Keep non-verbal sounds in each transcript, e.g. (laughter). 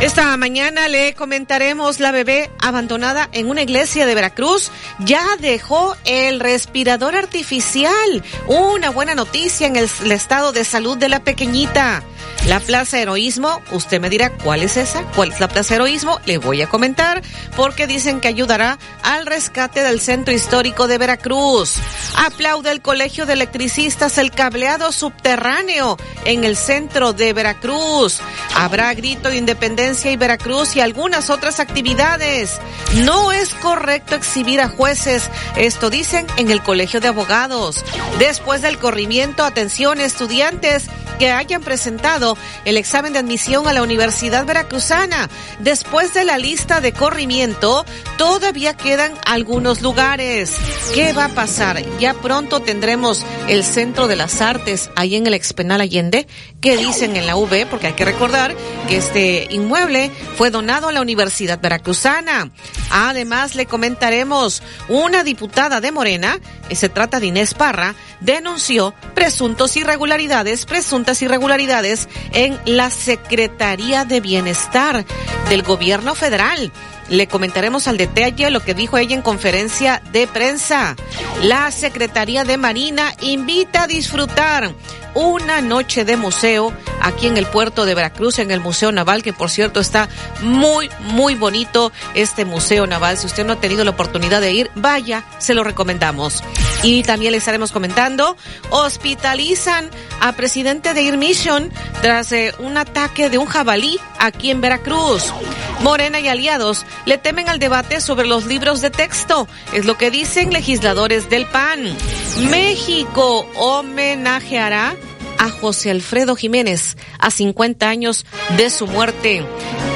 Esta mañana le comentaremos la bebé abandonada en una iglesia de Veracruz ya dejó el respirador artificial. Una buena noticia en el, estado de salud de la pequeñita. La Plaza Heroísmo, usted me dirá cuál es esa, cuál es la Plaza Heroísmo, le voy a comentar porque dicen que ayudará al rescate del centro histórico de Veracruz. Aplaude el Colegio de Electricistas el cableado subterráneo en el centro de Veracruz. Habrá grito de independencia y Veracruz y algunas otras actividades. No es correcto exhibir a jueces, esto dicen en el Colegio de Abogados. Después del corrimiento, atención estudiantes que hayan presentado el examen de admisión a la Universidad Veracruzana. Después de la lista de corrimiento, todavía quedan algunos lugares. ¿Qué va a pasar? Ya pronto tendremos el Centro de las Artes ahí en el Expenal Allende. ¿Qué dicen en la UV? Porque hay que recordar que este inmueble fue donado a la Universidad Veracruzana. Además, le comentaremos una diputada de Morena, se trata de Inés Parra, denunció presuntos irregularidades, presuntas irregularidades en la Secretaría de Bienestar del Gobierno Federal. Le comentaremos al detalle lo que dijo ella en conferencia de prensa. La Secretaría de Marina invita a disfrutar una noche de museo aquí en el puerto de Veracruz, en el Museo Naval, que por cierto está muy, muy bonito este Museo Naval. Si usted no ha tenido la oportunidad de ir, vaya, se lo recomendamos. Y también le estaremos comentando, hospitalizan a presidente de Air Mission tras eh, un ataque de un jabalí aquí en Veracruz. Morena y aliados le temen al debate sobre los libros de texto, es lo que dicen legisladores del PAN. México homenajeará a José Alfredo Jiménez a 50 años de su muerte.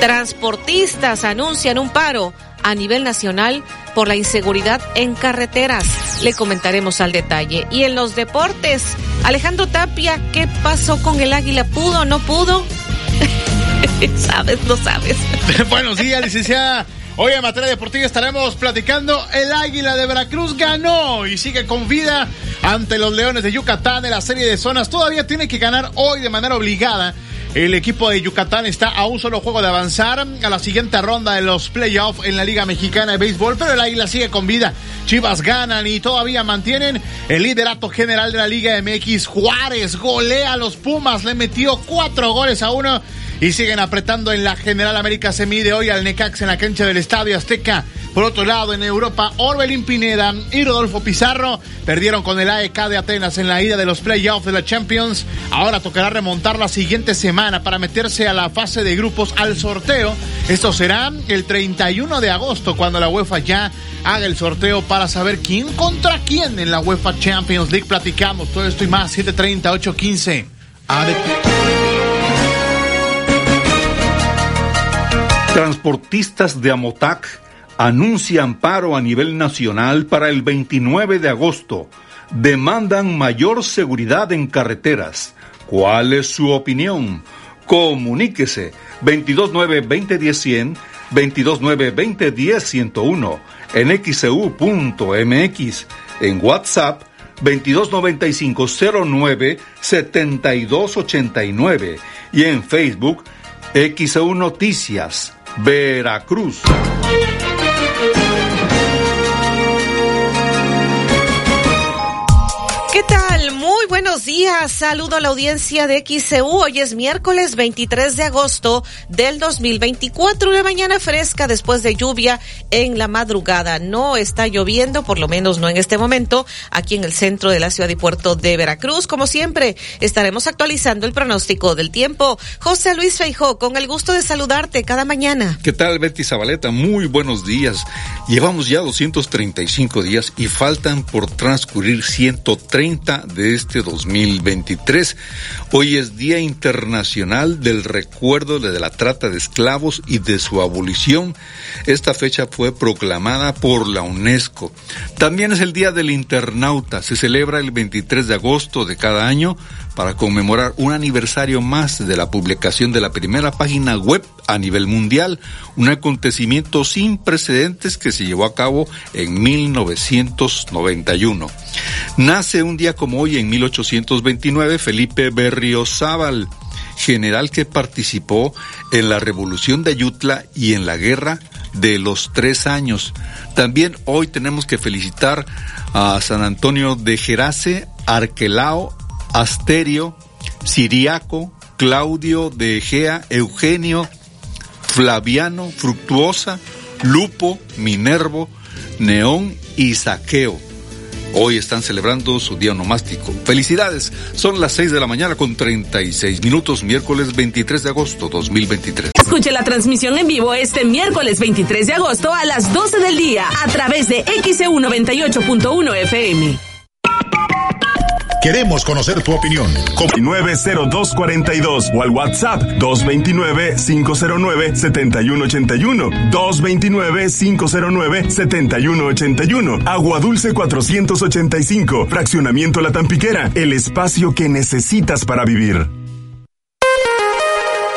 Transportistas anuncian un paro a nivel nacional por la inseguridad en carreteras. Le comentaremos al detalle. Y en los deportes, Alejandro Tapia, ¿qué pasó con el águila? ¿Pudo o no pudo? (laughs) ¿Sabes? No sabes. (laughs) Buenos días, licenciada. Hoy en materia deportiva estaremos platicando. El Águila de Veracruz ganó y sigue con vida ante los Leones de Yucatán en la serie de zonas. Todavía tiene que ganar hoy de manera obligada. El equipo de Yucatán está a un solo juego de avanzar a la siguiente ronda de los playoffs en la Liga Mexicana de Béisbol, pero el Águila sigue con vida. Chivas ganan y todavía mantienen el liderato general de la Liga MX. Juárez golea a los Pumas, le metió cuatro goles a uno y siguen apretando en la General América. Se mide hoy al Necax en la cancha del Estadio Azteca. Por otro lado, en Europa, Orbelín Pineda y Rodolfo Pizarro perdieron con el AEK de Atenas en la ida de los playoffs de la Champions. Ahora tocará remontar la siguiente semana para meterse a la fase de grupos al sorteo. Esto será el 31 de agosto cuando la UEFA ya haga el sorteo para saber quién contra quién en la UEFA Champions League. Platicamos todo esto y más. 7:30, 8:15. Transportistas de Amotac anuncian paro a nivel nacional para el 29 de agosto. Demandan mayor seguridad en carreteras. ¿Cuál es su opinión? Comuníquese 229-2010-100, 229-2010-101, en xcu.mx, en WhatsApp 229509-7289 y en Facebook XEU Noticias. Veracruz. Buenos días. Saludo a la audiencia de XCU. Hoy es miércoles 23 de agosto del 2024. Una mañana fresca después de lluvia en la madrugada. No está lloviendo, por lo menos no en este momento, aquí en el centro de la ciudad y puerto de Veracruz. Como siempre, estaremos actualizando el pronóstico del tiempo. José Luis Feijó, con el gusto de saludarte cada mañana. ¿Qué tal, Betty Zabaleta? Muy buenos días. Llevamos ya 235 días y faltan por transcurrir 130 de este 2023. Hoy es Día Internacional del Recuerdo de la Trata de Esclavos y de su abolición. Esta fecha fue proclamada por la UNESCO. También es el Día del Internauta. Se celebra el 23 de agosto de cada año para conmemorar un aniversario más de la publicación de la primera página web a nivel mundial, un acontecimiento sin precedentes que se llevó a cabo en 1991. Nace un día como hoy, en 1829, Felipe Berriozábal, general que participó en la revolución de Ayutla y en la guerra de los tres años. También hoy tenemos que felicitar a San Antonio de Gerace, Arquelao, Asterio, Siriaco, Claudio de Egea, Eugenio, Flaviano, Fructuosa, Lupo, Minervo, Neón y Saqueo. Hoy están celebrando su día onomástico. Felicidades. Son las 6 de la mañana con 36 minutos, miércoles 23 de agosto 2023. Escuche la transmisión en vivo este miércoles 23 de agosto a las 12 del día a través de XEU 98.1 FM. Queremos conocer tu opinión. 90242 o al WhatsApp 229-509-7181. 229-509-7181. Agua Dulce 485. Fraccionamiento La Tampiquera. El espacio que necesitas para vivir.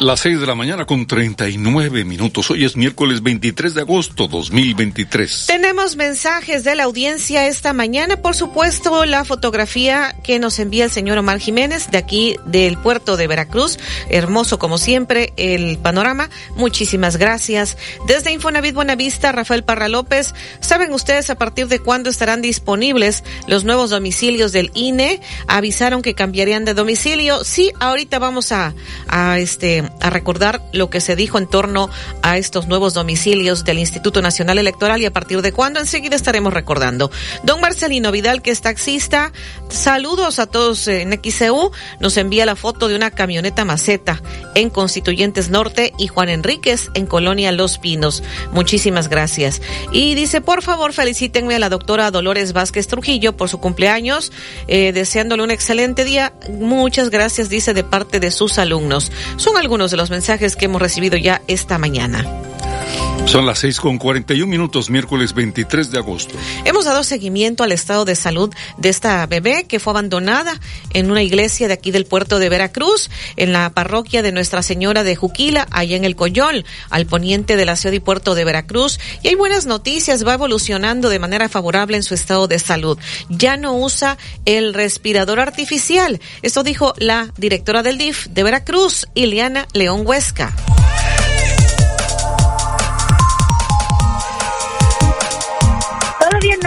Las seis de la mañana con 39 minutos. Hoy es miércoles 23 de agosto 2023. Tenemos mensajes de la audiencia esta mañana. Por supuesto, la fotografía que nos envía el señor Omar Jiménez de aquí del puerto de Veracruz. Hermoso como siempre el panorama. Muchísimas gracias. Desde Infonavit Buenavista, Rafael Parra López. ¿Saben ustedes a partir de cuándo estarán disponibles los nuevos domicilios del INE? Avisaron que cambiarían de domicilio. Sí, ahorita vamos a este a recordar lo que se dijo en torno a estos nuevos domicilios del Instituto Nacional Electoral y a partir de cuándo enseguida estaremos recordando. Don Marcelino Vidal, que es taxista, saludos a todos en XCU, nos envía la foto de una camioneta maceta en Constituyentes Norte y Juan Enríquez en Colonia Los Pinos. Muchísimas gracias. Y dice, por favor, felicítenme a la doctora Dolores Vázquez Trujillo por su cumpleaños, eh, deseándole un excelente día. Muchas gracias, dice, de parte de sus alumnos. Son algunos de los mensajes que hemos recibido ya esta mañana. Son las seis con cuarenta y un minutos, miércoles 23 de agosto. Hemos dado seguimiento al estado de salud de esta bebé que fue abandonada en una iglesia de aquí del puerto de Veracruz, en la parroquia de Nuestra Señora de Juquila, allá en el Coyol, al poniente de la ciudad y puerto de Veracruz. Y hay buenas noticias, va evolucionando de manera favorable en su estado de salud. Ya no usa el respirador artificial. Esto dijo la directora del DIF de Veracruz, Ileana León Huesca.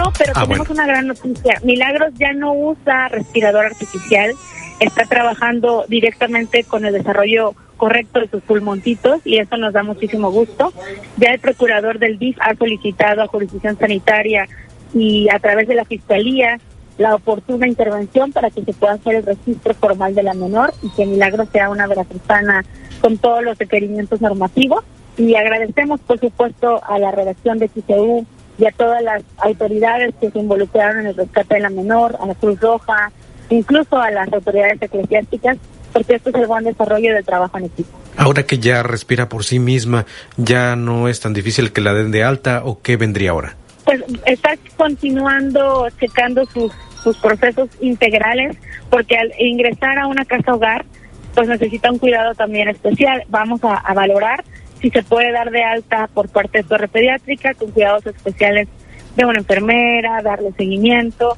No, pero ah, tenemos una gran noticia. Milagros ya no usa respirador artificial, está trabajando directamente con el desarrollo correcto de sus pulmoncitos y eso nos da muchísimo gusto. Ya el procurador del DIF ha solicitado a jurisdicción sanitaria y a través de la fiscalía la oportuna intervención para que se pueda hacer el registro formal de la menor y que Milagros sea una veracruzana con todos los requerimientos normativos. Y agradecemos, por supuesto, a la redacción de TCU y a todas las autoridades que se involucraron en el rescate de la menor, a la Cruz Roja, incluso a las autoridades eclesiásticas, porque esto es el buen desarrollo del trabajo en equipo. Ahora que ya respira por sí misma, ¿ya no es tan difícil que la den de alta o qué vendría ahora? Pues está continuando checando sus, sus procesos integrales, porque al ingresar a una casa hogar, pues necesita un cuidado también especial. Vamos a, a valorar si se puede dar de alta por parte de torre pediátrica con cuidados especiales de una enfermera, darle seguimiento,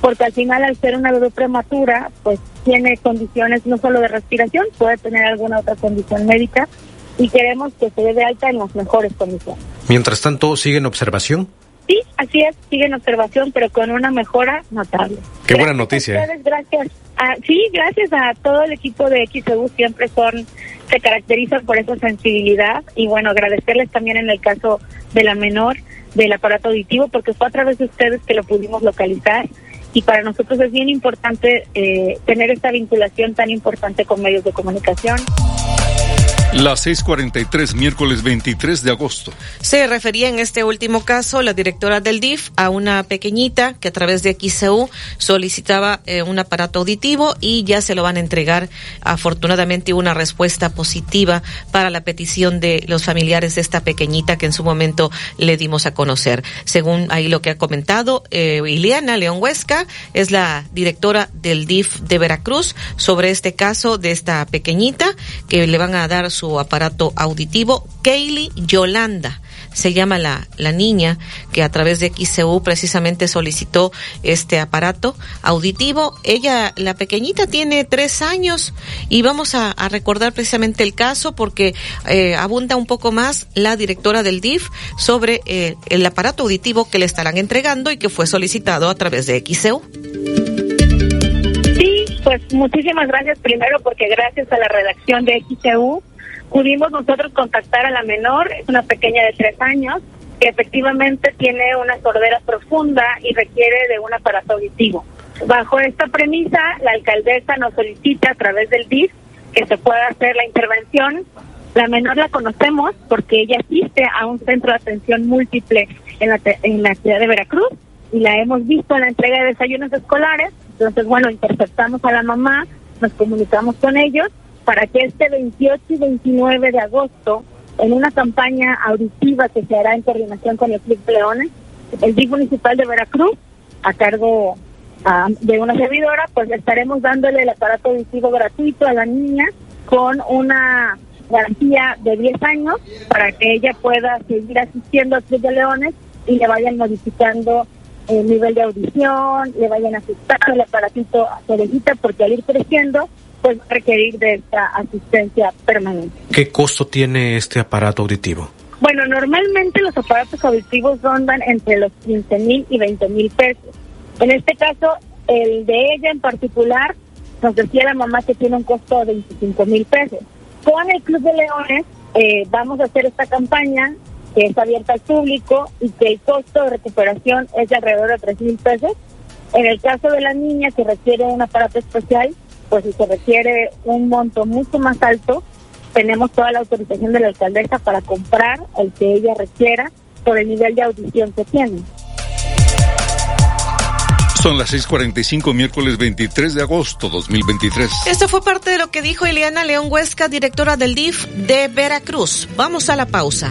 porque al final al ser una bebé prematura, pues tiene condiciones no solo de respiración, puede tener alguna otra condición médica y queremos que se dé de alta en las mejores condiciones. Mientras tanto, ¿sigue en observación? Sí, así es, sigue en observación, pero con una mejora notable. Qué buena noticia. ¿eh? gracias. Sí, gracias a todo el equipo de XEU, siempre son se caracterizan por esa sensibilidad y bueno, agradecerles también en el caso de la menor del aparato auditivo porque fue a través de ustedes que lo pudimos localizar y para nosotros es bien importante eh, tener esta vinculación tan importante con medios de comunicación. Las 6:43, miércoles 23 de agosto. Se refería en este último caso la directora del DIF a una pequeñita que a través de XCU solicitaba eh, un aparato auditivo y ya se lo van a entregar. Afortunadamente una respuesta positiva para la petición de los familiares de esta pequeñita que en su momento le dimos a conocer. Según ahí lo que ha comentado eh, Ileana León Huesca, es la directora del DIF de Veracruz sobre este caso de esta pequeñita que le van a dar su aparato auditivo. Kaylee Yolanda se llama la, la niña que a través de XCU precisamente solicitó este aparato auditivo. Ella, la pequeñita, tiene tres años y vamos a, recordar precisamente el caso porque eh, abunda un poco más la directora del DIF sobre eh, el aparato auditivo que le estarán entregando y que fue solicitado a través de XCU. Sí, pues muchísimas gracias primero porque gracias a la redacción de XCU pudimos nosotros contactar a la menor, es una pequeña de tres años, que efectivamente tiene una sordera profunda y requiere de un aparato auditivo. Bajo esta premisa, la alcaldesa nos solicita a través del DIF que se pueda hacer la intervención. La menor la conocemos porque ella asiste a un centro de atención múltiple en la, en la ciudad de Veracruz y la hemos visto en la entrega de desayunos escolares. Entonces, bueno, interceptamos a la mamá, nos comunicamos con ellos para que este 28 y 29 de agosto, en una campaña auditiva que se hará en coordinación con el Club Leones, el DIF Municipal de Veracruz, a cargo ah, de una servidora, pues estaremos dándole el aparato auditivo gratuito a la niña con una garantía de 10 años para que ella pueda seguir asistiendo al Club de Leones y le vayan modificando el nivel de audición, le vayan ajustando el aparatito a su porque al ir creciendo pues requerir de esta asistencia permanente. ¿Qué costo tiene este aparato auditivo? Bueno, normalmente los aparatos auditivos rondan entre los 15 mil y 20 mil pesos. En este caso, el de ella en particular, nos decía la mamá que tiene un costo de 25 mil pesos. Con el Club de Leones eh, vamos a hacer esta campaña que es abierta al público y que el costo de recuperación es de alrededor de 3 mil pesos. En el caso de la niña que requiere un aparato especial, pues si se requiere un monto mucho más alto, tenemos toda la autorización de la alcaldesa para comprar el que ella requiera por el nivel de audición que tiene. Son las 6:45, miércoles 23 de agosto 2023. Esto fue parte de lo que dijo Eliana León Huesca, directora del DIF de Veracruz. Vamos a la pausa.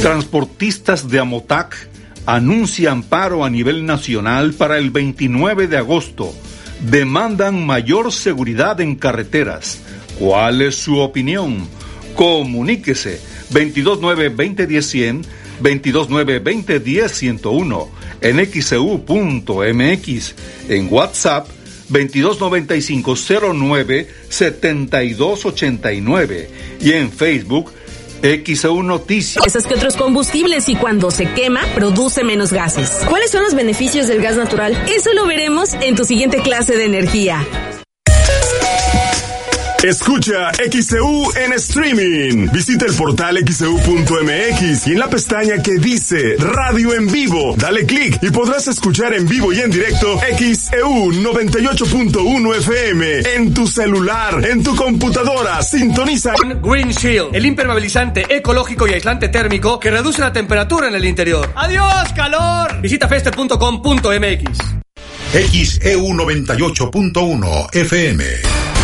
Transportistas de Amotac anuncian paro a nivel nacional para el 29 de agosto. Demandan mayor seguridad en carreteras. ¿Cuál es su opinión? Comuníquese 229-2010-100, 229-2010-101, en xcu.mx, e en WhatsApp 2295-09-7289 y en Facebook XEU Noticias. Esas que otros combustibles y cuando se quema produce menos gases. ¿Cuáles son los beneficios del gas natural? Eso lo veremos en tu siguiente clase de energía. Escucha XCU en streaming. Visita el portal xcu.mx y en la pestaña que dice Radio en vivo, dale clic y podrás escuchar en vivo y en directo XEU 98.1 FM en tu celular, en tu computadora. Sintoniza Green Shield, el impermeabilizante ecológico y aislante térmico que reduce la temperatura en el interior. ¡Adiós, calor! Visita fester.com.mx. XEU 98.1 FM.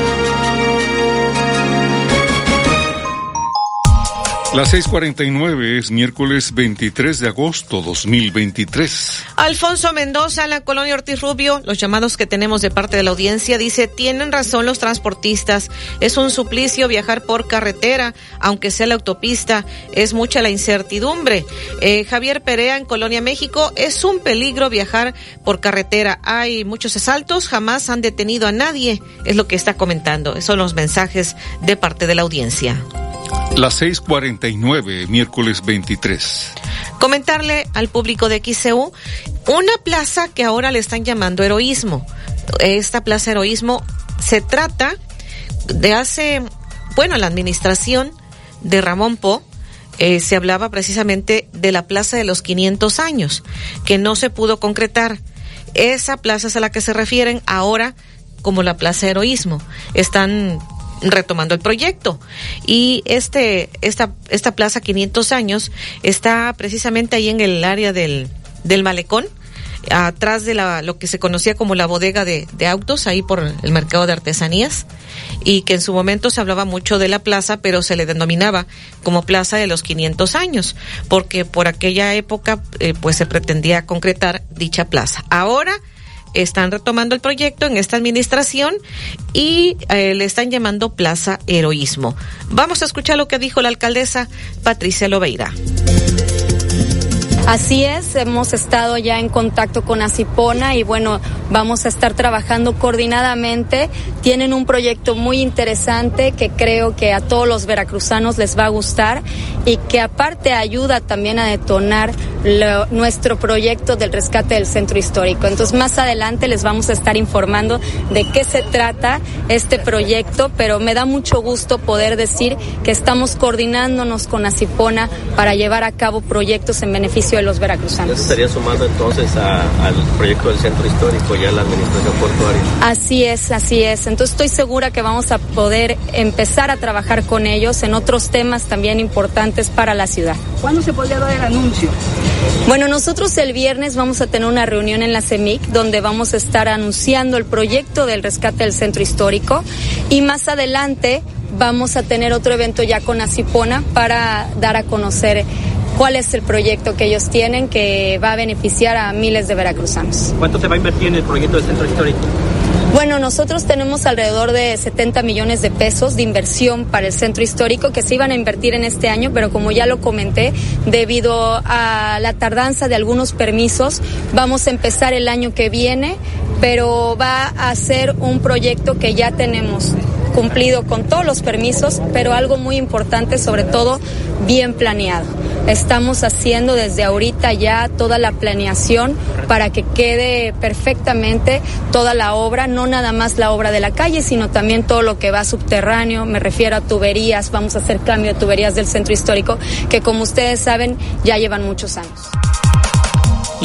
Las 6:49 es miércoles 23 de agosto 2023. Alfonso Mendoza, la colonia Ortiz Rubio, los llamados que tenemos de parte de la audiencia, dice, tienen razón los transportistas, es un suplicio viajar por carretera, aunque sea la autopista, es mucha la incertidumbre. Eh, Javier Perea, en Colonia México, es un peligro viajar por carretera, hay muchos asaltos, jamás han detenido a nadie, es lo que está comentando, son los mensajes de parte de la audiencia. Las 6:49, miércoles 23. Comentarle al público de XCU una plaza que ahora le están llamando heroísmo. Esta plaza heroísmo se trata de hace, bueno, la administración de Ramón Po. Eh, se hablaba precisamente de la plaza de los 500 años, que no se pudo concretar. Esa plaza es a la que se refieren ahora como la plaza heroísmo. Están retomando el proyecto. Y este, esta, esta plaza 500 años está precisamente ahí en el área del, del malecón, atrás de la, lo que se conocía como la bodega de, de, autos, ahí por el mercado de artesanías, y que en su momento se hablaba mucho de la plaza, pero se le denominaba como plaza de los 500 años, porque por aquella época eh, pues se pretendía concretar dicha plaza. Ahora están retomando el proyecto en esta administración y eh, le están llamando Plaza Heroísmo. Vamos a escuchar lo que dijo la alcaldesa Patricia Lobeira. Así es, hemos estado ya en contacto con Asipona y bueno, vamos a estar trabajando coordinadamente. Tienen un proyecto muy interesante que creo que a todos los veracruzanos les va a gustar y que aparte ayuda también a detonar lo, nuestro proyecto del rescate del centro histórico. Entonces más adelante les vamos a estar informando de qué se trata este proyecto, pero me da mucho gusto poder decir que estamos coordinándonos con Asipona para llevar a cabo proyectos en beneficio de los veracruzanos. ¿Ya se estaría sumando entonces a, al proyecto del centro histórico ya la administración portuaria? Así es, así es. Entonces estoy segura que vamos a poder empezar a trabajar con ellos en otros temas también importantes para la ciudad. ¿Cuándo se podría dar el anuncio? Bueno, nosotros el viernes vamos a tener una reunión en la CEMIC donde vamos a estar anunciando el proyecto del rescate del centro histórico y más adelante vamos a tener otro evento ya con Asipona para dar a conocer cuál es el proyecto que ellos tienen que va a beneficiar a miles de veracruzanos. ¿Cuánto se va a invertir en el proyecto del centro histórico? Bueno, nosotros tenemos alrededor de 70 millones de pesos de inversión para el centro histórico que se iban a invertir en este año, pero como ya lo comenté, debido a la tardanza de algunos permisos, vamos a empezar el año que viene, pero va a ser un proyecto que ya tenemos cumplido con todos los permisos, pero algo muy importante, sobre todo, bien planeado. Estamos haciendo desde ahorita ya toda la planeación para que quede perfectamente toda la obra, no nada más la obra de la calle, sino también todo lo que va subterráneo, me refiero a tuberías, vamos a hacer cambio de tuberías del centro histórico, que como ustedes saben ya llevan muchos años.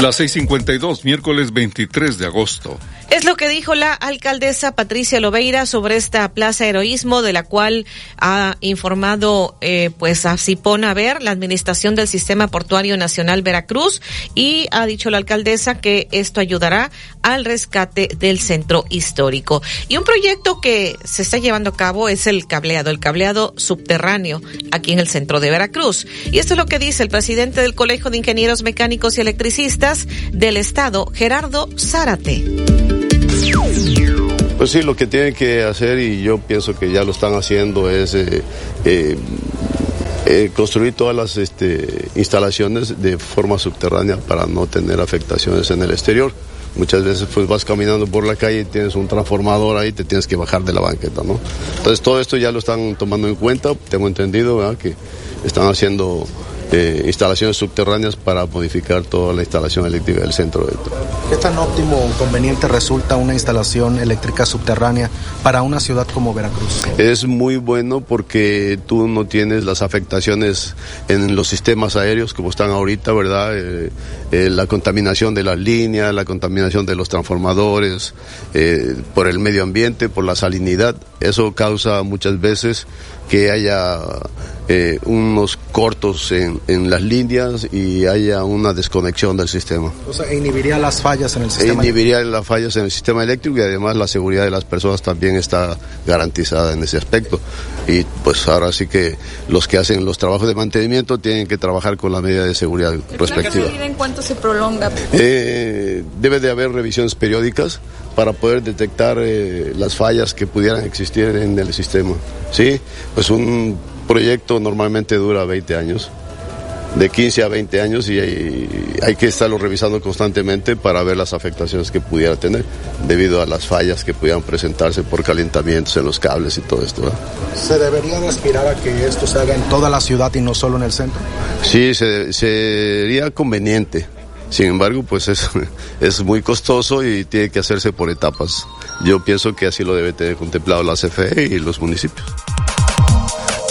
Las 6:52, miércoles 23 de agosto. Es lo que dijo la alcaldesa Patricia Lobeira sobre esta plaza heroísmo de la cual ha informado eh, pues a Cipona Ver, la administración del Sistema Portuario Nacional Veracruz, y ha dicho la alcaldesa que esto ayudará al rescate del centro histórico. Y un proyecto que se está llevando a cabo es el cableado, el cableado subterráneo aquí en el centro de Veracruz. Y esto es lo que dice el presidente del Colegio de Ingenieros Mecánicos y Electricistas del Estado, Gerardo Zárate. Pues sí, lo que tienen que hacer, y yo pienso que ya lo están haciendo, es eh, eh, eh, construir todas las este, instalaciones de forma subterránea para no tener afectaciones en el exterior. Muchas veces pues vas caminando por la calle y tienes un transformador ahí, te tienes que bajar de la banqueta, ¿no? Entonces todo esto ya lo están tomando en cuenta, tengo entendido ¿verdad? que están haciendo eh, instalaciones subterráneas para modificar toda la instalación eléctrica del centro. ¿Qué tan óptimo o conveniente resulta una instalación eléctrica subterránea para una ciudad como Veracruz? Es muy bueno porque tú no tienes las afectaciones en los sistemas aéreos como están ahorita, ¿verdad? Eh, eh, la contaminación de las líneas, la contaminación de los transformadores, por el medio ambiente, por la salinidad. Eso causa muchas veces que haya eh, unos cortos en, en, las líneas y haya una desconexión del sistema. O sea, inhibiría las fallas en el sistema. Inhibiría las fallas en el sistema eléctrico y además la seguridad de las personas también está garantizada en ese aspecto. Y pues ahora sí que los que hacen los trabajos de mantenimiento tienen que trabajar con la medida de seguridad respectiva. ¿En cuánto se prolonga? Eh, debe de haber revisiones periódicas para poder detectar eh, las fallas que pudieran existir en el sistema. Sí, pues un proyecto normalmente dura 20 años, de 15 a 20 años y hay, que estarlo revisando constantemente para ver las afectaciones que pudiera tener debido a las fallas que pudieran presentarse por calentamientos en los cables y todo esto. ¿Se debería de aspirar a que esto se haga en toda la ciudad y no solo en el centro? Sí, sería conveniente sin embargo, pues es, (laughs) es muy costoso y tiene que hacerse por etapas. Yo pienso que así lo debe tener contemplado la CFE y los municipios.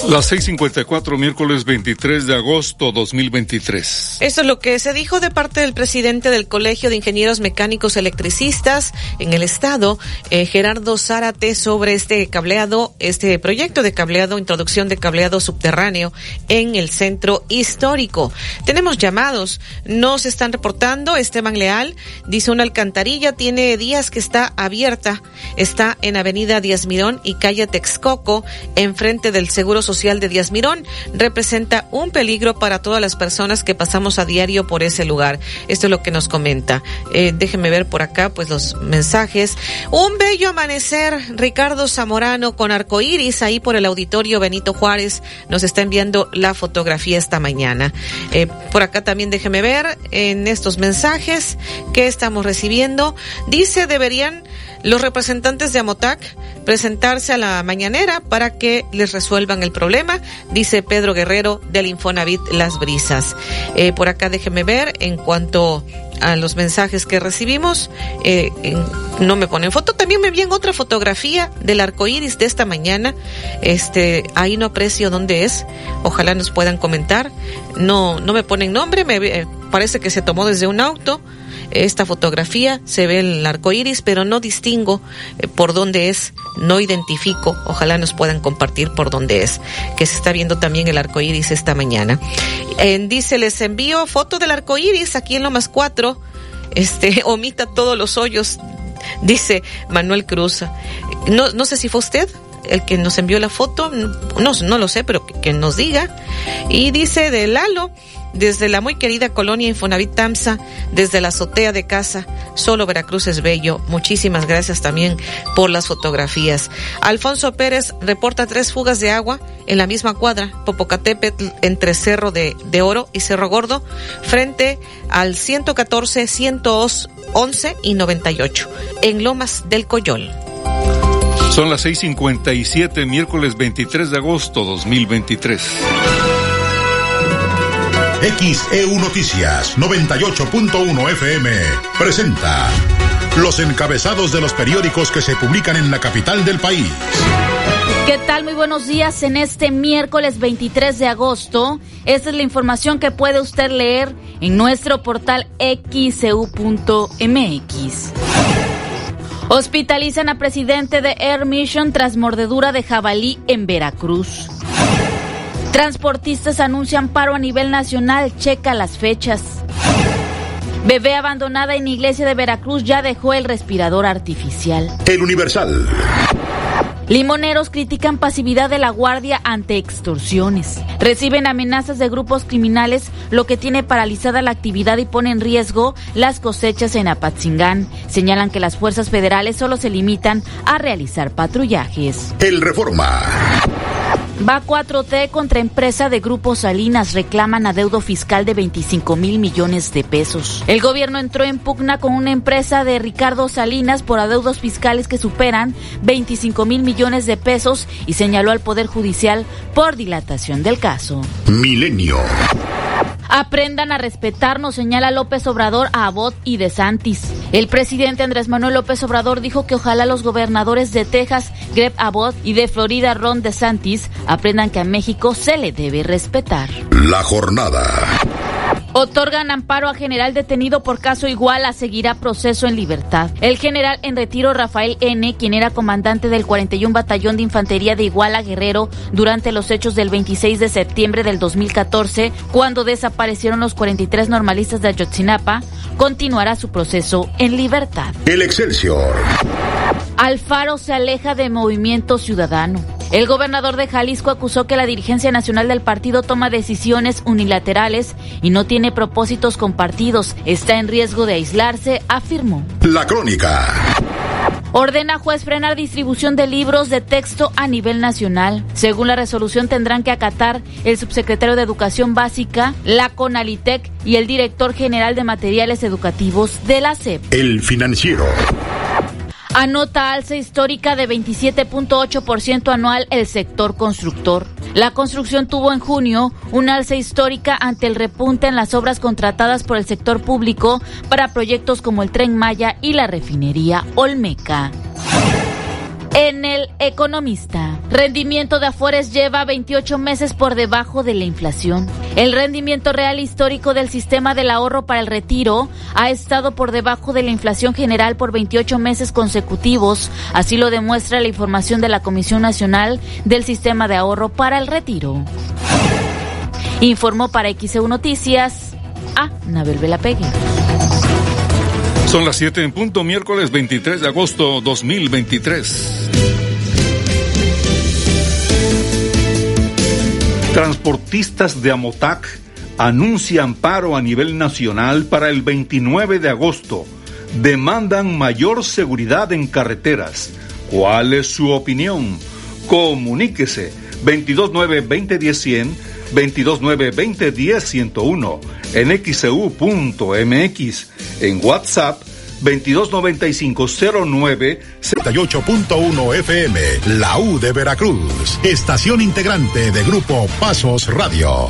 Las 6:54, miércoles 23 de agosto 2023. Esto es lo que se dijo de parte del presidente del Colegio de Ingenieros Mecánicos Electricistas en el Estado, eh, Gerardo Zárate, sobre este cableado, este proyecto de cableado, introducción de cableado subterráneo en el centro histórico. Tenemos llamados, nos están reportando. Esteban Leal dice: una alcantarilla tiene días que está abierta, está en Avenida Díaz Mirón y calle Texcoco, enfrente del Seguro Social de Díaz Mirón representa un peligro para todas las personas que pasamos a diario por ese lugar. Esto es lo que nos comenta. Eh, déjeme ver por acá, pues los mensajes. Un bello amanecer, Ricardo Zamorano con arcoíris ahí por el auditorio Benito Juárez nos está enviando la fotografía esta mañana. Eh, por acá también déjeme ver en estos mensajes que estamos recibiendo. Dice deberían los representantes de Amotac presentarse a la mañanera para que les resuelvan el problema, dice Pedro Guerrero del Infonavit Las Brisas. Eh, por acá déjeme ver en cuanto a los mensajes que recibimos. Eh, no me ponen foto. También me envían otra fotografía del arco iris de esta mañana. Este, ahí no aprecio dónde es. Ojalá nos puedan comentar. No, no me ponen nombre. Me eh, parece que se tomó desde un auto esta fotografía, se ve el arco iris, pero no distingo eh, por dónde es, no identifico. Ojalá nos puedan compartir por dónde es, que se está viendo también el arco iris esta mañana. dice, les envío foto del arco iris aquí en Lomas 4. Este, (laughs) omita todos los hoyos, dice Manuel Cruz. No, no sé si fue usted el que nos envió la foto, no, no lo sé, pero que, que nos diga. Y dice de Lalo, desde la muy querida colonia Infonavit Tamsa, desde la azotea de casa, solo Veracruz es bello. Muchísimas gracias también por las fotografías. Alfonso Pérez reporta tres fugas de agua en la misma cuadra, Popocatépetl, entre Cerro de, de Oro y Cerro Gordo, frente al 114, 111 y 98, en Lomas del Coyol. Son las 6:57, miércoles 23 de agosto 2023. XEU Noticias 98.1 FM presenta los encabezados de los periódicos que se publican en la capital del país. ¿Qué tal? Muy buenos días en este miércoles 23 de agosto. Esta es la información que puede usted leer en nuestro portal xeu.mx. Hospitalizan a presidente de Air Mission tras mordedura de jabalí en Veracruz. Transportistas anuncian paro a nivel nacional, checa las fechas. Bebé abandonada en iglesia de Veracruz ya dejó el respirador artificial. El Universal. Limoneros critican pasividad de la Guardia ante extorsiones. Reciben amenazas de grupos criminales, lo que tiene paralizada la actividad y pone en riesgo las cosechas en Apatzingán. Señalan que las fuerzas federales solo se limitan a realizar patrullajes. El Reforma. Va 4T contra empresa de Grupo Salinas reclaman adeudo fiscal de 25 mil millones de pesos. El gobierno entró en pugna con una empresa de Ricardo Salinas por adeudos fiscales que superan 25 mil millones de pesos y señaló al Poder Judicial por dilatación del caso. Milenio. Aprendan a respetarnos, señala López Obrador a Abbott y de Santis. El presidente Andrés Manuel López Obrador dijo que ojalá los gobernadores de Texas, Greg Abbott, y de Florida, Ron DeSantis, aprendan que a México se le debe respetar. La jornada. Otorgan amparo a general detenido por caso igual a seguirá proceso en libertad. El general en retiro Rafael N., quien era comandante del 41 Batallón de Infantería de Iguala Guerrero durante los hechos del 26 de septiembre del 2014, cuando desaparecieron los 43 normalistas de Ayotzinapa, continuará su proceso en libertad. El Excelsior. Alfaro se aleja de Movimiento Ciudadano. El gobernador de Jalisco acusó que la dirigencia nacional del partido toma decisiones unilaterales y no tiene propósitos compartidos. Está en riesgo de aislarse, afirmó. La crónica. Ordena juez frenar distribución de libros de texto a nivel nacional. Según la resolución tendrán que acatar el subsecretario de Educación Básica, la CONALITEC y el director general de materiales educativos de la SEP. El financiero. Anota alza histórica de 27.8% anual el sector constructor. La construcción tuvo en junio una alza histórica ante el repunte en las obras contratadas por el sector público para proyectos como el Tren Maya y la refinería Olmeca. En el Economista, rendimiento de Afores lleva 28 meses por debajo de la inflación. El rendimiento real histórico del sistema del ahorro para el retiro ha estado por debajo de la inflación general por 28 meses consecutivos, así lo demuestra la información de la Comisión Nacional del Sistema de Ahorro para el Retiro. Informó para XEU Noticias a Nabel Velapegui. Son las 7 en punto, miércoles 23 de agosto 2023. Transportistas de Amotac anuncian paro a nivel nacional para el 29 de agosto. Demandan mayor seguridad en carreteras. ¿Cuál es su opinión? Comuníquese 229-2010-100, 229-2010-101, en xcu.mx, en WhatsApp 229509 78.1 FM, la U de Veracruz, estación integrante de Grupo Pasos Radio.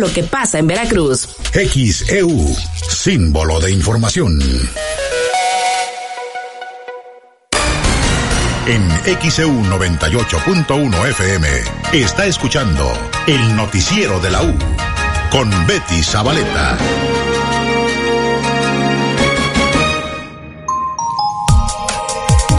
lo que pasa en Veracruz. XEU, símbolo de información. En XEU 98.1 FM está escuchando el noticiero de la U con Betty Zabaleta.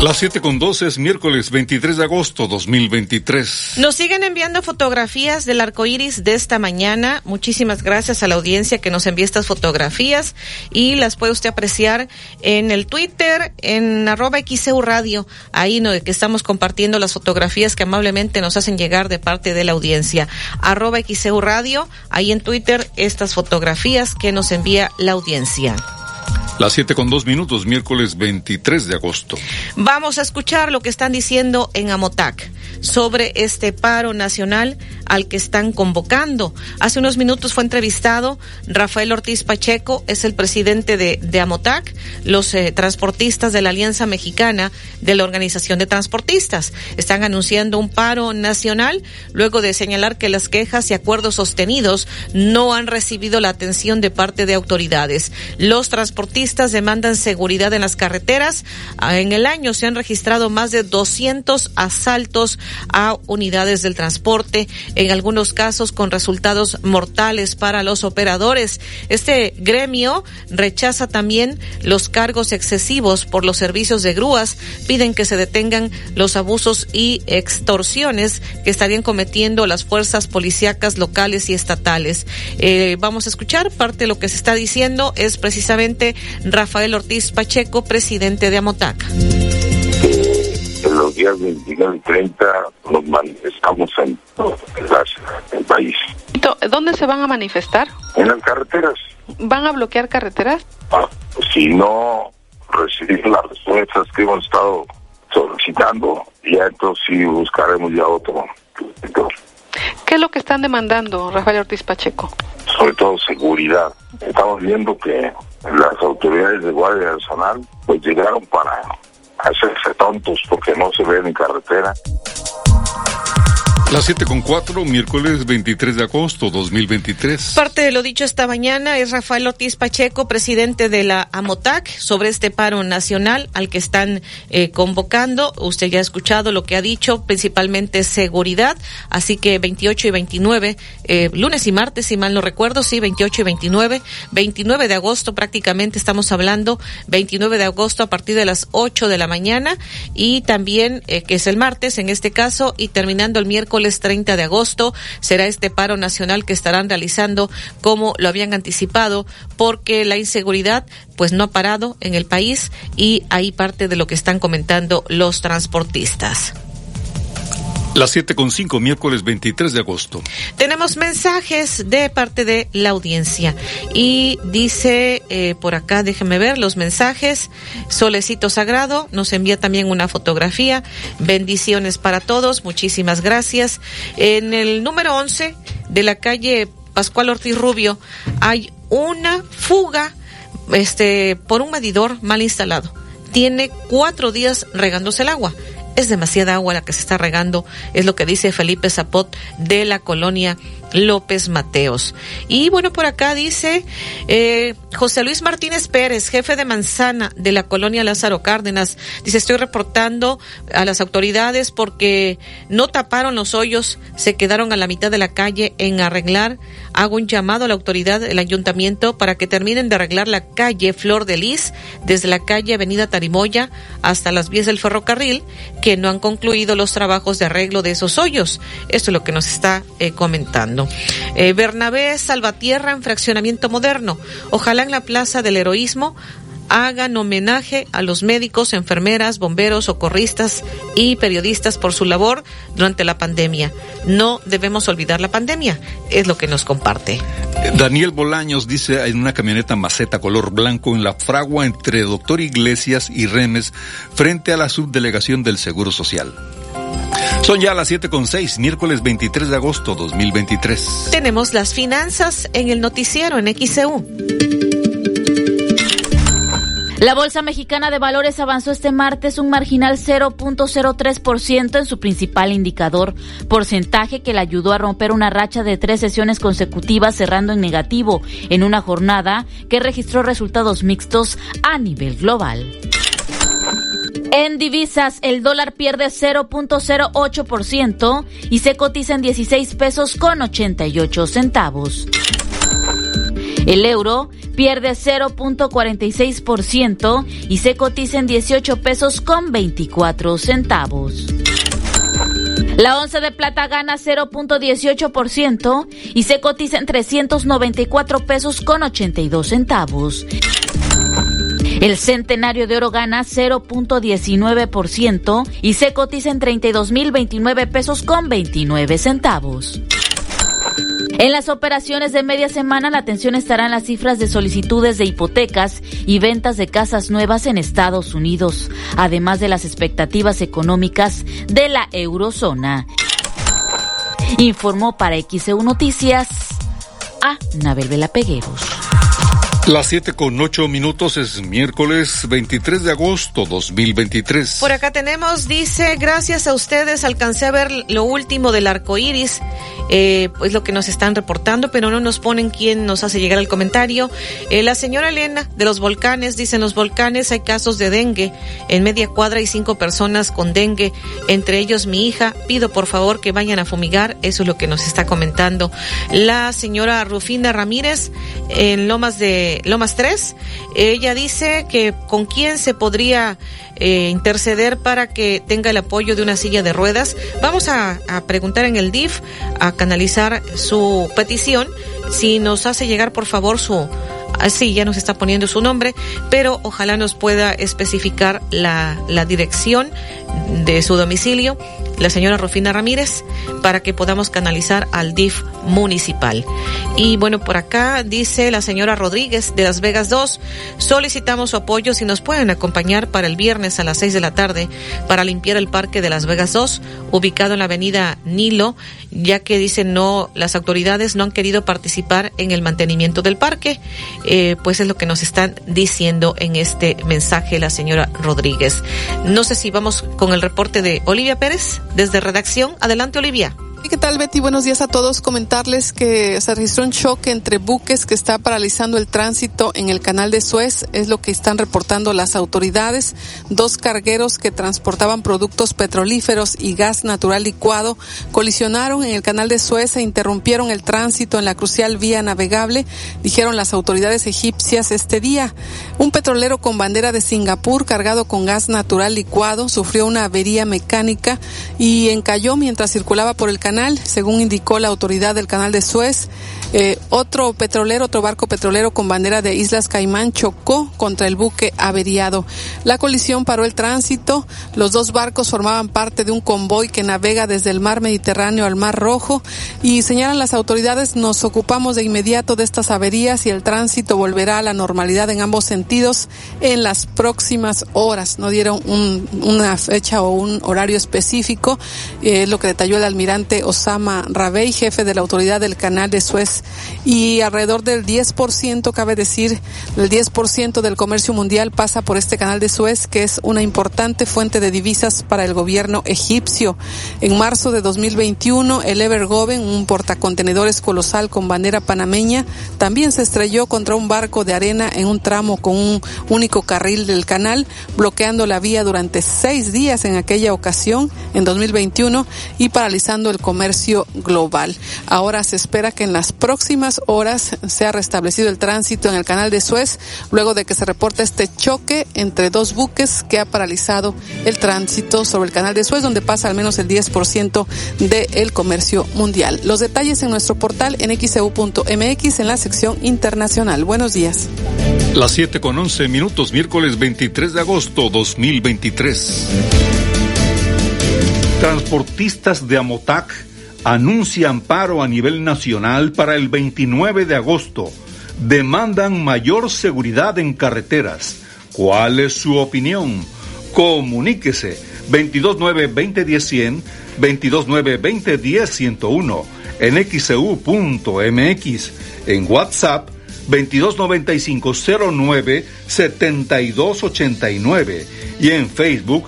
Las 7 con 12 es miércoles 23 de agosto 2023. Nos siguen enviando fotografías del arco iris de esta mañana. Muchísimas gracias a la audiencia que nos envía estas fotografías y las puede usted apreciar en el Twitter, en arroba XEU Radio, ahí no, que estamos compartiendo las fotografías que amablemente nos hacen llegar de parte de la audiencia. Arroba XEU Radio, ahí en Twitter, estas fotografías que nos envía la audiencia. Las 7 con dos minutos, miércoles 23 de agosto. Vamos a escuchar lo que están diciendo en Amotac sobre este paro nacional al que están convocando. Hace unos minutos fue entrevistado Rafael Ortiz Pacheco, es el presidente de, Amotac, los eh, transportistas de la Alianza Mexicana de la Organización de Transportistas. Están anunciando un paro nacional luego de señalar que las quejas y acuerdos sostenidos no han recibido la atención de parte de autoridades. Los transportistas demandan seguridad en las carreteras. Ah, en el año se han registrado más de 200 asaltos a unidades del transporte, en algunos casos con resultados mortales para los operadores. Este gremio rechaza también los cargos excesivos por los servicios de grúas, piden que se detengan los abusos y extorsiones que estarían cometiendo las fuerzas policíacas locales y estatales. Eh, vamos a escuchar parte de lo que se está diciendo es precisamente Rafael Ortiz Pacheco, presidente de Amotac. Los los días 29 y 30 nos manifestamos en el país. ¿Dónde se van a manifestar? En las carreteras. ¿Van a bloquear carreteras? Ah, si no recibimos las respuestas que hemos estado solicitando, ya entonces sí buscaremos ya otro. ¿Qué es lo que están demandando, Rafael Ortiz Pacheco? Sobre todo seguridad. Estamos viendo que las autoridades de Guardia Nacional pues llegaron para hacerse tontos porque no se ven en carretera. Las 7 con 4, miércoles 23 de agosto 2023. Parte de lo dicho esta mañana es Rafael Ortiz Pacheco, presidente de la AMOTAC, sobre este paro nacional al que están eh, convocando. Usted ya ha escuchado lo que ha dicho, principalmente seguridad. Así que 28 y 29, eh, lunes y martes, si mal no recuerdo, sí, 28 y 29. 29 de agosto prácticamente estamos hablando, 29 de agosto a partir de las 8 de la mañana y también, eh, que es el martes en este caso, y terminando el miércoles 30 de agosto será este paro nacional que estarán realizando como lo habían anticipado porque la inseguridad pues no ha parado en el país y ahí parte de lo que están comentando los transportistas. Las siete con cinco, miércoles 23 de agosto. Tenemos mensajes de parte de la audiencia. Y dice eh, por acá, déjenme ver los mensajes. Solecito Sagrado nos envía también una fotografía. Bendiciones para todos. Muchísimas gracias. En el número 11 de la calle Pascual Ortiz Rubio hay una fuga este, por un medidor mal instalado. Tiene cuatro días regándose el agua es demasiada agua la que se está regando, es lo que dice Felipe Zapot de la colonia López Mateos. Y bueno, por acá dice eh, José Luis Martínez Pérez, jefe de manzana de la colonia Lázaro Cárdenas. Dice, estoy reportando a las autoridades porque no taparon los hoyos, se quedaron a la mitad de la calle en arreglar. Hago un llamado a la autoridad del ayuntamiento para que terminen de arreglar la calle Flor de Lis, desde la calle Avenida Tarimoya hasta las vías del ferrocarril, que no han concluido los trabajos de arreglo de esos hoyos. Esto es lo que nos está eh, comentando. Eh, Bernabé Salvatierra en fraccionamiento moderno. Ojalá en la Plaza del Heroísmo hagan homenaje a los médicos, enfermeras, bomberos, socorristas y periodistas por su labor durante la pandemia. No debemos olvidar la pandemia, es lo que nos comparte. Daniel Bolaños dice en una camioneta maceta color blanco en la fragua entre Doctor Iglesias y Remes frente a la subdelegación del Seguro Social. Son ya las siete con seis, miércoles 23 de agosto 2023. Tenemos las finanzas en el noticiero en XCU. La Bolsa Mexicana de Valores avanzó este martes un marginal 0.03% en su principal indicador, porcentaje que le ayudó a romper una racha de tres sesiones consecutivas cerrando en negativo en una jornada que registró resultados mixtos a nivel global. En divisas, el dólar pierde 0.08% y se cotiza en 16 pesos con 88 centavos. El euro pierde 0.46% y se cotiza en 18 pesos con 24 centavos. La onza de plata gana 0.18% y se cotiza en 394 pesos con 82 centavos. El centenario de oro gana 0.19% y se cotiza en 32.029 pesos con 29 centavos. En las operaciones de media semana la atención estará en las cifras de solicitudes de hipotecas y ventas de casas nuevas en Estados Unidos, además de las expectativas económicas de la eurozona. Informó para XEU Noticias a Nabel Vela Pegueros. Las 7 con 8 minutos es miércoles 23 de agosto 2023. Por acá tenemos, dice, gracias a ustedes alcancé a ver lo último del arco iris, eh, pues lo que nos están reportando, pero no nos ponen quién nos hace llegar el comentario. Eh, la señora Elena de los volcanes, dice, en los volcanes hay casos de dengue. En media cuadra hay cinco personas con dengue, entre ellos mi hija. Pido por favor que vayan a fumigar, eso es lo que nos está comentando. La señora Rufina Ramírez en Lomas de Lomas 3. Ella dice que con quién se podría eh, interceder para que tenga el apoyo de una silla de ruedas. Vamos a, preguntar en el DIF, a canalizar su petición. Si nos hace llegar, por favor, su, Así ya nos está poniendo su nombre, pero ojalá nos pueda especificar la dirección de su domicilio, la señora Rufina Ramírez, para que podamos canalizar al DIF municipal. Y bueno, por acá dice la señora Rodríguez de Las Vegas 2, solicitamos su apoyo si nos pueden acompañar para el viernes a las 6 de la tarde para limpiar el parque de Las Vegas 2, ubicado en la avenida Nilo, ya que dicen no, las autoridades no han querido participar en el mantenimiento del parque, eh, pues es lo que nos están diciendo en este mensaje la señora Rodríguez. No sé si vamos con el reporte de Olivia Pérez desde redacción. Adelante, Olivia. ¿Qué tal, Betty? Buenos días a todos. Comentarles que se registró un choque entre buques que está paralizando el tránsito en el canal de Suez. Es lo que están reportando las autoridades. Dos cargueros que transportaban productos petrolíferos y gas natural licuado colisionaron en el canal de Suez e interrumpieron el tránsito en la crucial vía navegable, dijeron las autoridades egipcias este día. Un petrolero con bandera de Singapur cargado con gas natural licuado sufrió una avería mecánica y encalló mientras circulaba por el canal según indicó la autoridad del canal de Suez. Eh, otro petrolero, otro barco petrolero con bandera de Islas Caimán chocó contra el buque averiado. La colisión paró el tránsito. Los dos barcos formaban parte de un convoy que navega desde el mar Mediterráneo al mar Rojo y señalan las autoridades nos ocupamos de inmediato de estas averías y el tránsito volverá a la normalidad en ambos sentidos en las próximas horas. No dieron una fecha o un horario específico, eh, es lo que detalló el almirante Osama Rabey, jefe de la autoridad del canal de Suez y alrededor del 10%, cabe decir, el 10% del comercio mundial pasa por este canal de Suez, que es una importante fuente de divisas para el gobierno egipcio. En marzo de 2021, el Evergoven, un portacontenedores colosal con bandera panameña, también se estrelló contra un barco de arena en un tramo con un único carril del canal, bloqueando la vía durante seis días en aquella ocasión, en 2021, y paralizando el comercio global. Ahora se espera que en las próximas horas se ha restablecido el tránsito en el canal de Suez luego de que se reporta este choque entre dos buques que ha paralizado el tránsito sobre el canal de Suez donde pasa al menos el 10% del comercio mundial. Los detalles en nuestro portal en xeu.mx en la sección internacional. Buenos días. Las 7 con 11 minutos, miércoles 23 de agosto 2023. Transportistas de Amotac anuncia amparo a nivel nacional para el 29 de agosto. Demandan mayor seguridad en carreteras. ¿Cuál es su opinión? Comuníquese 229-2010-100, 229-2010-101, en xcu.mx, en WhatsApp 2295-09-7289 y en Facebook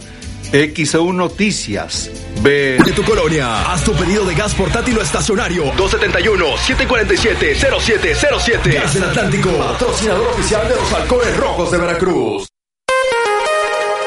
XEU Noticias. Ve de tu colonia. Haz tu pedido de gas portátil o estacionario. 271-747-0707. Gas del Atlántico. Patrocinador oficial de los Halcones Rojos de Veracruz.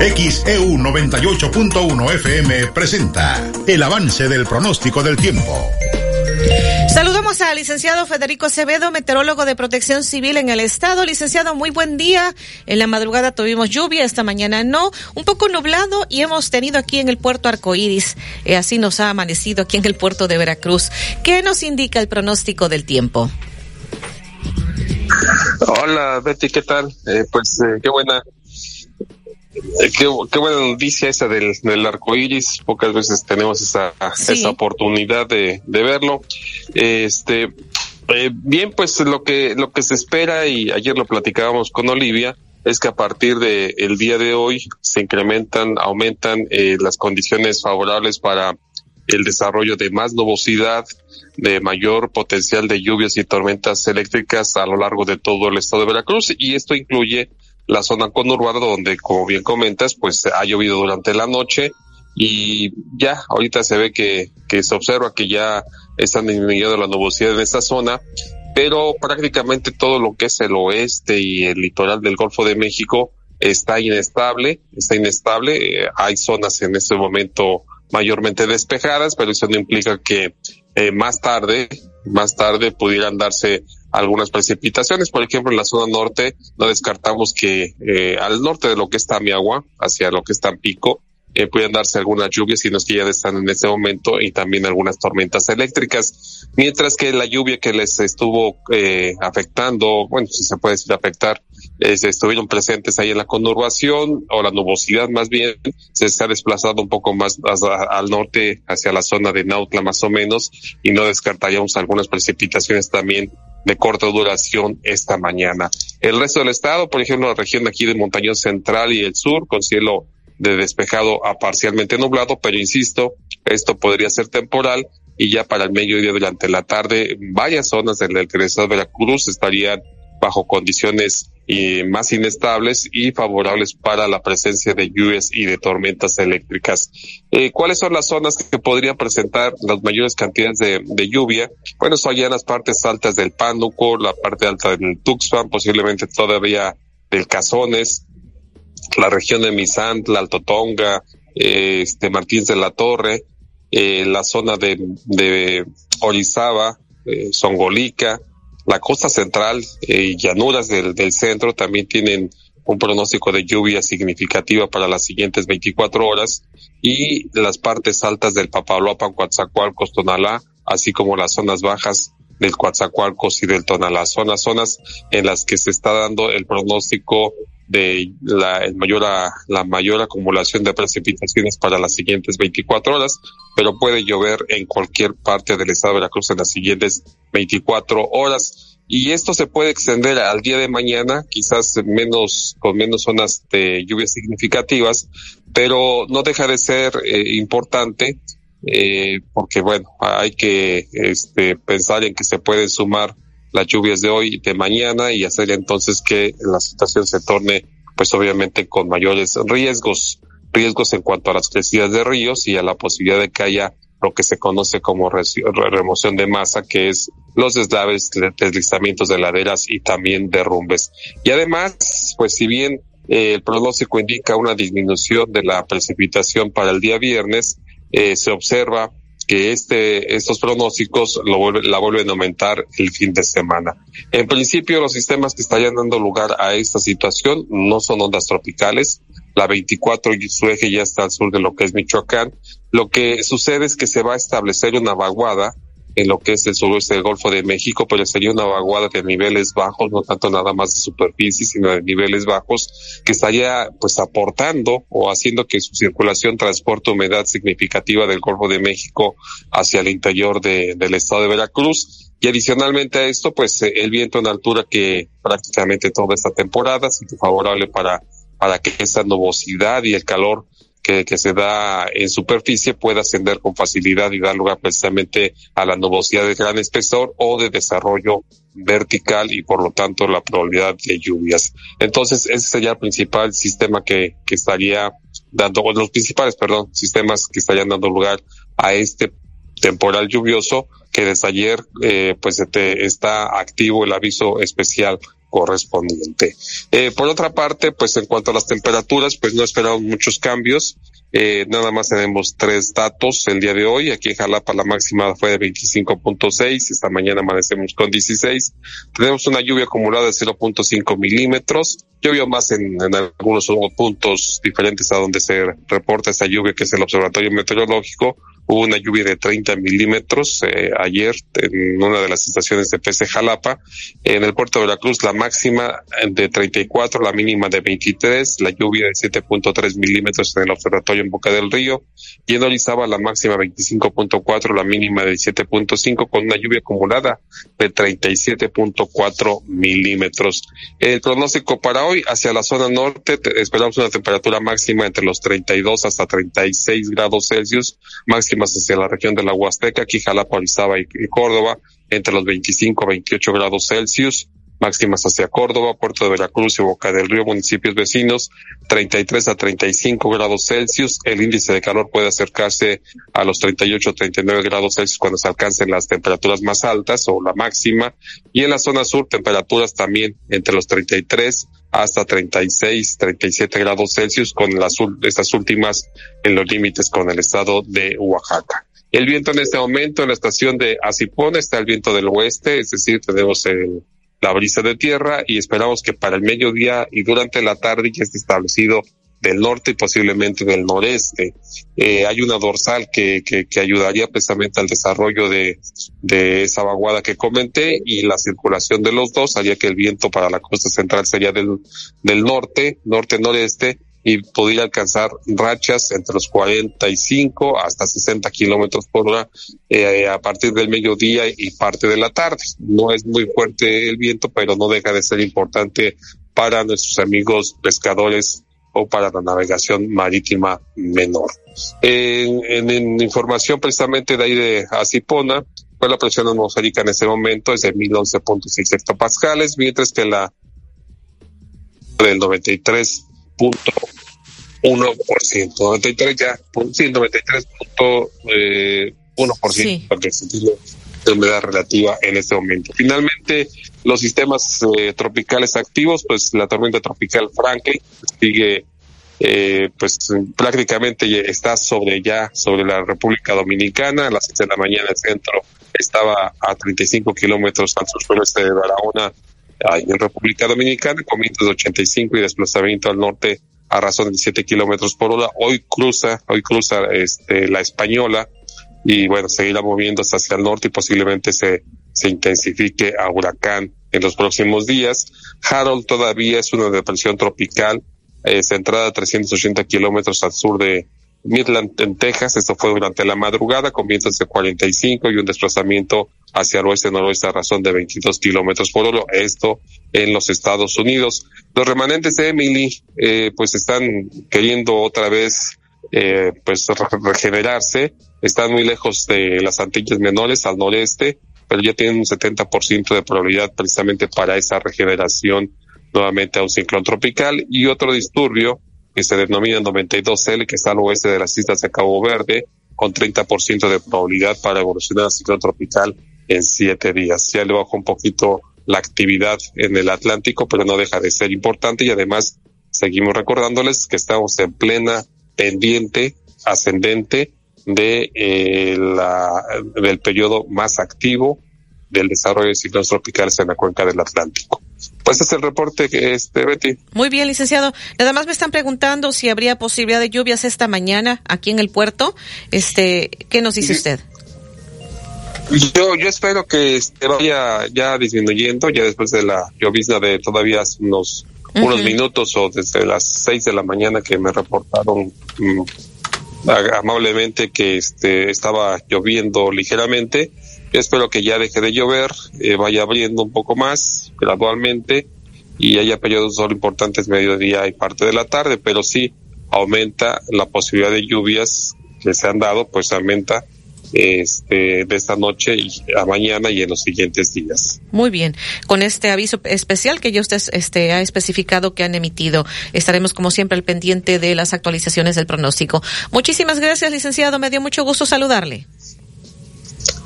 XEU 98.1 FM presenta el avance del pronóstico del tiempo. Saludamos al licenciado Federico Acevedo, meteorólogo de protección civil en el estado. Licenciado, muy buen día. En la madrugada tuvimos lluvia, esta mañana no, un poco nublado y hemos tenido aquí en el puerto Arcoíris. Eh, así nos ha amanecido aquí en el puerto de Veracruz. ¿Qué nos indica el pronóstico del tiempo? Hola Betty, ¿qué tal? Eh, pues eh, qué buena eh, qué, buena noticia esa del, del arco iris. Pocas veces tenemos esa, esa oportunidad de, de verlo. Este, eh, bien, pues lo que, lo que se espera, y ayer lo platicábamos con Olivia, es que a partir de el día de hoy se incrementan, aumentan eh, las condiciones favorables para el desarrollo de más nubosidad, de mayor potencial de lluvias y tormentas eléctricas a lo largo de todo el estado de Veracruz y esto incluye la zona conurbada donde, como bien comentas, pues ha llovido durante la noche y ya ahorita se ve que, que se observa que ya están disminuyendo la nubosidad en esta zona pero prácticamente todo lo que es el oeste y el litoral del Golfo de México está inestable, está inestable. Eh, hay zonas en este momento mayormente despejadas, pero eso no implica que eh, más tarde, más tarde pudieran darse algunas precipitaciones. Por ejemplo, en la zona norte no descartamos que eh, al norte de lo que está Miagua, hacia lo que está Pico, eh, pueden darse algunas lluvias, si no es que ya están en este momento, y también algunas tormentas eléctricas. Mientras que la lluvia que les estuvo eh, afectando, bueno, si se puede decir afectar, eh, estuvieron presentes ahí en la conurbación, o la nubosidad más bien, se, se ha desplazado un poco más al norte, hacia la zona de Nautla más o menos, y no descartaríamos algunas precipitaciones también de corta duración esta mañana. El resto del estado, por ejemplo, la región aquí de Montañón Central y el sur, con cielo de despejado a parcialmente nublado, pero insisto, esto podría ser temporal y ya para el mediodía durante la tarde varias zonas del, del de Veracruz estarían bajo condiciones y más inestables y favorables para la presencia de lluvias y de tormentas eléctricas. Eh, ¿Cuáles son las zonas que podrían presentar las mayores cantidades de, lluvia? Bueno, son en las partes altas del Pánuco, la parte alta del Tuxpan, posiblemente todavía del Cazones, la región de Misant, la Altotonga, eh, este Martínez de la Torre, eh, la zona de, de Orizaba, eh, Songolica, la costa central y llanuras del, del centro también tienen un pronóstico de lluvia significativa para las siguientes 24 horas y las partes altas del Papaloapan, Coatzacoalcos, Tonalá, así como las zonas bajas del Coatzacoalcos y del Tonalá. Son las zonas en las que se está dando el pronóstico de la, mayor, la mayor acumulación de precipitaciones para las siguientes 24 horas, pero puede llover en cualquier parte del estado de Veracruz en las siguientes 24 horas. Y esto se puede extender al día de mañana, quizás menos, con menos zonas de lluvias significativas, pero no deja de ser eh, importante, eh, porque bueno, hay que este, pensar en que se pueden sumar las lluvias de hoy y de mañana y hacer entonces que la situación se torne pues obviamente con mayores riesgos, riesgos en cuanto a las crecidas de ríos y a la posibilidad de que haya lo que se conoce como remoción de masa, que es los deslaves, deslizamientos de laderas y también derrumbes. Y además, pues si bien eh, el pronóstico indica una disminución de la precipitación para el día viernes, eh, se observa que este, estos pronósticos la vuelven a aumentar el fin de semana. En principio, los sistemas que estarían dando lugar a esta situación no son ondas tropicales. La 24 y su eje ya está al sur de lo que es Michoacán. Lo que sucede es que se va a establecer una vaguada en lo que es el suroeste del Golfo de México, pero sería una vaguada de niveles bajos, no tanto nada más de superficie, sino de niveles bajos, que estaría pues aportando o haciendo que su circulación transporte humedad significativa del Golfo de México hacia el interior de, del estado de Veracruz. Y adicionalmente a esto, pues eh, el viento en altura que prácticamente toda esta temporada, es favorable para, para que esa nubosidad y el calor que, que, se da en superficie pueda ascender con facilidad y dar lugar precisamente a la nubosidad de gran espesor o de desarrollo vertical y por lo tanto la probabilidad de lluvias. Entonces ese sería el principal sistema que, que estaría dando, o los principales, perdón, sistemas que estarían dando lugar a este temporal lluvioso que desde ayer eh, pues este, está activo el aviso especial correspondiente. Eh, por otra parte, pues en cuanto a las temperaturas, pues no esperamos muchos cambios. Eh, nada más tenemos tres datos el día de hoy. Aquí en Jalapa la máxima fue de 25.6, esta mañana amanecemos con 16. Tenemos una lluvia acumulada de 0.5 milímetros. Llovió más en, en, algunos puntos diferentes a donde se reporta esta lluvia, que es el Observatorio Meteorológico. Hubo una lluvia de 30 milímetros eh, ayer en una de las estaciones de PC Jalapa. En el puerto de Veracruz la máxima de 34, la mínima de 23, la lluvia de 7.3 milímetros en el observatorio en Boca del Río. Y en Orizaba la máxima 25.4, la mínima de 7.5 con una lluvia acumulada de 37.4 milímetros. El pronóstico para hoy hacia la zona norte esperamos una temperatura máxima entre los 32 hasta 36 grados Celsius, máxima hacia la región de la Huasteca, aquí Jalapa, Orizaba y, Córdoba, entre los 25 a 28 grados Celsius. Máximas hacia Córdoba, Puerto de Veracruz y Boca del Río, municipios vecinos, 33 a 35 grados Celsius. El índice de calor puede acercarse a los 38 a 39 grados Celsius cuando se alcancen las temperaturas más altas o la máxima. Y en la zona sur, temperaturas también entre los 33 hasta 36, 37 grados Celsius con las, estas últimas en los límites con el estado de Oaxaca. El viento en este momento en la estación de Asipón está el viento del oeste, es decir, tenemos el, la brisa de tierra y esperamos que para el mediodía y durante la tarde ya esté establecido del norte y posiblemente del noreste. Eh, hay una dorsal que, que, que, ayudaría precisamente al desarrollo de, de esa vaguada que comenté y la circulación de los dos haría que el viento para la costa central sería del, del norte, norte-noreste y podría alcanzar rachas entre los 45 hasta 60 kilómetros por hora eh, a partir del mediodía y parte de la tarde. No es muy fuerte el viento, pero no deja de ser importante para nuestros amigos pescadores o para la navegación marítima menor. En, en, información precisamente de ahí de Asipona, pues la presión atmosférica en ese momento es de 1011.6 hectopascales, mientras que la del 93 punto uno por ciento, 93 ya, sí, 93 punto uno por ciento de humedad relativa en este momento. Finalmente, los sistemas eh, tropicales activos, pues la tormenta tropical Franklin sigue eh, pues prácticamente está sobre ya, sobre la República Dominicana, a las 6 de la mañana el centro estaba a 35 kilómetros al sureste de Barahona, en República Dominicana, con vientos de 85 y desplazamiento al norte a razón de 7 kilómetros por hora. Hoy cruza, hoy cruza este, la española y bueno, seguirá moviéndose hacia el norte y posiblemente se, se intensifique a huracán en los próximos días. Harold todavía es una depresión tropical, eh, centrada a 380 kilómetros al sur de Midland, en Texas. Esto fue durante la madrugada, con vientos de 45 y un desplazamiento hacia el oeste-noroeste a razón de 22 kilómetros por hora. Esto en los Estados Unidos. Los remanentes de Emily, eh, pues están queriendo otra vez, eh, pues regenerarse. Están muy lejos de las Antillas Menores al noreste, pero ya tienen un 70% de probabilidad precisamente para esa regeneración nuevamente a un ciclón tropical y otro disturbio que se denomina 92L, que está al oeste de las islas de Cabo Verde, con 30% de probabilidad para evolucionar a ciclón tropical en siete días. Ya le bajó un poquito la actividad en el Atlántico, pero no deja de ser importante y además seguimos recordándoles que estamos en plena pendiente ascendente de eh, la del periodo más activo del desarrollo de ciclones tropicales en la cuenca del Atlántico. Pues es el reporte que este Betty. Muy bien, licenciado. Nada más me están preguntando si habría posibilidad de lluvias esta mañana aquí en el puerto. Este, ¿qué nos dice usted? Yo, yo espero que este vaya ya disminuyendo, ya después de la llovizna de todavía unos, unos minutos o desde las seis de la mañana que me reportaron mm, amablemente que este estaba lloviendo ligeramente. Espero que ya deje de llover, eh, vaya abriendo un poco más gradualmente y haya periodos de sol importantes mediodía y parte de la tarde, pero sí aumenta la posibilidad de lluvias que se han dado, pues aumenta este, de esta noche a mañana y en los siguientes días. Muy bien. Con este aviso especial que ya usted este, ha especificado que han emitido, estaremos como siempre al pendiente de las actualizaciones del pronóstico. Muchísimas gracias, licenciado. Me dio mucho gusto saludarle.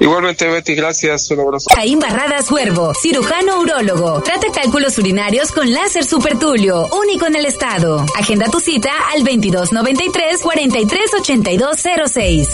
Igualmente, Betty, gracias. Un abrazo. Caín Barradas Huervo, cirujano urólogo. Trata cálculos urinarios con láser supertulio, único en el estado. Agenda tu cita al 2293-438206.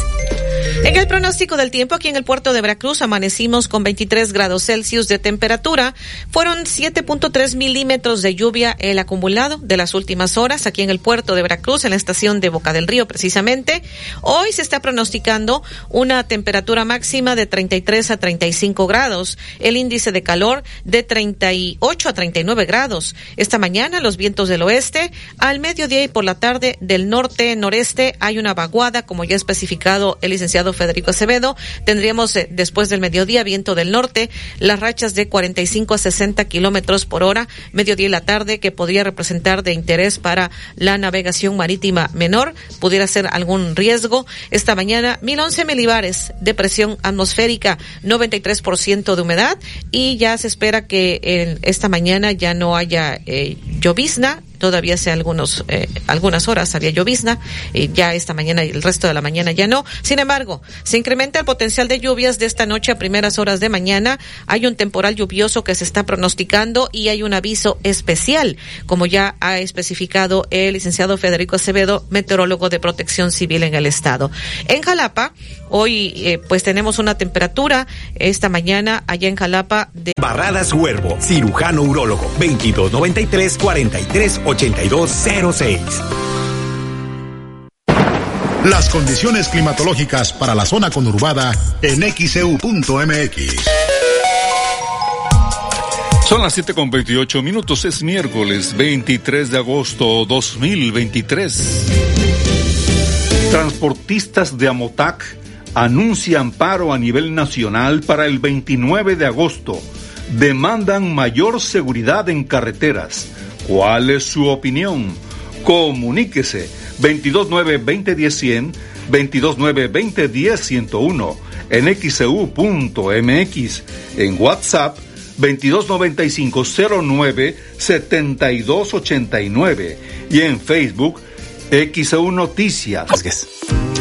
En el pronóstico del tiempo aquí en el puerto de Veracruz amanecimos con 23 grados Celsius de temperatura. Fueron 7.3 milímetros de lluvia el acumulado de las últimas horas aquí en el puerto de Veracruz, en la estación de Boca del Río precisamente. Hoy se está pronosticando una temperatura máxima de 33 a 35 grados, el índice de calor de 38 a 39 grados. Esta mañana los vientos del oeste, al mediodía y por la tarde del norte-noreste hay una vaguada, como ya ha especificado el licenciado licenciado Federico Acevedo. Tendríamos eh, después del mediodía viento del norte, las rachas de 45 a 60 kilómetros por hora, mediodía y la tarde, que podría representar de interés para la navegación marítima menor, pudiera ser algún riesgo. Esta mañana, 1011 milibares de presión atmosférica, 93% de humedad y ya se espera que esta mañana ya no haya eh, llovizna todavía hace algunos, eh, algunas horas había llovizna, y ya esta mañana y el resto de la mañana ya no. Sin embargo, se incrementa el potencial de lluvias de esta noche a primeras horas de mañana. Hay un temporal lluvioso que se está pronosticando y hay un aviso especial, como ya ha especificado el licenciado Federico Acevedo, meteorólogo de protección civil en el estado. En Jalapa, hoy eh, pues tenemos una temperatura esta mañana allá en Jalapa de Barradas Huervo, cirujano urólogo, 2293 43 8206. Las condiciones climatológicas para la zona conurbada en xeu.mx. Son las 7 con 28 minutos, es miércoles 23 de agosto 2023. Transportistas de Amotac anuncian paro a nivel nacional para el 29 de agosto. Demandan mayor seguridad en carreteras ¿Cuál es su opinión? Comuníquese 229-2010-100, 229-2010-101, en xcu.mx, e en WhatsApp 2295-09-7289 y en Facebook XEU Noticias.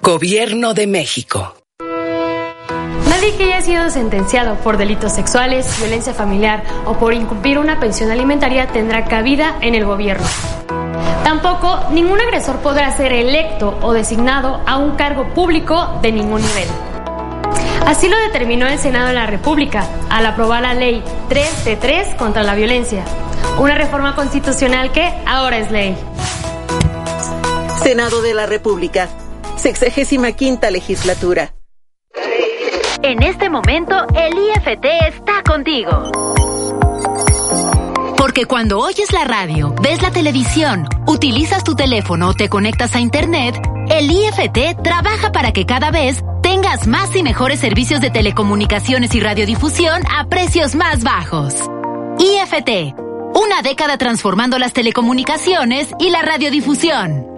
Gobierno de México. Nadie que haya sido sentenciado por delitos sexuales, violencia familiar o por incumplir una pensión alimentaria tendrá cabida en el gobierno. Tampoco ningún agresor podrá ser electo o designado a un cargo público de ningún nivel. Así lo determinó el Senado de la República al aprobar la ley 3 de 3 contra la violencia, una reforma constitucional que ahora es ley. Senado de la República sexagésima quinta legislatura. En este momento, el IFT está contigo. Porque cuando oyes la radio, ves la televisión, utilizas tu teléfono o te conectas a Internet, el IFT trabaja para que cada vez tengas más y mejores servicios de telecomunicaciones y radiodifusión a precios más bajos. IFT, una década transformando las telecomunicaciones y la radiodifusión.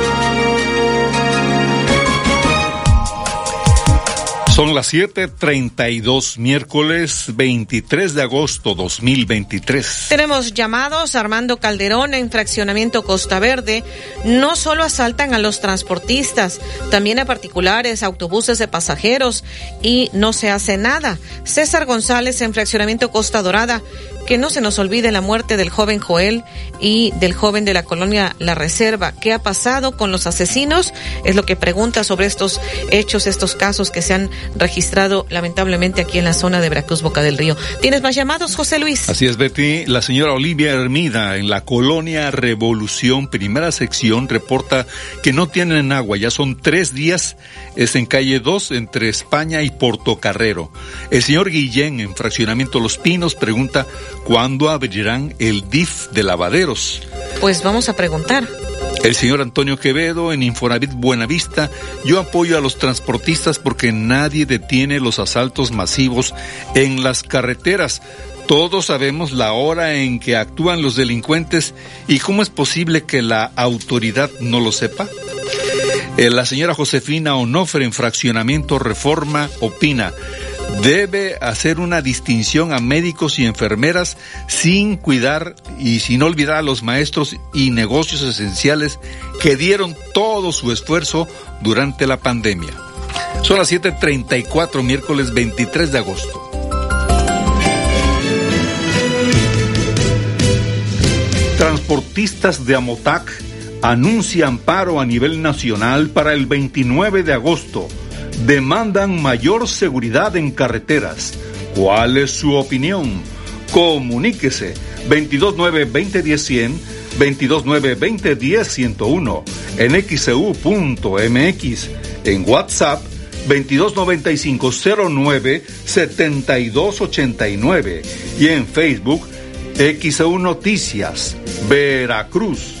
Son las 7:32, miércoles 23 de agosto 2023. Tenemos llamados. Armando Calderón en fraccionamiento Costa Verde. No solo asaltan a los transportistas, también a particulares, autobuses de pasajeros y no se hace nada. César González en fraccionamiento Costa Dorada que no se nos olvide la muerte del joven Joel y del joven de la colonia La Reserva. ¿Qué ha pasado con los asesinos? Es lo que pregunta sobre estos hechos, estos casos que se han registrado lamentablemente aquí en la zona de Veracruz, Boca del Río. ¿Tienes más llamados, José Luis? Así es, Betty. La señora Olivia Hermida en la colonia Revolución, primera sección, reporta que no tienen agua. Ya son tres días. Es en calle 2 entre España y Portocarrero. El señor Guillén en fraccionamiento Los Pinos pregunta ¿Cuándo abrirán el DIF de lavaderos? Pues vamos a preguntar. El señor Antonio Quevedo en Infonavit Buenavista, yo apoyo a los transportistas porque nadie detiene los asaltos masivos en las carreteras. Todos sabemos la hora en que actúan los delincuentes y cómo es posible que la autoridad no lo sepa. Eh, la señora Josefina Onofre en Fraccionamiento Reforma opina, debe hacer una distinción a médicos y enfermeras sin cuidar y sin olvidar a los maestros y negocios esenciales que dieron todo su esfuerzo durante la pandemia. Son las 7.34, miércoles 23 de agosto. Transportistas de Amotac anuncian paro a nivel nacional para el 29 de agosto demandan mayor seguridad en carreteras. ¿Cuál es su opinión? Comuníquese 229-2010-100, 229-2010-101, en xcu.mx, e en WhatsApp 2295-09-7289 y en Facebook XEU Noticias, Veracruz.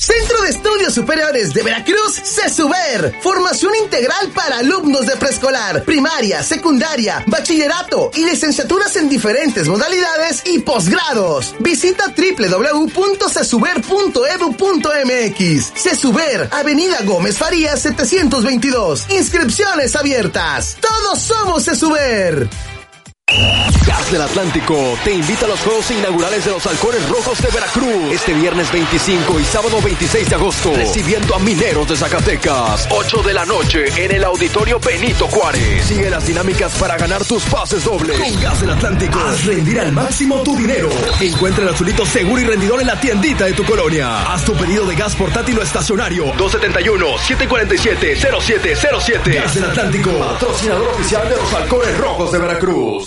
Centro de Estudios Superiores de Veracruz, CESUBER. Formación integral para alumnos de preescolar, primaria, secundaria, bachillerato y licenciaturas en diferentes modalidades y posgrados. Visita www.cesuber.edu.mx. CESUBER, Avenida Gómez Farías 722. Inscripciones abiertas. Todos somos CESUBER. Gas del Atlántico te invita a los Juegos Inaugurales de los Halcones Rojos de Veracruz este viernes 25 y sábado 26 de agosto, recibiendo a Mineros de Zacatecas, 8 de la noche en el Auditorio Benito Juárez. Sigue las dinámicas para ganar tus pases dobles. Con Gas del Atlántico, haz rendir al máximo tu dinero. Encuentra el azulito seguro y rendidor en la tiendita de tu colonia. Haz tu pedido de gas portátil o estacionario 271-747-0707. Gas del Atlántico, patrocinador oficial de los Halcones Rojos de Veracruz.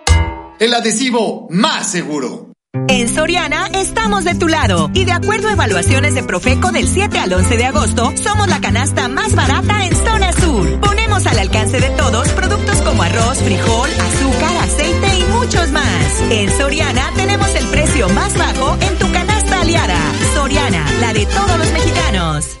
el adhesivo más seguro. En Soriana estamos de tu lado y de acuerdo a evaluaciones de Profeco del 7 al 11 de agosto, somos la canasta más barata en zona sur. Ponemos al alcance de todos productos como arroz, frijol, azúcar, aceite y muchos más. En Soriana tenemos el precio más bajo en tu canasta aliada. Soriana, la de todos los mexicanos.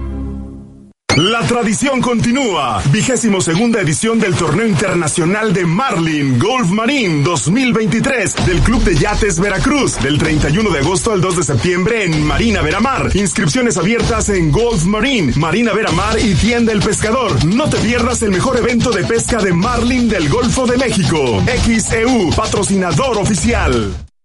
La tradición continúa. Vigésimo segunda edición del Torneo Internacional de Marlin Golf Marine 2023 del Club de Yates Veracruz del 31 de agosto al 2 de septiembre en Marina Veramar. Inscripciones abiertas en Golf Marine, Marina Veramar y Tienda El Pescador. No te pierdas el mejor evento de pesca de Marlin del Golfo de México. XEU, patrocinador oficial.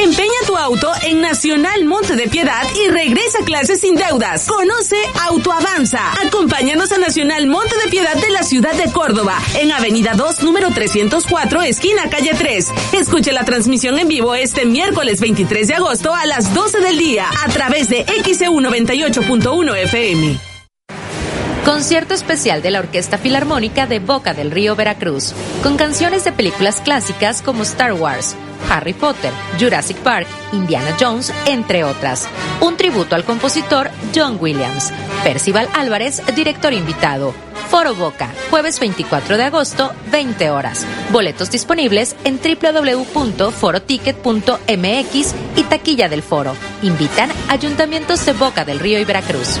Empeña tu auto en Nacional Monte de Piedad y regresa a clases sin deudas. Conoce Autoavanza. Acompáñanos a Nacional Monte de Piedad de la ciudad de Córdoba, en Avenida 2, número 304, esquina calle 3. Escuche la transmisión en vivo este miércoles 23 de agosto a las 12 del día a través de XEU 98.1 FM. Concierto especial de la Orquesta Filarmónica de Boca del Río Veracruz, con canciones de películas clásicas como Star Wars, Harry Potter, Jurassic Park, Indiana Jones, entre otras. Un tributo al compositor John Williams. Percival Álvarez, director invitado. Foro Boca, jueves 24 de agosto, 20 horas. Boletos disponibles en www.foroticket.mx y taquilla del foro. Invitan ayuntamientos de Boca del Río y Veracruz.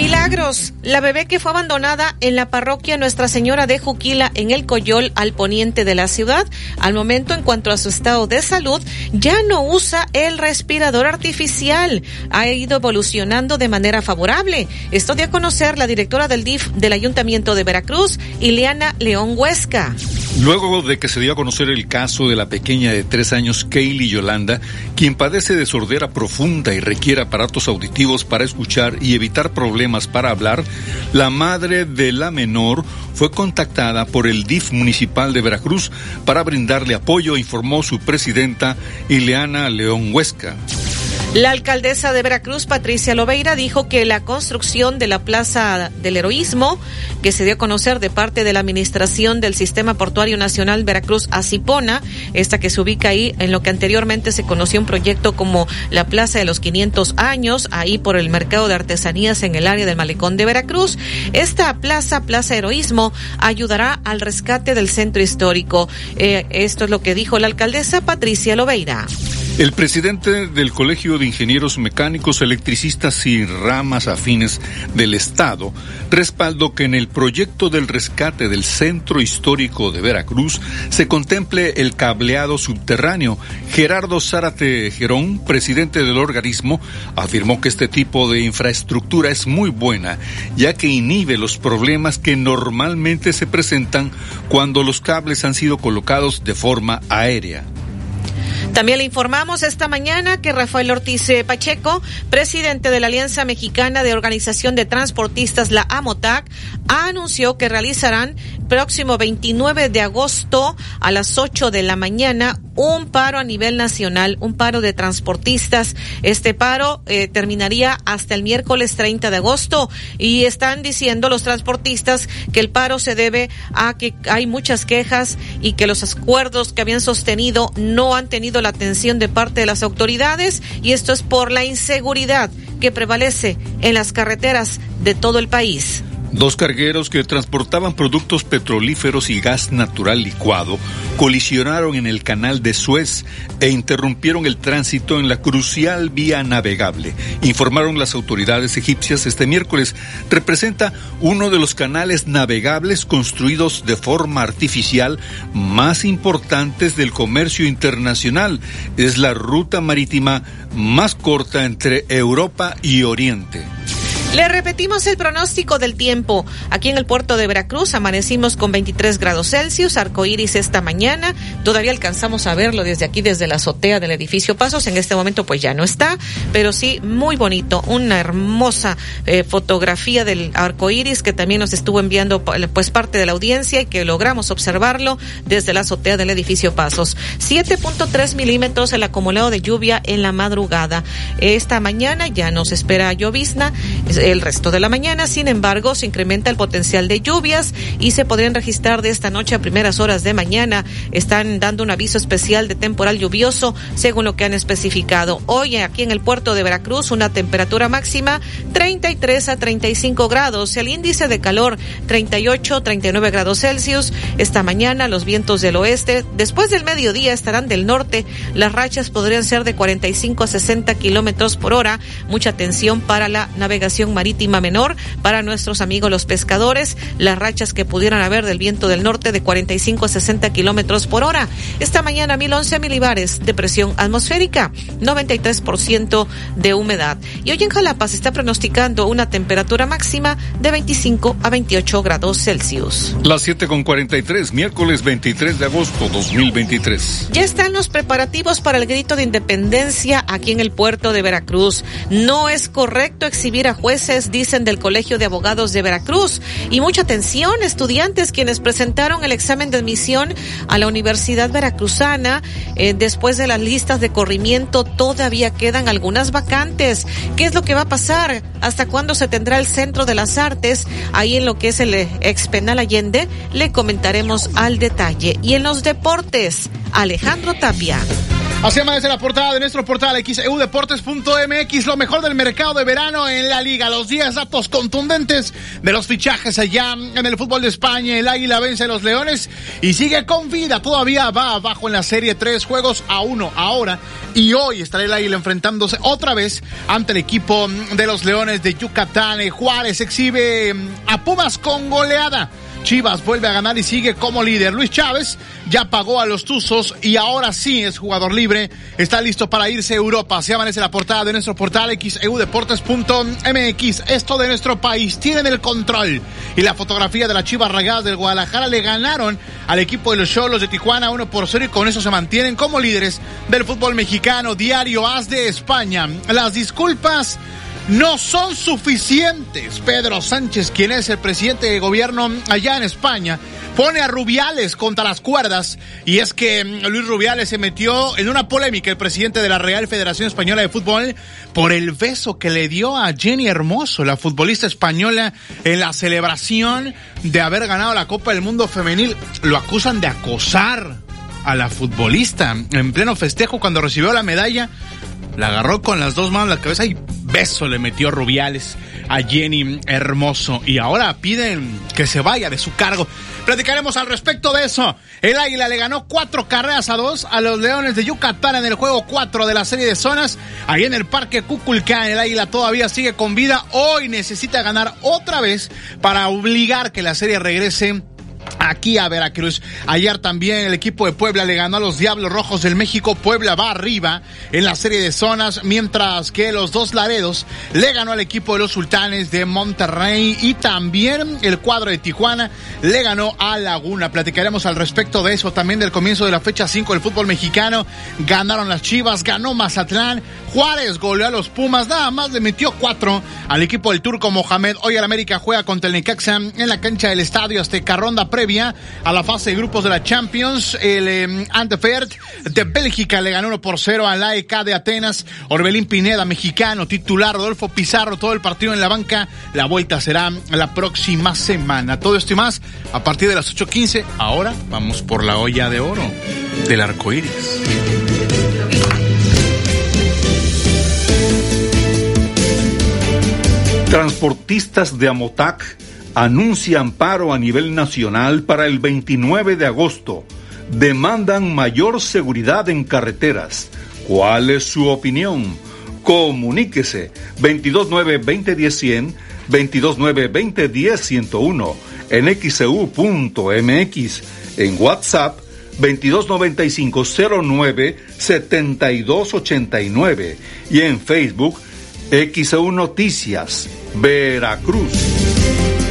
Milagros, la bebé que fue abandonada en la parroquia Nuestra Señora de Juquila en el Coyol al poniente de la ciudad, al momento en cuanto a su estado de salud, ya no usa el respirador artificial. Ha ido evolucionando de manera favorable. Esto dio a conocer la directora del DIF del Ayuntamiento de Veracruz, Ileana León Huesca. Luego de que se dio a conocer el caso de la pequeña de tres años Kaylee Yolanda, quien padece de sordera profunda y requiere aparatos auditivos para escuchar y evitar problemas para hablar, la madre de la menor fue contactada por el DIF municipal de Veracruz para brindarle apoyo, informó su presidenta Ileana León Huesca. La alcaldesa de Veracruz, Patricia Lobeira, dijo que la construcción de la Plaza del Heroísmo, que se dio a conocer de parte de la Administración del Sistema Portuario Nacional Veracruz Acipona, esta que se ubica ahí en lo que anteriormente se conoció un proyecto como la Plaza de los 500 años, ahí por el mercado de artesanías en el área del Malecón de Veracruz. Esta plaza, Plaza Heroísmo, ayudará al rescate del centro histórico. Eh, esto es lo que dijo la alcaldesa Patricia Lobeira. El presidente del Colegio de Ingenieros Mecánicos, Electricistas y Ramas Afines del Estado respaldó que en el proyecto del rescate del Centro Histórico de Veracruz se contemple el cableado subterráneo. Gerardo Zárate Gerón, presidente del organismo, afirmó que este tipo de infraestructura es muy buena, ya que inhibe los problemas que normalmente se presentan cuando los cables han sido colocados de forma aérea. También le informamos esta mañana que Rafael Ortiz eh, Pacheco, presidente de la Alianza Mexicana de Organización de Transportistas, la AMOTAC, anunció que realizarán próximo 29 de agosto a las 8 de la mañana un paro a nivel nacional, un paro de transportistas. Este paro eh, terminaría hasta el miércoles 30 de agosto y están diciendo los transportistas que el paro se debe a que hay muchas quejas y que los acuerdos que habían sostenido no han tenido la atención de parte de las autoridades y esto es por la inseguridad que prevalece en las carreteras de todo el país. Dos cargueros que transportaban productos petrolíferos y gas natural licuado colisionaron en el canal de Suez e interrumpieron el tránsito en la crucial vía navegable. Informaron las autoridades egipcias este miércoles. Representa uno de los canales navegables construidos de forma artificial más importantes del comercio internacional. Es la ruta marítima más corta entre Europa y Oriente. Le repetimos el pronóstico del tiempo. Aquí en el puerto de Veracruz amanecimos con 23 grados Celsius, arcoíris esta mañana. Todavía alcanzamos a verlo desde aquí, desde la azotea del edificio Pasos. En este momento pues ya no está, pero sí muy bonito. Una hermosa eh, fotografía del arcoíris que también nos estuvo enviando pues parte de la audiencia y que logramos observarlo desde la azotea del edificio Pasos. 7.3 milímetros el acumulado de lluvia en la madrugada. Esta mañana ya nos espera llovizna el resto de la mañana. Sin embargo, se incrementa el potencial de lluvias y se podrían registrar de esta noche a primeras horas de mañana. Están dando un aviso especial de temporal lluvioso, según lo que han especificado. Hoy aquí en el puerto de Veracruz, una temperatura máxima 33 a 35 grados. El índice de calor 38, 39 grados Celsius. Esta mañana los vientos del oeste, después del mediodía, estarán del norte. Las rachas podrían ser de 45 a 60 kilómetros por hora. Mucha atención para la navegación marítima menor para nuestros amigos los pescadores. Las rachas que pudieran haber del viento del norte de 45 a 60 kilómetros por hora. Esta mañana 1011 milibares de presión atmosférica, 93% de humedad. Y hoy en Jalapa se está pronosticando una temperatura máxima de 25 a 28 grados Celsius. Las 7 con 43, miércoles 23 de agosto 2023. Ya están los preparativos para el grito de independencia aquí en el puerto de Veracruz. No es correcto exhibir a jueces, dicen del Colegio de Abogados de Veracruz. Y mucha atención, estudiantes quienes presentaron el examen de admisión a la Universidad Veracruzana, eh, después de las listas de corrimiento todavía quedan algunas vacantes. ¿Qué es lo que va a pasar? ¿Hasta cuándo se tendrá el Centro de las Artes? Ahí en lo que es el ex penal Allende, le comentaremos al detalle. Y en los deportes, Alejandro Tapia. Así amanece la portada de nuestro portal xeudeportes.mx, lo mejor del mercado de verano en la liga. Los 10 datos contundentes de los fichajes allá en el fútbol de España. El Águila vence a los Leones y sigue con vida. Todavía va abajo en la serie, tres juegos a uno ahora. Y hoy estará el Águila enfrentándose otra vez ante el equipo de los Leones de Yucatán. Juárez exhibe a Pumas con goleada. Chivas vuelve a ganar y sigue como líder. Luis Chávez ya pagó a los Tuzos y ahora sí es jugador libre. Está listo para irse a Europa. Se amanece la portada de nuestro portal xeudeportes.mx. Esto de nuestro país. Tienen el control. Y la fotografía de la Chivas Ragadas del Guadalajara le ganaron al equipo de los Cholos de Tijuana 1 por 0 y con eso se mantienen como líderes del fútbol mexicano. Diario As de España. Las disculpas no son suficientes. Pedro Sánchez, quien es el presidente de gobierno allá en España, pone a Rubiales contra las cuerdas. Y es que mm, Luis Rubiales se metió en una polémica, el presidente de la Real Federación Española de Fútbol, por el beso que le dio a Jenny Hermoso, la futbolista española, en la celebración de haber ganado la Copa del Mundo Femenil. Lo acusan de acosar a la futbolista en pleno festejo cuando recibió la medalla. La agarró con las dos manos la cabeza y beso le metió Rubiales a Jenny Hermoso. Y ahora piden que se vaya de su cargo. Platicaremos al respecto de eso. El Águila le ganó cuatro carreras a dos a los Leones de Yucatán en el juego cuatro de la serie de zonas. Ahí en el Parque Cuculcán, el Águila todavía sigue con vida. Hoy necesita ganar otra vez para obligar que la serie regrese aquí a Veracruz. Ayer también el equipo de Puebla le ganó a los Diablos Rojos del México. Puebla va arriba en la serie de zonas, mientras que los dos Laredos le ganó al equipo de los Sultanes de Monterrey y también el cuadro de Tijuana le ganó a Laguna. Platicaremos al respecto de eso también del comienzo de la fecha 5 del fútbol mexicano. Ganaron las Chivas, ganó Mazatlán. Juárez goleó a los Pumas, nada más le metió cuatro al equipo del turco Mohamed. Hoy el América juega contra el Necaxa en la cancha del estadio Azteca Ronda previa a la fase de grupos de la Champions. El eh, de Bélgica le ganó 1 por 0 al AEK de Atenas. Orbelín Pineda, mexicano, titular. Rodolfo Pizarro, todo el partido en la banca. La vuelta será la próxima semana. Todo esto y más a partir de las 8.15. Ahora vamos por la olla de oro del arco iris. Transportistas de Amotac anuncia amparo a nivel nacional para el 29 de agosto. Demandan mayor seguridad en carreteras. ¿Cuál es su opinión? Comuníquese 229-2010-100, 229-2010-101, en xcu.mx, en WhatsApp 229509-7289 y en Facebook XEU Noticias, Veracruz.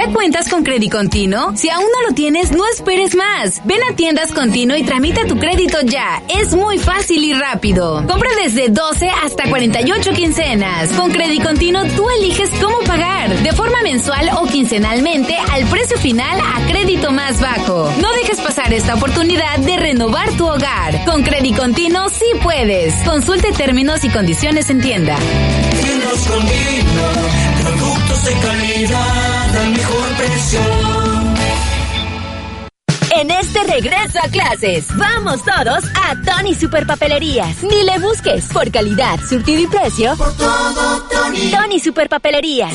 ¿Ya cuentas con crédito continuo? Si aún no lo tienes, no esperes más. Ven a Tiendas Continuo y tramita tu crédito ya. Es muy fácil y rápido. Compra desde 12 hasta 48 quincenas. Con crédito continuo tú eliges cómo pagar, de forma mensual o quincenalmente al precio final a crédito más bajo. No dejes pasar esta oportunidad de renovar tu hogar. Con crédito continuo sí puedes. Consulte términos y condiciones en tienda. Tiendas Continuo, productos de calidad al mejor precio. En este regreso a clases, vamos todos a Tony Super Papelerías. Ni le busques por calidad, surtido y precio. Por todo, Tony. Tony Super Papelerías.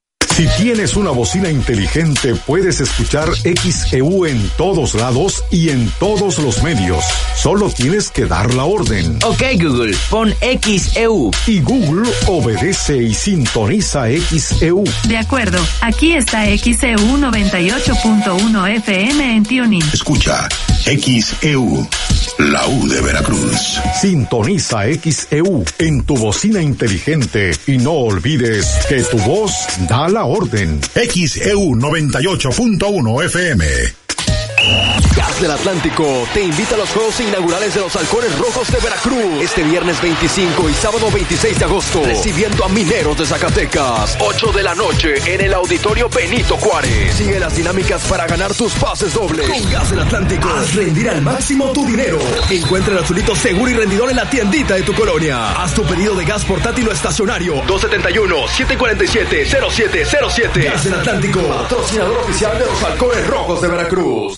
Si tienes una bocina inteligente, puedes escuchar XEU en todos lados y en todos los medios. Solo tienes que dar la orden. Ok Google, pon XEU. Y Google obedece y sintoniza XEU. De acuerdo, aquí está XEU 98.1 FM en Tuning. Escucha, XEU, la U de Veracruz. Sintoniza XEU en tu bocina inteligente y no olvides que tu voz da la orden. XEU 98.1 FM. Gas del Atlántico te invita a los Juegos Inaugurales de los Halcones Rojos de Veracruz este viernes 25 y sábado 26 de agosto, recibiendo a Mineros de Zacatecas, 8 de la noche en el Auditorio Benito Juárez. Sigue las dinámicas para ganar tus pases dobles. Con Gas del Atlántico, haz rendir al máximo tu dinero. Encuentra el azulito seguro y rendidor en la tiendita de tu colonia. Haz tu pedido de gas portátil o estacionario 271-747-0707. Gas del Atlántico, patrocinador oficial de los Halcones Rojos de Veracruz.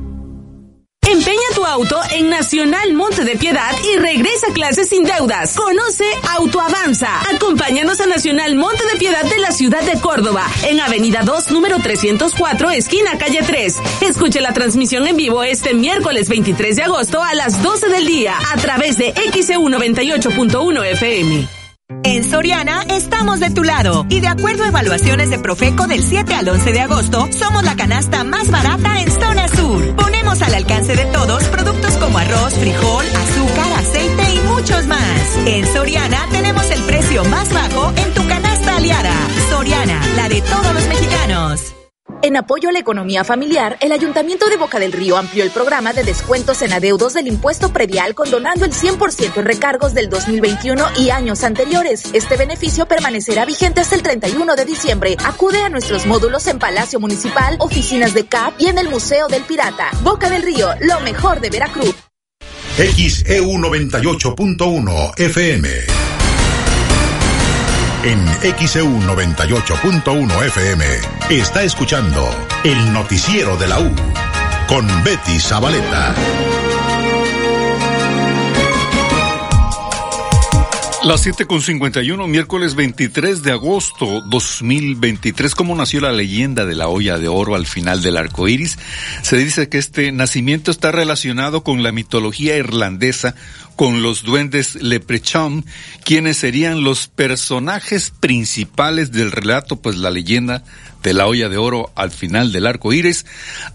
Empeña tu auto en Nacional Monte de Piedad y regresa a clases sin deudas. Conoce Autoavanza. Acompáñanos a Nacional Monte de Piedad de la ciudad de Córdoba, en Avenida 2, número 304, esquina calle 3. Escuche la transmisión en vivo este miércoles 23 de agosto a las 12 del día a través de XEU 98.1 FM. En Soriana estamos de tu lado y de acuerdo a evaluaciones de Profeco del 7 al 11 de agosto, somos la canasta más barata en zona sur. Ponemos al alcance de todos productos como arroz, frijol, azúcar, aceite y muchos más. En Soriana tenemos el precio más bajo en tu canasta aliada. Soriana, la de todos los mexicanos. En apoyo a la economía familiar, el Ayuntamiento de Boca del Río amplió el programa de descuentos en adeudos del impuesto predial condonando el 100% en recargos del 2021 y años anteriores. Este beneficio permanecerá vigente hasta el 31 de diciembre. Acude a nuestros módulos en Palacio Municipal, oficinas de CAP y en el Museo del Pirata. Boca del Río, lo mejor de Veracruz. XEU 98.1 FM. En XEU 98.1 FM está escuchando el noticiero de la U con Betty Zabaleta. Las 7.51, miércoles 23 de agosto 2023. ¿Cómo nació la leyenda de la olla de oro al final del arco iris? Se dice que este nacimiento está relacionado con la mitología irlandesa, con los duendes Leprechaun, quienes serían los personajes principales del relato, pues la leyenda de la olla de oro al final del arco iris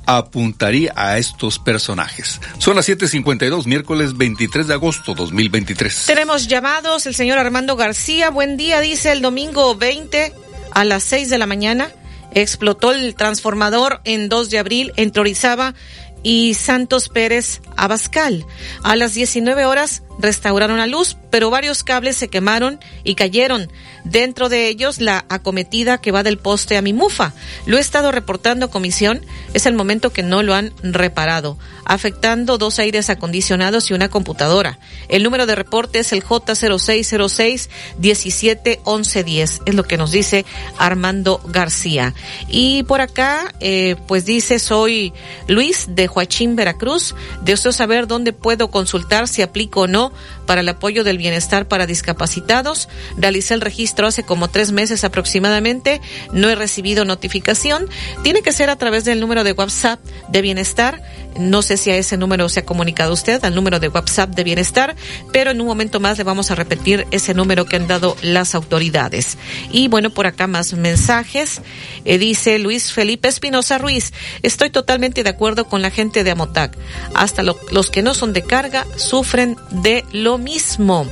apuntaría a estos personajes. Son las 7:52, miércoles 23 de agosto 2023. Tenemos llamados. El señor Armando García, buen día, dice el domingo 20 a las 6 de la mañana. Explotó el transformador en 2 de abril entre Orizaba y Santos Pérez Abascal. A las 19 horas restauraron la luz, pero varios cables se quemaron y cayeron. Dentro de ellos, la acometida que va del poste a mi mufa. Lo he estado reportando a comisión. Es el momento que no lo han reparado, afectando dos aires acondicionados y una computadora. El número de reporte es el J0606-171110. Es lo que nos dice Armando García. Y por acá, eh, pues dice, soy Luis de Joachín, Veracruz. Deseo saber dónde puedo consultar si aplico o no para el apoyo del bienestar para discapacitados. Realicé el registro hace como tres meses aproximadamente. No he recibido notificación. Tiene que ser a través del número de WhatsApp de bienestar. No sé si a ese número se ha comunicado usted, al número de WhatsApp de bienestar, pero en un momento más le vamos a repetir ese número que han dado las autoridades. Y bueno, por acá más mensajes. Eh, dice Luis Felipe Espinosa Ruiz, estoy totalmente de acuerdo con la gente de Amotac. Hasta los que no son de carga sufren de lo mismo.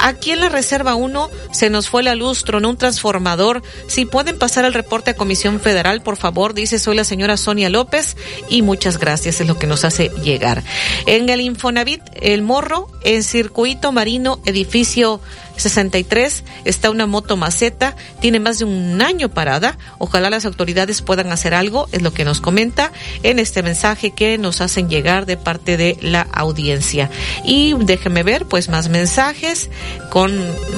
Aquí en la Reserva 1 se nos fue la luz, tronó un transformador. Si pueden pasar el reporte a Comisión Federal, por favor, dice soy la señora Sonia López y muchas gracias, es lo que nos hace llegar. En el Infonavit, el Morro, en Circuito Marino, edificio 63 está una moto maceta, tiene más de un año parada. Ojalá las autoridades puedan hacer algo, es lo que nos comenta en este mensaje que nos hacen llegar de parte de la audiencia. Y déjeme ver, pues más mensajes con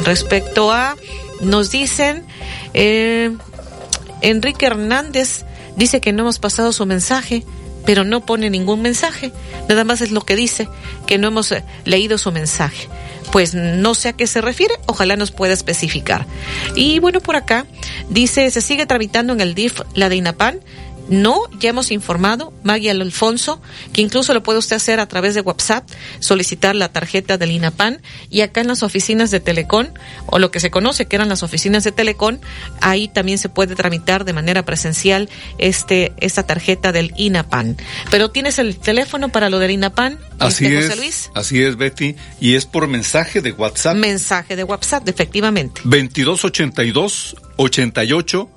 respecto a, nos dicen, eh, Enrique Hernández dice que no hemos pasado su mensaje pero no pone ningún mensaje. Nada más es lo que dice, que no hemos eh, leído su mensaje pues no sé a qué se refiere, ojalá nos pueda especificar. Y bueno, por acá dice, se sigue tramitando en el DIF la de INAPAN, no, ya hemos informado, Maggie Alfonso, que incluso lo puede usted hacer a través de WhatsApp, solicitar la tarjeta del INAPAN y acá en las oficinas de Telecom, o lo que se conoce que eran las oficinas de Telecom, ahí también se puede tramitar de manera presencial este esta tarjeta del INAPAN. Pero tienes el teléfono para lo del INAPAN, así este, es, José Luis. Así es, Betty, y es por mensaje de WhatsApp. Mensaje de WhatsApp, efectivamente. 2282 88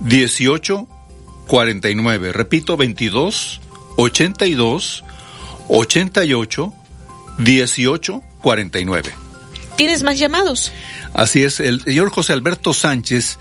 18 49. Repito, 22 82 88 18 49. ¿Tienes más llamados? Así es, el señor José Alberto Sánchez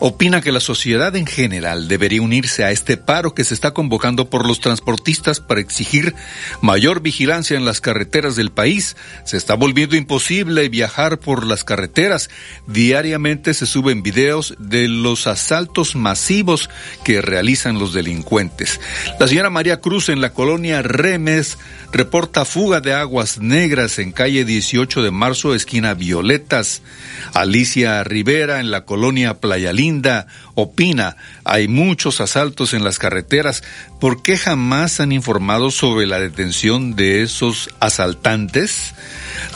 opina que la sociedad en general debería unirse a este paro que se está convocando por los transportistas para exigir mayor vigilancia en las carreteras del país. Se está volviendo imposible viajar por las carreteras. Diariamente se suben videos de los asaltos masivos que realizan los delincuentes. La señora María Cruz en la colonia Remes reporta fuga de aguas negras en calle 18 de marzo, esquina Violetas. Alicia Rivera en la colonia Playa Linda opina, hay muchos asaltos en las carreteras. ¿Por qué jamás han informado sobre la detención de esos asaltantes?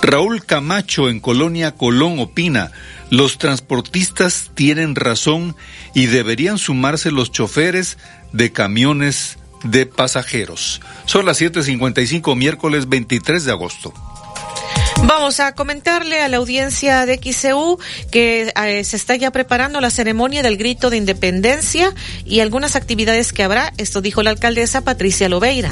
Raúl Camacho en colonia Colón opina, los transportistas tienen razón y deberían sumarse los choferes de camiones de pasajeros. Son las 7.55 miércoles 23 de agosto. Vamos a comentarle a la audiencia de XCU que eh, se está ya preparando la ceremonia del grito de independencia y algunas actividades que habrá. Esto dijo la alcaldesa Patricia Lobeira.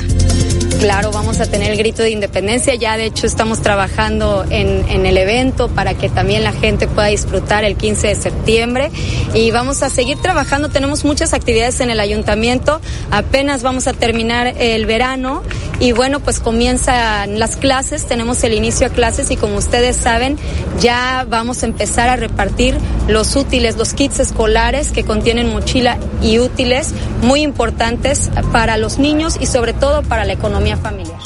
Claro, vamos a tener el grito de independencia. Ya de hecho estamos trabajando en, en, el evento para que también la gente pueda disfrutar el 15 de septiembre. Y vamos a seguir trabajando. Tenemos muchas actividades en el ayuntamiento. Apenas vamos a terminar el verano. Y bueno, pues comienzan las clases. Tenemos el inicio a clases y como ustedes saben, ya vamos a empezar a repartir los útiles, los kits escolares que contienen mochila y útiles muy importantes para los niños y sobre todo para la economía familiar.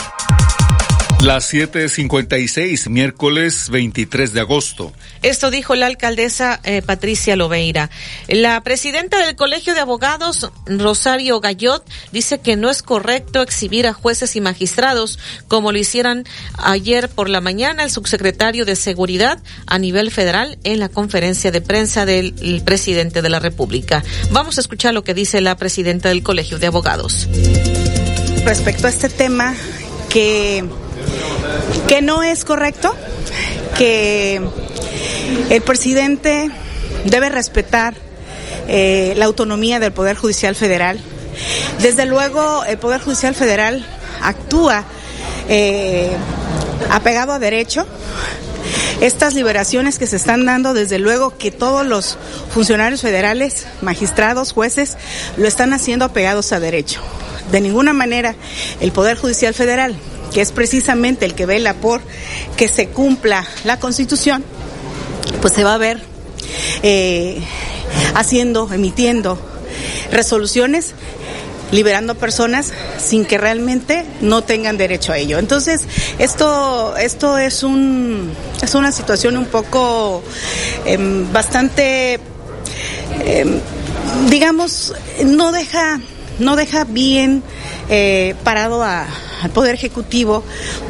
Las 7:56, miércoles 23 de agosto. Esto dijo la alcaldesa eh, Patricia Loveira. La presidenta del Colegio de Abogados, Rosario Gallot, dice que no es correcto exhibir a jueces y magistrados como lo hicieran ayer por la mañana el subsecretario de Seguridad a nivel federal en la conferencia de prensa del presidente de la República. Vamos a escuchar lo que dice la presidenta del Colegio de Abogados. Respecto a este tema que que no es correcto, que el presidente debe respetar eh, la autonomía del Poder Judicial Federal. Desde luego, el Poder Judicial Federal actúa eh, apegado a derecho. Estas liberaciones que se están dando, desde luego que todos los funcionarios federales, magistrados, jueces, lo están haciendo apegados a derecho. De ninguna manera el Poder Judicial Federal que es precisamente el que vela por que se cumpla la Constitución, pues se va a ver eh, haciendo, emitiendo resoluciones liberando personas sin que realmente no tengan derecho a ello. Entonces, esto, esto es un es una situación un poco em, bastante em, digamos, no deja, no deja bien eh, parado al Poder Ejecutivo,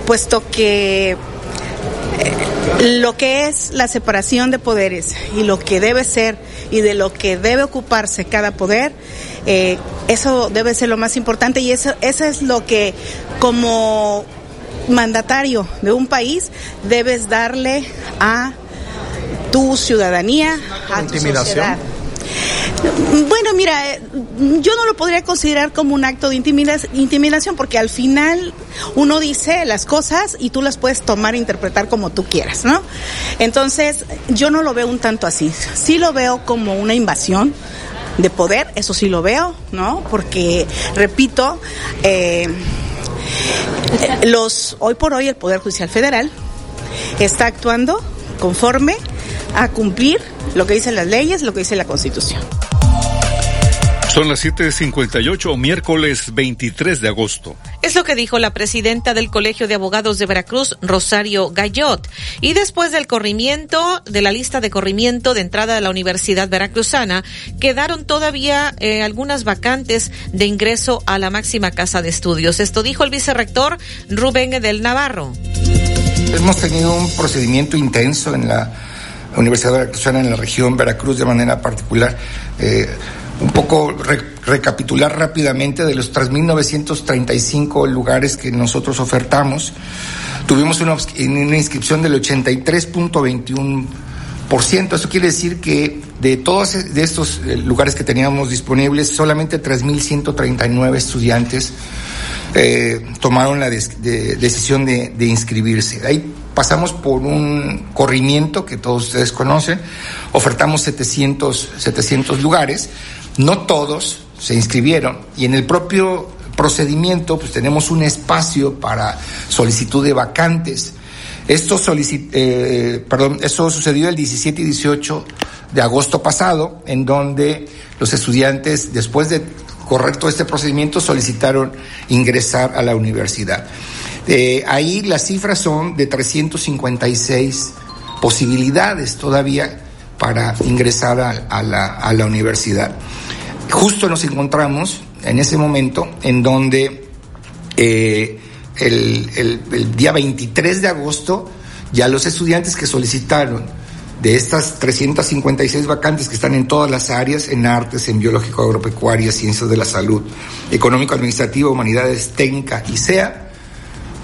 puesto que eh, lo que es la separación de poderes y lo que debe ser y de lo que debe ocuparse cada poder, eh, eso debe ser lo más importante y eso, eso es lo que como mandatario de un país debes darle a tu ciudadanía, a tu sociedad. Bueno, mira, eh, yo no lo podría considerar como un acto de intimidación porque al final uno dice las cosas y tú las puedes tomar e interpretar como tú quieras, ¿no? Entonces, yo no lo veo un tanto así. Sí lo veo como una invasión de poder, eso sí lo veo, ¿no? Porque, repito, eh, los hoy por hoy el Poder Judicial Federal está actuando conforme a cumplir lo que dicen las leyes, lo que dice la Constitución. Son las 7:58, miércoles 23 de agosto. Es lo que dijo la presidenta del Colegio de Abogados de Veracruz, Rosario Gallot. Y después del corrimiento, de la lista de corrimiento de entrada a la Universidad Veracruzana, quedaron todavía eh, algunas vacantes de ingreso a la máxima casa de estudios. Esto dijo el vicerrector Rubén del Navarro. Hemos tenido un procedimiento intenso en la Universidad Veracruzana en la región Veracruz de manera particular. Eh, un poco recapitular rápidamente de los 3.935 lugares que nosotros ofertamos. Tuvimos una, inscripción del 83.21%. Eso quiere decir que de todos de estos eh, lugares que teníamos disponibles, solamente 3.139 estudiantes eh, tomaron la decisión de, de inscribirse. Ahí pasamos por un corrimiento que todos ustedes conocen, ofertamos 700, 700 lugares, no todos se inscribieron y en el propio procedimiento pues tenemos un espacio para solicitud de vacantes. Esto, eh, esto sucedió el 17 y 18 de agosto pasado, en donde los estudiantes, después de correcto este procedimiento, solicitaron ingresar a la universidad. Eh, ahí las cifras son de 356 posibilidades todavía para ingresar a, la, a la universidad. Justo nos encontramos en ese momento en donde eh, el, el, día 23 de agosto ya los estudiantes que solicitaron de estas 356 vacantes que están en todas las áreas, en artes, en biológico, agropecuaria, ciencias de la salud, económico, administrativo, humanidades, técnica y SEA,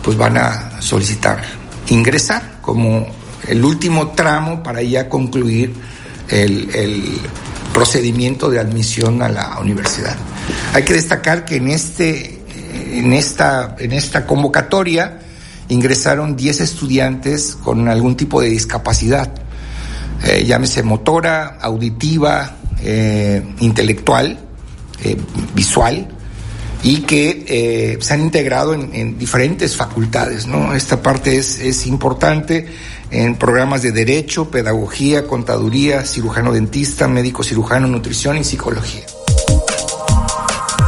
pues van a solicitar ingresar como el último tramo para ya concluir el, procedimiento de admisión a la universidad. Hay que destacar que en este en esta en esta convocatoria ingresaron 10 estudiantes con algún tipo de discapacidad, eh, llámese motora, auditiva, eh, intelectual, eh, visual, y que eh, se han integrado en, en, diferentes facultades, ¿no? Esta parte es, es importante en programas de derecho, pedagogía, contaduría, cirujano dentista, médico cirujano, nutrición y psicología.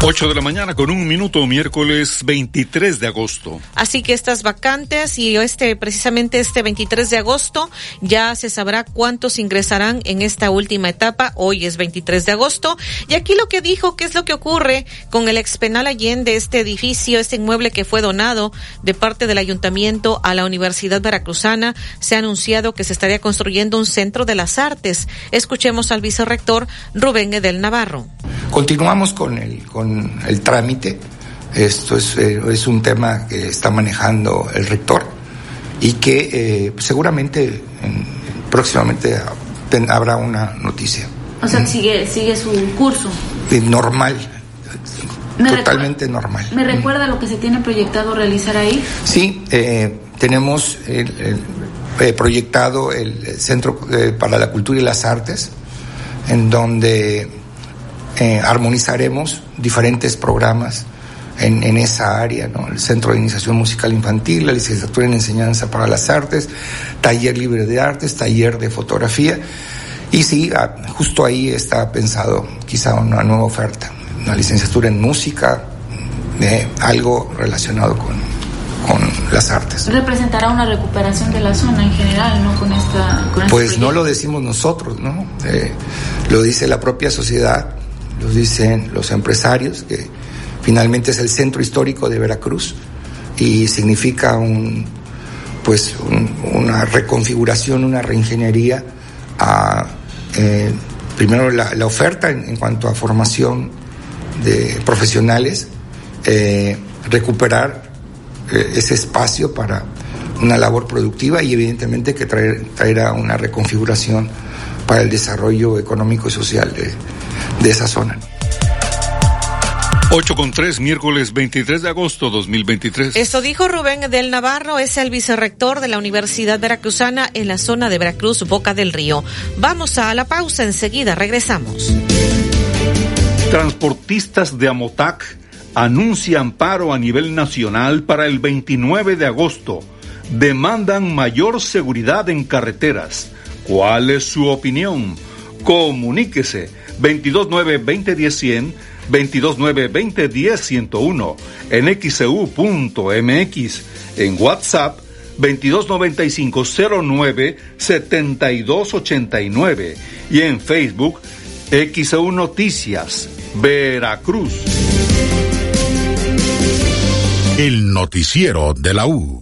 8 de la mañana con un minuto, miércoles 23 de agosto. Así que estas vacantes y este, precisamente este 23 de agosto, ya se sabrá cuántos ingresarán en esta última etapa. Hoy es 23 de agosto. Y aquí lo que dijo, qué es lo que ocurre con el expenal Allende, este edificio, este inmueble que fue donado de parte del ayuntamiento a la Universidad Veracruzana. Se ha anunciado que se estaría construyendo un centro de las artes. Escuchemos al vicerrector Rubén Edel Navarro. Continuamos con el, con el trámite. Esto es, eh, es, un tema que está manejando el rector y que eh, seguramente próximamente habrá una noticia. O sea, sigue, sigue su curso. normal, totalmente normal. ¿Me recuerda lo que se tiene proyectado realizar ahí? Sí, eh, tenemos proyectado el Centro para la Cultura y las Artes, en donde eh, armonizaremos diferentes programas en, en, esa área, ¿no? El Centro de Iniciación Musical Infantil, la licenciatura en Enseñanza para las Artes, taller libre de artes, taller de fotografía. Y sí, ah, justo ahí está pensado quizá una nueva oferta, una licenciatura en música, de algo relacionado con, con las artes. ¿Representará una recuperación de la zona en general, no? Con esta. Con este pues no lo decimos nosotros, ¿no? Eh, lo dice la propia sociedad dicen los empresarios, que finalmente es el centro histórico de Veracruz y significa un, pues una reconfiguración, una reingeniería a eh, primero la, oferta en, cuanto a formación de profesionales, eh, recuperar eh, ese espacio para una labor productiva y evidentemente que traer, traerá una reconfiguración para el desarrollo económico y social de, de esa zona. 8 con 3, miércoles 23 de agosto 2023. Esto dijo Rubén del Navarro, es el vicerrector de la Universidad Veracruzana en la zona de Veracruz, Boca del Río. Vamos a la pausa, enseguida regresamos. Transportistas de Amotac anuncian paro a nivel nacional para el 29 de agosto. Demandan mayor seguridad en carreteras. ¿Cuál es su opinión? Comuníquese 229-2010-100, 229-2010-101, en xcu.mx, e en WhatsApp 2295-09-7289 y en Facebook XEU Noticias, Veracruz. El noticiero de la U.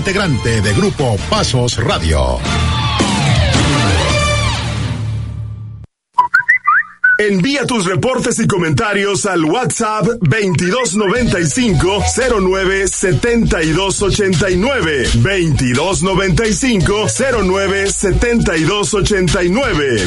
integrante de Grupo Pasos Radio. Envía tus reportes y comentarios al WhatsApp 2295 09 7289 2295 09 7289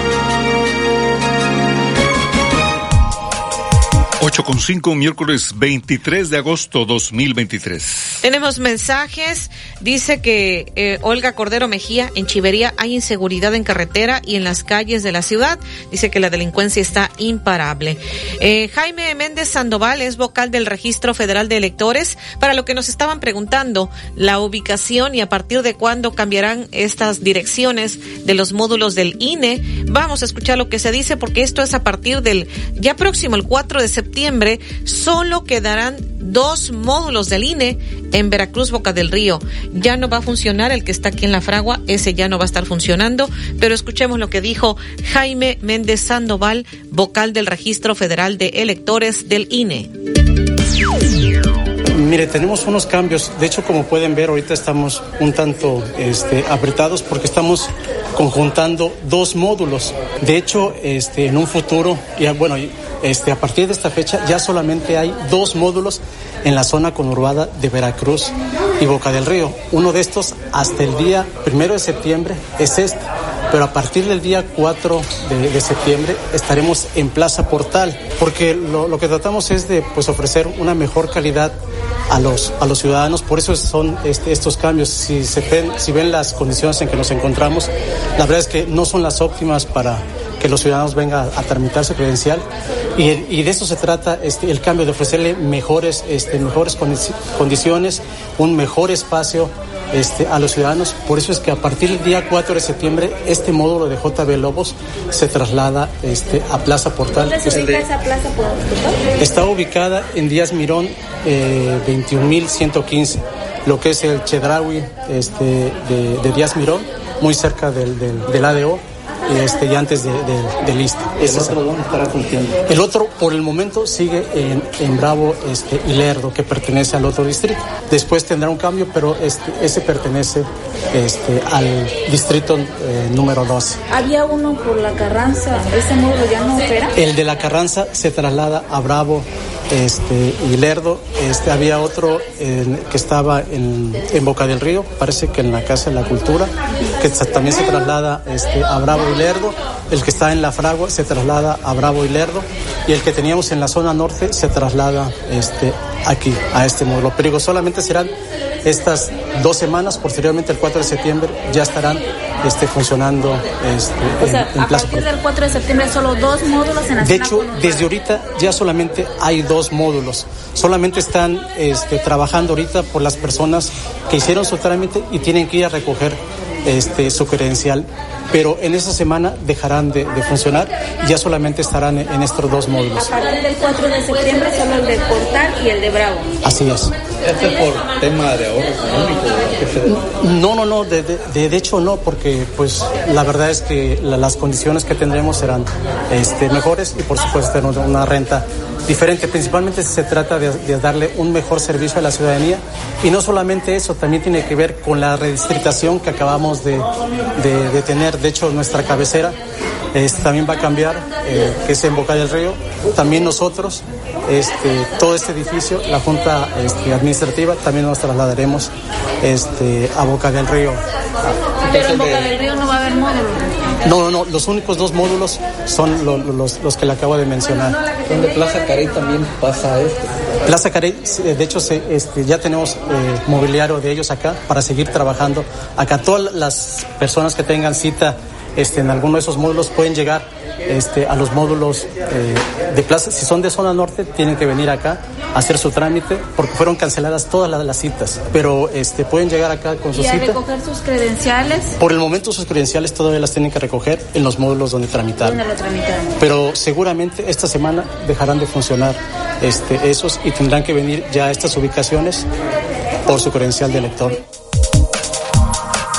8 con 5, miércoles 23 de agosto 2023. Tenemos mensajes. Dice que eh, Olga Cordero Mejía, en Chivería hay inseguridad en carretera y en las calles de la ciudad. Dice que la delincuencia está imparable. Eh, Jaime Méndez Sandoval es vocal del Registro Federal de Electores. Para lo que nos estaban preguntando, la ubicación y a partir de cuándo cambiarán estas direcciones de los módulos del INE. Vamos a escuchar lo que se dice porque esto es a partir del ya próximo, el 4 de septiembre septiembre solo quedarán dos módulos del INE en Veracruz, Boca del Río. Ya no va a funcionar el que está aquí en La Fragua, ese ya no va a estar funcionando, pero escuchemos lo que dijo Jaime Méndez Sandoval, vocal del Registro Federal de Electores del INE. Mire, tenemos unos cambios. De hecho, como pueden ver, ahorita estamos un tanto este, apretados porque estamos conjuntando dos módulos. De hecho, este, en un futuro, ya bueno, este, a partir de esta fecha ya solamente hay dos módulos en la zona conurbada de Veracruz y Boca del Río. Uno de estos hasta el día primero de septiembre es este pero a partir del día 4 de, septiembre estaremos en Plaza Portal, porque lo, que tratamos es de pues, ofrecer una mejor calidad a los, a los ciudadanos, por eso son este, estos cambios. Si, se si ven las condiciones en que nos encontramos, la verdad es que no son las óptimas para que los ciudadanos vengan a, tramitar su credencial y, y, de eso se trata este, el cambio, de ofrecerle mejores, este, mejores condiciones, un mejor espacio este, a los ciudadanos. Por eso es que a partir del día 4 de septiembre este módulo de JB Lobos se traslada este, a Plaza Portal. ¿Dónde se ubica esa Plaza Portal? Está ubicada en Díaz Mirón eh, 21.115, lo que es el Chedraui este, de, de Díaz Mirón, muy cerca del, del, del ADO este, y antes de, de, lista. ¿El otro dónde estará funcionando? El otro, por el momento, sigue en, en Bravo este, y Lerdo, que pertenece al otro distrito. Después tendrá un cambio, pero este, ese pertenece este, al distrito eh, número 12. Había uno por la Carranza, ¿ese módulo ya no opera? El de la Carranza se traslada a Bravo este, y Lerdo. Este, había otro que estaba en, en, Boca del Río, parece que en la Casa de la Cultura, que también se traslada este, a Bravo y Lerdo. El que está en La Fragua se traslada a Bravo y Lerdo. Y el que teníamos en la zona norte se traslada este, aquí, a este módulo. Pero solamente serán estas dos semanas, posteriormente el 4 de septiembre ya estarán este, funcionando este, o sea, a partir del 4 de septiembre solo dos módulos en la De hecho, desde ahorita ya solamente hay dos módulos. Solamente están este, trabajando ahorita por las personas que hicieron su trámite y tienen que ir a recoger este, su credencial pero en esa semana dejarán de, funcionar y ya solamente estarán en, estos dos módulos. A partir del 4 de septiembre solo el de Portal y el de Bravo. Así es. ¿Este es por tema de ahorro económico? No, no, no, de, de, hecho no, porque pues la verdad es que las condiciones que tendremos serán este, mejores y por supuesto una renta diferente. Principalmente se trata de, darle un mejor servicio a la ciudadanía y no solamente eso, también tiene que ver con la redistritación que acabamos de, de tener. De hecho, nuestra cabecera este, también va a cambiar, eh, que es en Boca del Río. También nosotros, este, todo este edificio, la Junta este, Administrativa, también nos trasladaremos este, a Boca del Río. Pero en Boca del Río no va a haber módulos. No, no, no, los únicos dos módulos son los, los, que le acabo de mencionar. ¿Dónde Plaza Carey también pasa esto? Plaza Carey, de hecho, este, ya tenemos eh, mobiliario de ellos acá para seguir trabajando. Acá todas las personas que tengan cita este, en alguno de esos módulos pueden llegar este, a los módulos eh, de plaza. Si son de zona norte, tienen que venir acá hacer su trámite porque fueron canceladas todas las, las citas. Pero este, pueden llegar acá con su ¿Y a recoger sus credenciales? Por el momento sus credenciales todavía las tienen que recoger en los módulos donde tramitaron. ¿Dónde lo tramitaron? Pero seguramente esta semana dejarán de funcionar este, esos y tendrán que venir ya a estas ubicaciones por su credencial de elector.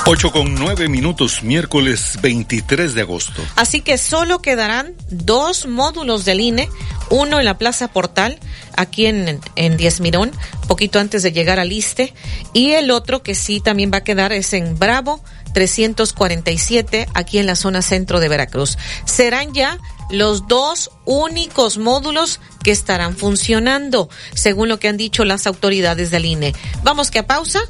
8 con 9 minutos, miércoles 23 de agosto. Así que solo quedarán dos módulos del INE, uno en la Plaza Portal, aquí en, en Diez Mirón, poquito antes de llegar al ISTE, y el otro que sí también va a quedar es en Bravo 347, aquí en la zona centro de Veracruz. Serán ya los dos únicos módulos que estarán funcionando, según lo que han dicho las autoridades del INE. Vamos que a pausa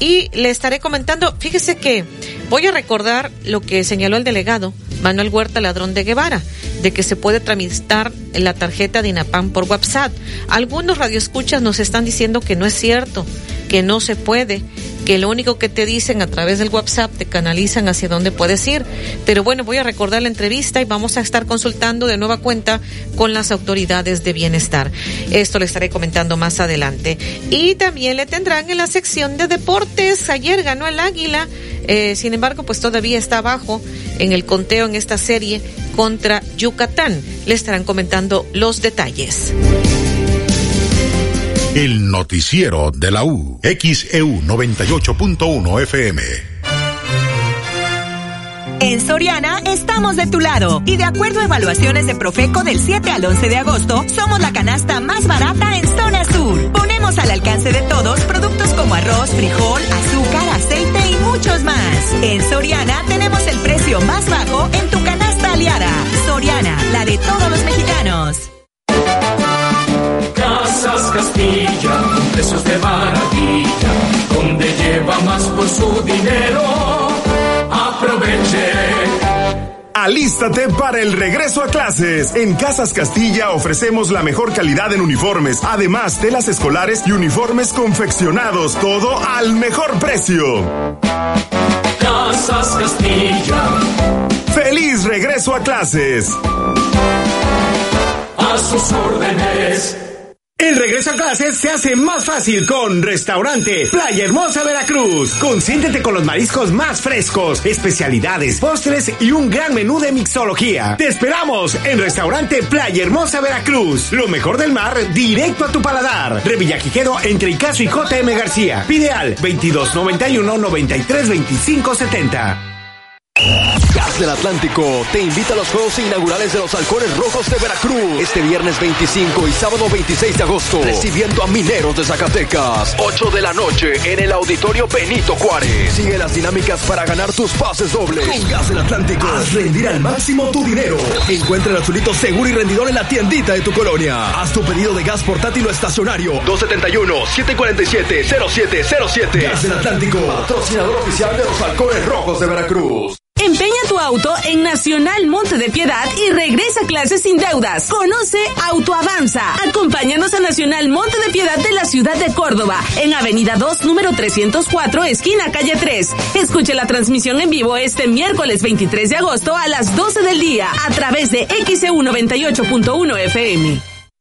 y le estaré comentando, fíjese que voy a recordar lo que señaló el delegado Manuel Huerta Ladrón de Guevara, de que se puede tramitar la tarjeta de INAPAM por WhatsApp. Algunos radioescuchas nos están diciendo que no es cierto, que no se puede, que lo único que te dicen a través del WhatsApp te canalizan hacia dónde puedes ir. Pero bueno, voy a recordar la entrevista y vamos a estar consultando de nueva cuenta con las autoridades de bienestar. Esto le estaré comentando más adelante. Y también le tendrán en la sección de deportes. Ayer ganó el Águila, eh, sin embargo, pues todavía está abajo en el conteo en esta serie contra Yucatán. Le estarán comentando los detalles. El noticiero de la U. XEU 98.1 FM. En Soriana estamos de tu lado y de acuerdo a evaluaciones de Profeco del 7 al 11 de agosto, somos la canasta más barata en zona sur. Ponemos al alcance de todos productos como arroz, frijol, azúcar, aceite y muchos más. En Soriana tenemos el precio más bajo en tu canasta aliada. Soriana, la de todos los mexicanos. Precios de maravilla, donde lleva más por su dinero. Aproveche. Alístate para el regreso a clases. En Casas Castilla ofrecemos la mejor calidad en uniformes, además telas escolares y uniformes confeccionados, todo al mejor precio. Casas Castilla. ¡Feliz regreso a clases! A sus órdenes. El regreso a clases se hace más fácil con Restaurante Playa Hermosa Veracruz. Consiéntete con los mariscos más frescos, especialidades, postres y un gran menú de mixología. Te esperamos en Restaurante Playa Hermosa Veracruz. Lo mejor del mar directo a tu paladar. Revillaquiquero entre Icaso y JM García. Pide al 2291 93 25 70. Gas del Atlántico te invita a los Juegos Inaugurales de los Halcones Rojos de Veracruz este viernes 25 y sábado 26 de agosto, recibiendo a Mineros de Zacatecas, 8 de la noche en el Auditorio Benito Juárez. Sigue las dinámicas para ganar tus pases dobles. Con Gas del Atlántico, haz rendir al máximo tu dinero. Encuentra el azulito seguro y rendidor en la tiendita de tu colonia. Haz tu pedido de gas portátil o estacionario. 271-747-0707. Gas del Atlántico, Patrocinador oficial de los Halcones Rojos de Veracruz. Empeña tu auto en Nacional Monte de Piedad y regresa a clases sin deudas. Conoce Autoavanza. Acompáñanos a Nacional Monte de Piedad de la ciudad de Córdoba, en Avenida 2, número 304, esquina calle 3. Escuche la transmisión en vivo este miércoles 23 de agosto a las 12 del día a través de XEU 98.1 FM.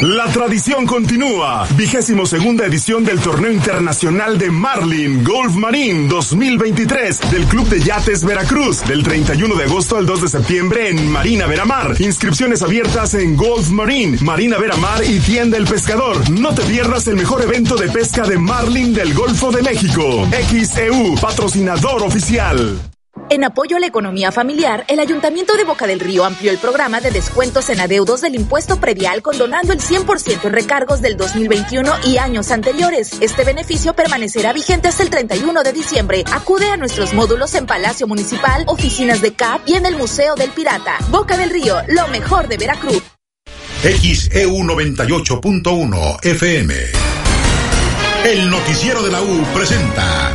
La tradición continúa. Vigésimo segunda edición del Torneo Internacional de Marlin Golf Marine 2023 del Club de Yates Veracruz del 31 de agosto al 2 de septiembre en Marina Veramar. Inscripciones abiertas en Golf Marine, Marina Veramar y Tienda El Pescador. No te pierdas el mejor evento de pesca de Marlin del Golfo de México. XEU, patrocinador oficial. En apoyo a la economía familiar, el Ayuntamiento de Boca del Río amplió el programa de descuentos en adeudos del impuesto predial condonando el 100% en recargos del 2021 y años anteriores. Este beneficio permanecerá vigente hasta el 31 de diciembre. Acude a nuestros módulos en Palacio Municipal, oficinas de CAP y en el Museo del Pirata. Boca del Río, lo mejor de Veracruz. XEU 98.1 FM. El noticiero de la U presenta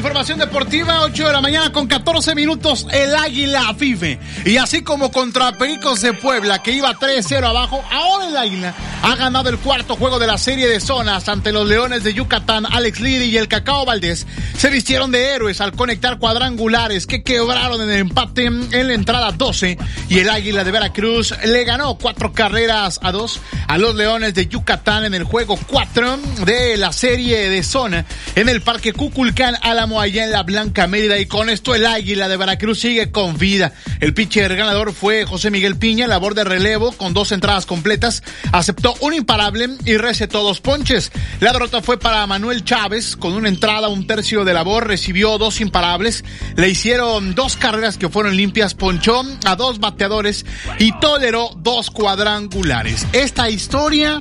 información deportiva, 8 de la mañana con 14 minutos, el Águila FIFE. Y así como contra Pericos de Puebla, que iba 3-0 abajo, ahora el Águila ha ganado el cuarto juego de la serie de zonas ante los Leones de Yucatán. Alex Liri y el Cacao Valdés se vistieron de héroes al conectar cuadrangulares que quebraron en el empate en la entrada 12. Y el Águila de Veracruz le ganó cuatro carreras a dos a los Leones de Yucatán en el juego 4 de la serie de zona en el Parque Cuculcán Allá en la Blanca Mérida. Y con esto el Águila de Veracruz sigue con vida. El pitcher ganador fue José Miguel Piña, labor de relevo con dos entradas completas. Aceptó un imparable y recetó dos ponches. La derrota fue para Manuel Chávez con una entrada, un tercio de labor, recibió dos imparables. Le hicieron dos carreras que fueron limpias, ponchó a dos bateadores y toleró dos cuadrangulares. Esta historia,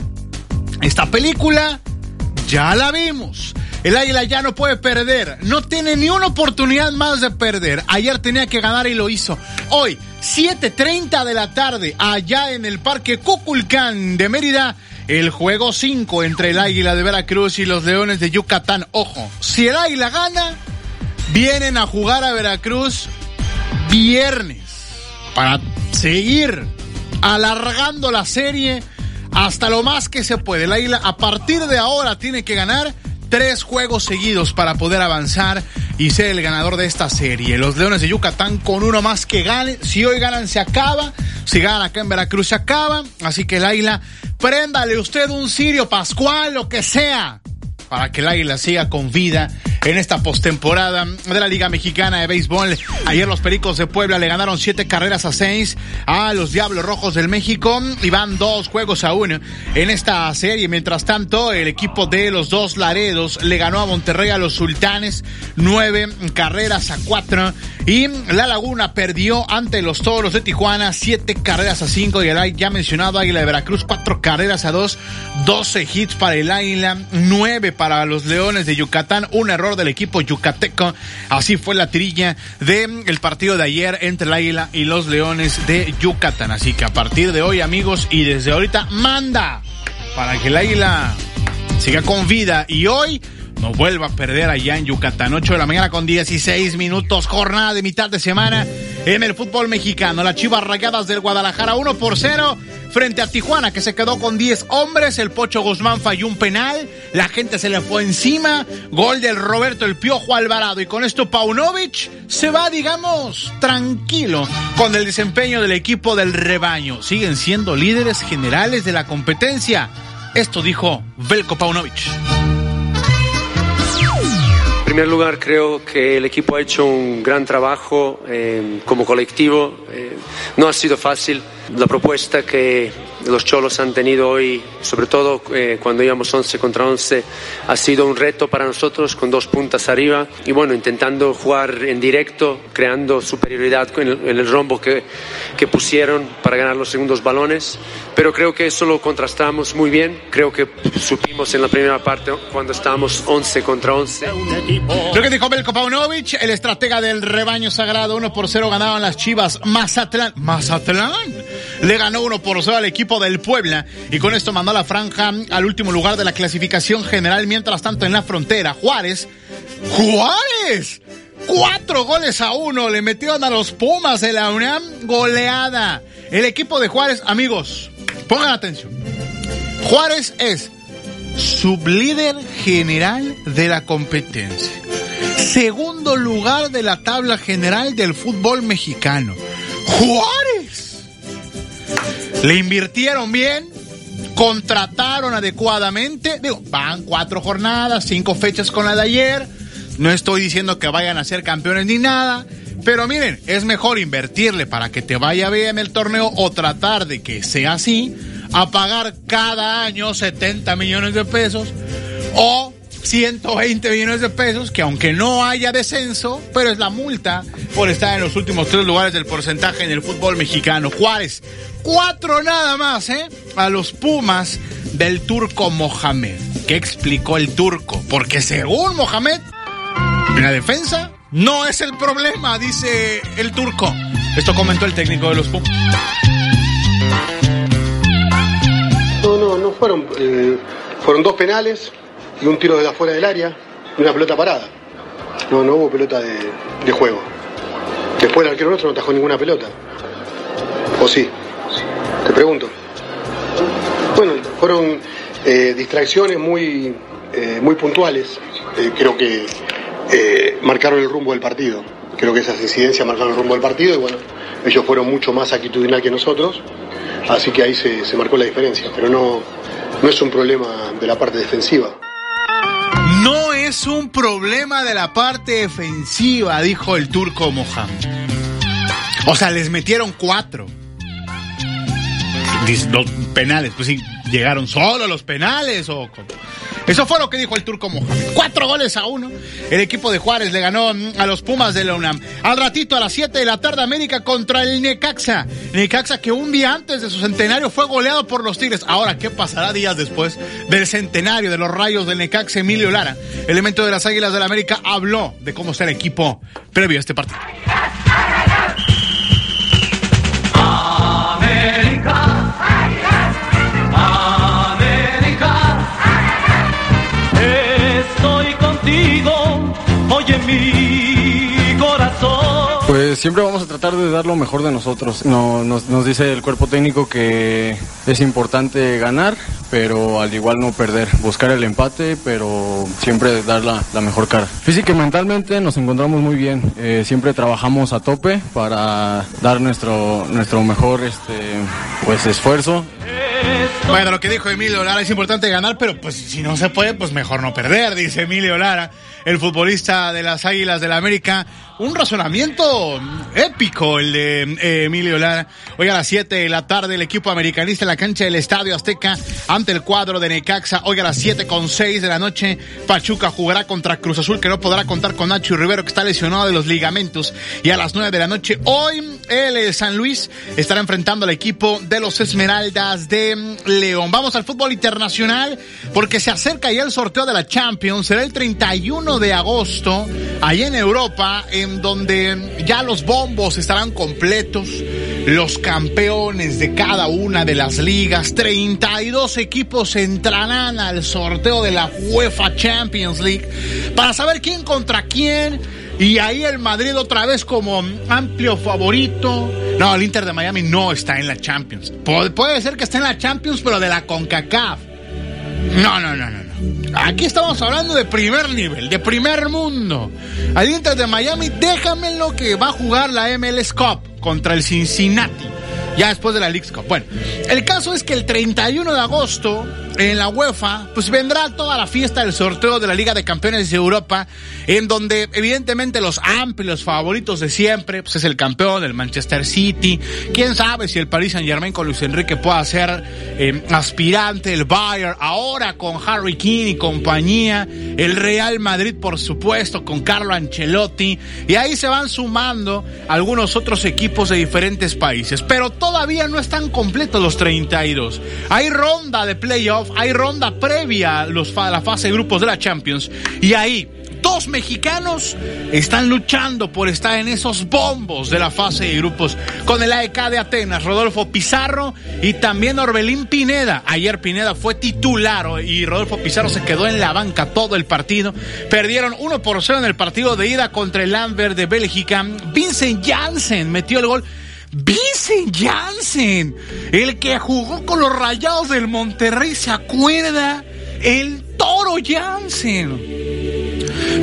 esta película, ya la vimos. El Águila ya no puede perder. No tiene ni una oportunidad más de perder. Ayer tenía que ganar y lo hizo. Hoy, 7.30 de la tarde, allá en el Parque Cuculcán de Mérida, el juego 5 entre el Águila de Veracruz y los Leones de Yucatán. Ojo, si el Águila gana, vienen a jugar a Veracruz viernes para seguir alargando la serie hasta lo más que se puede. El Águila a partir de ahora tiene que ganar tres juegos seguidos para poder avanzar y ser el ganador de esta serie. Los Leones de Yucatán con uno más que gane. Si hoy ganan se acaba. Si ganan acá en Veracruz se acaba. Así que el Águila, préndale usted un Sirio Pascual, lo que sea, para que el Águila siga con vida en esta postemporada de la Liga Mexicana de Béisbol. Ayer los Pericos de Puebla le ganaron siete carreras a seis a los Diablos Rojos del México y van dos juegos a uno en esta serie. Mientras tanto, el equipo de los dos Laredos le ganó a Monterrey a los Sultanes nueve carreras a cuatro y La Laguna perdió ante los Toros de Tijuana siete carreras a cinco y el ya mencionado Águila de Veracruz cuatro carreras a dos, doce hits para el Águila, nueve para los Leones de Yucatán, un error del equipo yucateco. Así fue la trilla del el partido de ayer entre el Águila y los Leones de Yucatán. Así que a partir de hoy, amigos, y desde ahorita, manda para que el Águila siga con vida. Y hoy no vuelva a perder allá en Yucatán. 8 de la mañana con 16 minutos, jornada de mitad de semana en el fútbol mexicano. Las Chivas Rayadas del Guadalajara 1 por 0 frente a Tijuana que se quedó con 10 hombres. El Pocho Guzmán falló un penal. La gente se le fue encima. Gol del Roberto El Piojo Alvarado. Y con esto Paunovic se va, digamos, tranquilo con el desempeño del equipo del rebaño. Siguen siendo líderes generales de la competencia. Esto dijo Velko Paunovic. Primer lugar, creo que el equipo ha hecho un gran trabajo eh, como colectivo. Eh, no ha sido fácil. La propuesta que los cholos han tenido hoy, sobre todo eh, cuando íbamos 11 contra 11, ha sido un reto para nosotros con dos puntas arriba y bueno, intentando jugar en directo, creando superioridad en el, en el rombo que, que pusieron para ganar los segundos balones. Pero creo que eso lo contrastamos muy bien. Creo que supimos en la primera parte cuando estábamos 11 contra 11. Lo que dijo Belko Paunovic, el estratega del rebaño sagrado, 1 por 0 ganaban las Chivas Mazatlán. Mazatlán le ganó 1 por 0 al equipo del Puebla y con esto mandó a la franja al último lugar de la clasificación general. Mientras tanto, en la frontera, Juárez. ¡Juárez! Cuatro goles a uno le metieron a los Pumas de la UNAM. Goleada. El equipo de Juárez, amigos, pongan atención. Juárez es sublíder general de la competencia. Segundo lugar de la tabla general del fútbol mexicano. Juárez. Le invirtieron bien, contrataron adecuadamente. Digo, van cuatro jornadas, cinco fechas con la de ayer. No estoy diciendo que vayan a ser campeones ni nada. Pero miren, es mejor invertirle para que te vaya bien el torneo o tratar de que sea así, a pagar cada año 70 millones de pesos o 120 millones de pesos, que aunque no haya descenso, pero es la multa por estar en los últimos tres lugares del porcentaje en el fútbol mexicano. Juárez, cuatro nada más, ¿eh? A los Pumas del turco Mohamed. ¿Qué explicó el turco? Porque según Mohamed, la defensa no es el problema, dice el turco. Esto comentó el técnico de los Pumas. No, no, no fueron. eh, fueron dos penales y un tiro desde afuera del área y una pelota parada. No, no hubo pelota de, de juego. Después el arquero nuestro no atajó ninguna pelota. ¿O sí? Te pregunto. Bueno, fueron eh, distracciones muy, eh, muy puntuales. Eh, creo que marcaron el rumbo del partido. Creo que esas incidencias marcaron el rumbo del partido y bueno, ellos fueron mucho más actitudinal que nosotros. Así que ahí se, se marcó la diferencia. Pero no, no es un problema de la parte defensiva. No es un problema de la parte defensiva, dijo el turco Mohamed. O sea, les metieron cuatro. Los penales, pues sí, llegaron solo los penales o... Eso fue lo que dijo el turco Mohamed. Cuatro goles a uno. El equipo de Juárez le ganó mm, a los Pumas de la UNAM. Al ratito, a las 7 de la tarde, América contra el Necaxa. Necaxa que un día antes de su centenario fue goleado por los Tigres. Ahora, ¿qué pasará días después del centenario de los rayos del Necaxa? Emilio Lara, elemento de las Águilas del la América, habló de cómo será el equipo previo a este partido. Oye mi corazón. Pues siempre vamos a tratar de dar lo mejor de nosotros. No, nos, nos dice el cuerpo técnico que es importante ganar, pero al igual no perder. Buscar el empate, pero siempre dar la, la mejor cara. Física y mentalmente nos encontramos muy bien. Eh, siempre trabajamos a tope para dar nuestro, nuestro mejor este, pues, esfuerzo. Bueno, lo que dijo Emilio Lara es importante ganar, pero pues si no se puede, pues mejor no perder, dice Emilio Lara, el futbolista de las Águilas del la América. Un razonamiento épico el de eh, Emilio Lara. Hoy a las 7 de la tarde el equipo americanista en la cancha del Estadio Azteca ante el cuadro de Necaxa. Hoy a las 7 con 6 de la noche Pachuca jugará contra Cruz Azul que no podrá contar con Nacho Rivero que está lesionado de los ligamentos. Y a las 9 de la noche hoy el eh, San Luis estará enfrentando al equipo de los Esmeraldas de León. Vamos al fútbol internacional porque se acerca ya el sorteo de la Champions. Será el 31 de agosto allá en Europa en donde ya los bombos estarán completos, los campeones de cada una de las ligas, 32 equipos entrarán al sorteo de la UEFA Champions League para saber quién contra quién. Y ahí el Madrid otra vez como amplio favorito. No, el Inter de Miami no está en la Champions. puede ser que esté en la Champions, pero de la CONCACAF. No, no, no, no. Aquí estamos hablando de primer nivel, de primer mundo. Al de Miami, déjame lo que va a jugar la MLS Cup contra el Cincinnati. Ya después de la League Cup. Bueno, el caso es que el 31 de agosto en la UEFA, pues vendrá toda la fiesta del sorteo de la Liga de Campeones de Europa, en donde evidentemente los amplios favoritos de siempre, pues es el campeón, el Manchester City, quién sabe si el Paris Saint Germain con Luis Enrique pueda ser eh, aspirante, el Bayern, ahora con Harry King y compañía, el Real Madrid por supuesto con Carlo Ancelotti, y ahí se van sumando algunos otros equipos de diferentes países, pero todavía no están completos los 32. Hay ronda de playoff hay ronda previa a, la fase de grupos de la Champions. Y ahí, dos mexicanos están luchando por estar en esos bombos de la fase de grupos con el AEK de Atenas, Rodolfo Pizarro y también Orbelín Pineda. Ayer Pineda fue titular y Rodolfo Pizarro se quedó en la banca todo el partido. Perdieron 1 por 0 en el partido de ida contra el Lambert de Bélgica. Vincent Janssen metió el gol. Vincent Janssen, el que jugó con los rayados del Monterrey, ¿se acuerda? El Toro Janssen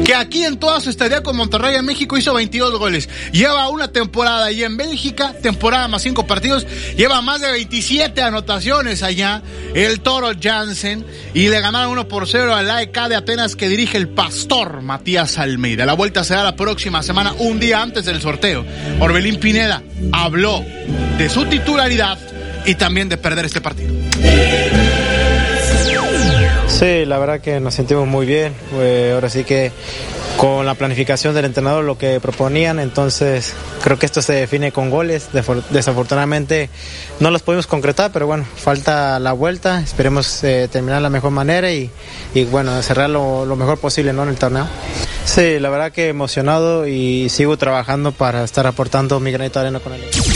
que aquí en toda su estadía con Monterrey en México hizo 22 goles. Lleva una temporada allí en Bélgica, temporada más 5 partidos, lleva más de 27 anotaciones allá, el Toro Jansen, y le ganaron 1 por 0 al AEK de Atenas que dirige el pastor Matías Almeida. La vuelta será la próxima semana, un día antes del sorteo. Orbelín Pineda habló de su titularidad y también de perder este partido. Sí, la verdad que nos sentimos muy bien. ahora sí que con la planificación del entrenador lo que proponían, entonces creo que esto se define con goles. Desafortunadamente no los pudimos concretar, pero bueno, falta la vuelta. Esperemos eh, terminar de la mejor manera y, bueno, cerrar lo, mejor posible ¿no? en el torneo. Sí, la verdad que emocionado y sigo trabajando para estar aportando mi granito de arena con el equipo.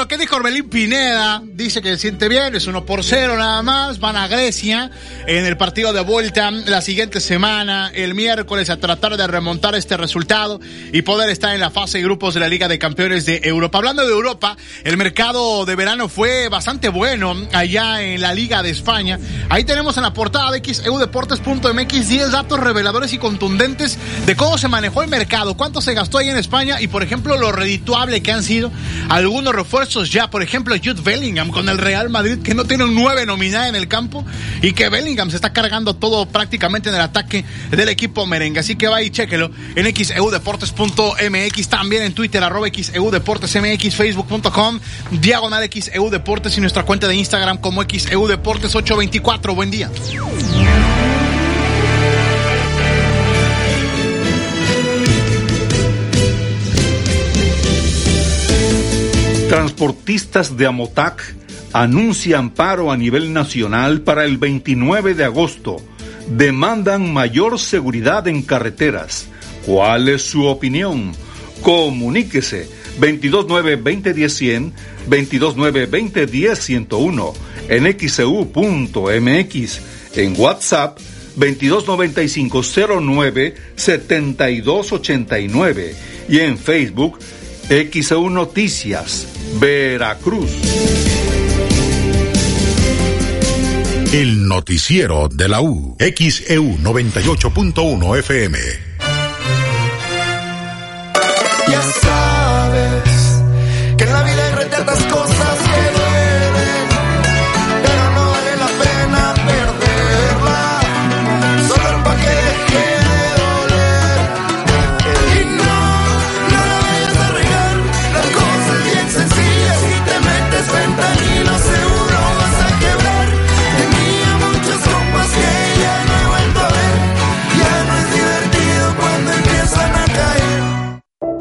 Lo que dijo Orbelín Pineda, dice que se siente bien, es uno por cero nada más, van a Grecia en el partido de vuelta la siguiente semana, el miércoles, a tratar de remontar este resultado y poder estar en la fase de grupos de la Liga de Campeones de Europa. Hablando de Europa, el mercado de verano fue bastante bueno allá en la Liga de España. Ahí tenemos en la portada de xeudeportes.mx 10 datos reveladores y contundentes de cómo se manejó el mercado, cuánto se gastó ahí en España y, por ejemplo, lo redituable que han sido algunos refuerzos ya. Por ejemplo, Jude Bellingham con el Real Madrid, que no tiene un 9 nominada en el campo y que Bellingham se está cargando todo prácticamente en el ataque del equipo merengue. Así que va y chéquelo en xeudeportes.mx, también en Twitter, arroba xeudeportesmx, facebook.com, diagonal xeudeportes y nuestra cuenta de Instagram como xeudeportes824. Buen día. Transportistas de Amotac anuncian paro a nivel nacional para el 29 de agosto. Demandan mayor seguridad en carreteras. ¿Cuál es su opinión? Comuníquese 229-2010-100, 229-2010-101, en xcu.mx, e en WhatsApp 2295-09-7289 y en Facebook XEU Noticias, Veracruz. El noticiero de la U, XEU 98.1 FM. Ya sabes que en la vida hay retratas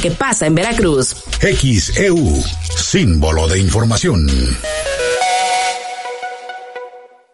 que pasa en Veracruz. XEU, símbolo de información.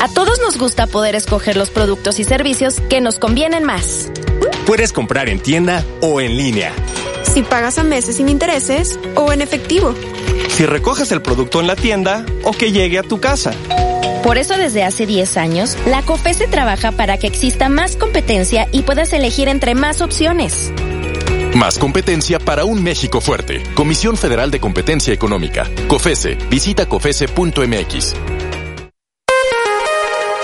A todos nos gusta poder escoger los productos y servicios que nos convienen más. Puedes comprar en tienda o en línea. Si pagas a meses sin intereses o en efectivo. Si recoges el producto en la tienda o que llegue a tu casa. Por eso desde hace 10 años, la COFESE trabaja para que exista más competencia y puedas elegir entre más opciones. Más competencia para un México fuerte. Comisión Federal de Competencia Económica. COFESE. Visita COFESE.mx.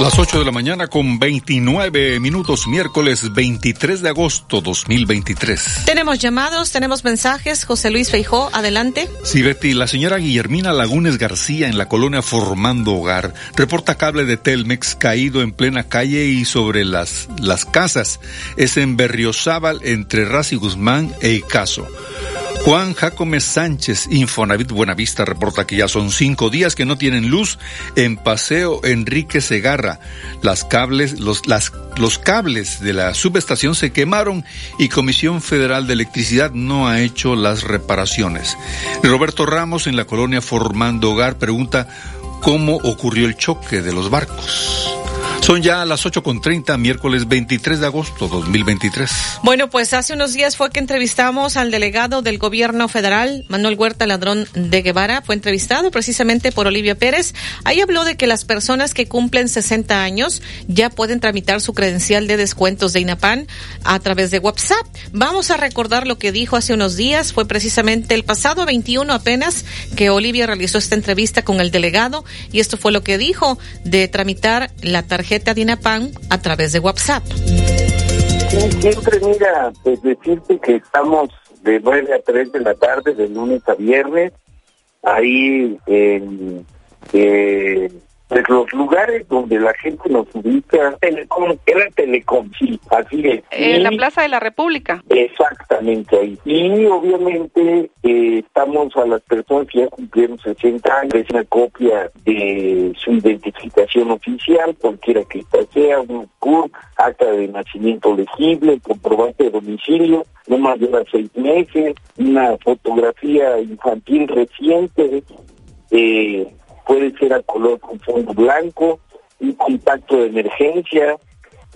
Las 8 de la mañana con 29 minutos, miércoles 23 de agosto 2023. Tenemos llamados, tenemos mensajes. José Luis Feijó, adelante. Sí, Betty, la señora Guillermina Lagunes García en la colonia Formando Hogar reporta cable de Telmex caído en plena calle y sobre las, las casas. Es en Berriozábal entre Razi Guzmán e Icaso. Juan Jacome Sánchez, Infonavit Buenavista, reporta que ya son cinco días que no tienen luz en Paseo Enrique Segarra. Las cables, los, los cables de la subestación se quemaron y Comisión Federal de Electricidad no ha hecho las reparaciones. Roberto Ramos en la colonia Formando Hogar pregunta cómo ocurrió el choque de los barcos. Son ya las 8.30, miércoles 23 de agosto 2023. Bueno, pues hace unos días fue que entrevistamos al delegado del gobierno federal, Manuel Huerta Ladrón de Guevara. Fue entrevistado precisamente por Olivia Pérez. Ahí habló de que las personas que cumplen 60 años ya pueden tramitar su credencial de descuentos de INAPAN a través de WhatsApp. Vamos a recordar lo que dijo hace unos días. Fue precisamente el pasado 21 apenas que Olivia realizó esta entrevista con el delegado y esto fue lo que dijo de tramitar la tarjeta DINAPAN a través de WhatsApp. siempre, mira, pues decirte que estamos de 9 a 3 de la tarde, de lunes a viernes, ahí en... Eh, pues los lugares donde la gente nos ubica, Telecom, era Telecom, sí, así es. En la Plaza de la República. Exactamente ahí. Y obviamente eh, estamos a las personas que ya cumplieron 60 años, es una copia de su identificación oficial, cualquiera que sea, un CUR, acta de nacimiento legible, comprobante de domicilio, no mayor a seis meses, una fotografía infantil reciente, eh, puede ser a color con fondo blanco, un contacto de emergencia,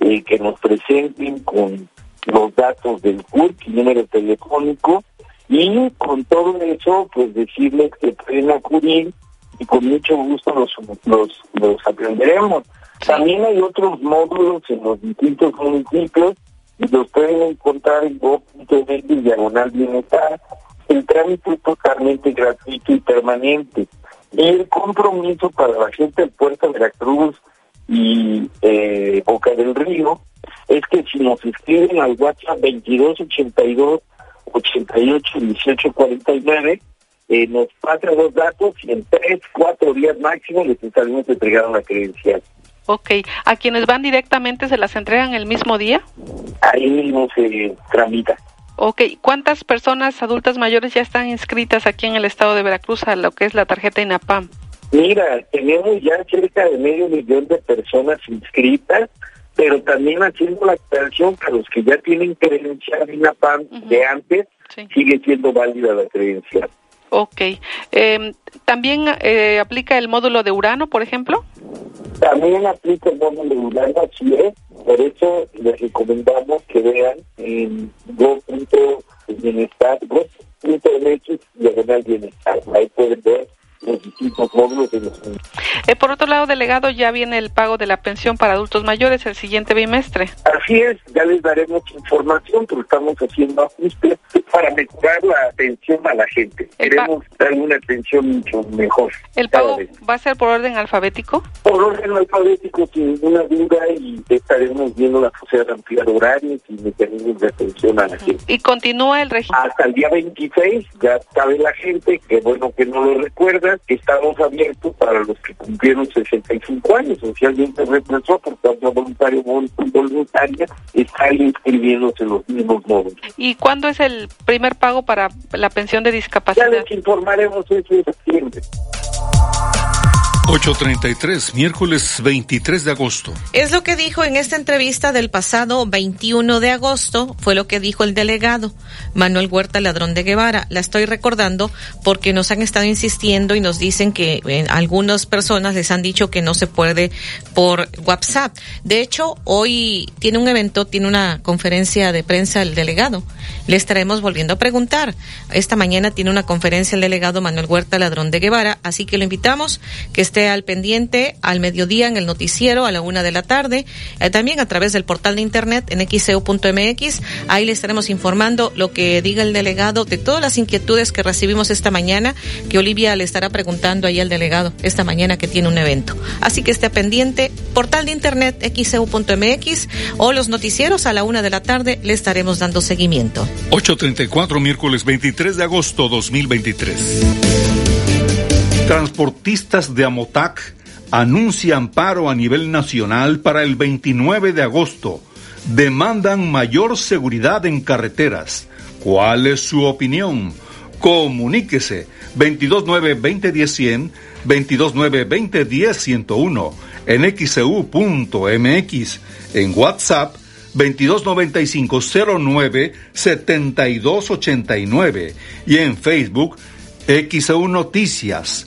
eh, que nos presenten con los datos del CURC y número telefónico, y con todo eso, pues decirles que pueden acudir y con mucho gusto los, los, los aprenderemos. También hay otros módulos en los distintos municipios y los pueden encontrar en go.mx diagonal bienestar. El trámite es totalmente gratuito y permanente. El compromiso para la gente del puerto de Veracruz y eh, Boca del Río es que si nos escriben al WhatsApp 2282 88 18 49 eh, nos pasan los datos y en tres, cuatro días máximo les estaremos entregando la credencial. Ok, ¿a quienes van directamente se las entregan el mismo día? Ahí mismo se tramita. Ok, ¿cuántas personas adultas mayores ya están inscritas aquí en el estado de Veracruz a lo que es la tarjeta INAPAM? Mira, tenemos ya cerca de medio millón de personas inscritas, pero también haciendo la aclaración para los que ya tienen credencial INAPAM de antes, sigue siendo válida la credencial. Ok. Eh, ¿También eh, aplica el módulo de Urano, por ejemplo? También aplica el módulo de Urano, así es. Por eso les recomendamos que vean en go.bienestar, go.mx, diagonal bienestar. Ahí pueden ver los distintos módulos de los eh, Por otro lado, delegado, ya viene el pago de la pensión para adultos mayores el siguiente bimestre. Así es, ya les daremos información, pero estamos haciendo ajustes para mejorar la atención a la gente. Queremos dar una atención mucho mejor. ¿El pago va a ser por orden alfabético? Por orden alfabético, sin ninguna duda, y estaremos viendo la posibilidad de ampliar horarios y mecanismos de atención a la gente. ¿Y continúa el régimen? Hasta el día 26, ya sabe la gente, que bueno que no lo recuerda, estamos abiertos para los que cumplieron 65 años, socialmente represó, por tanto voluntario o voluntaria, está inscribiéndose en los mismos módulos. ¿Y cuándo es el primer pago para la pensión de discapacidad? Ya les informaremos eso en septiembre. 8.33, miércoles 23 de agosto. Es lo que dijo en esta entrevista del pasado 21 de agosto, fue lo que dijo el delegado Manuel Huerta Ladrón de Guevara. La estoy recordando porque nos han estado insistiendo y nos dicen que eh, algunas personas les han dicho que no se puede por WhatsApp. De hecho, hoy tiene un evento, tiene una conferencia de prensa el delegado. Le estaremos volviendo a preguntar. Esta mañana tiene una conferencia el delegado Manuel Huerta Ladrón de Guevara, así que lo invitamos que esté al pendiente al mediodía en el noticiero a la una de la tarde, eh, también a través del portal de internet en xeu.mx. Ahí le estaremos informando lo que diga el delegado de todas las inquietudes que recibimos esta mañana, que Olivia le estará preguntando ahí al delegado esta mañana que tiene un evento. Así que esté pendiente, portal de internet xeu.mx o los noticieros a la una de la tarde le estaremos dando seguimiento. 834, miércoles 23 de agosto 2023. Transportistas de Amotac anuncian paro a nivel nacional para el 29 de agosto. Demandan mayor seguridad en carreteras. ¿Cuál es su opinión? Comuníquese 229-2010-100, 229-2010-101, en xcu.mx, en WhatsApp 229509-7289 y en Facebook XEU Noticias,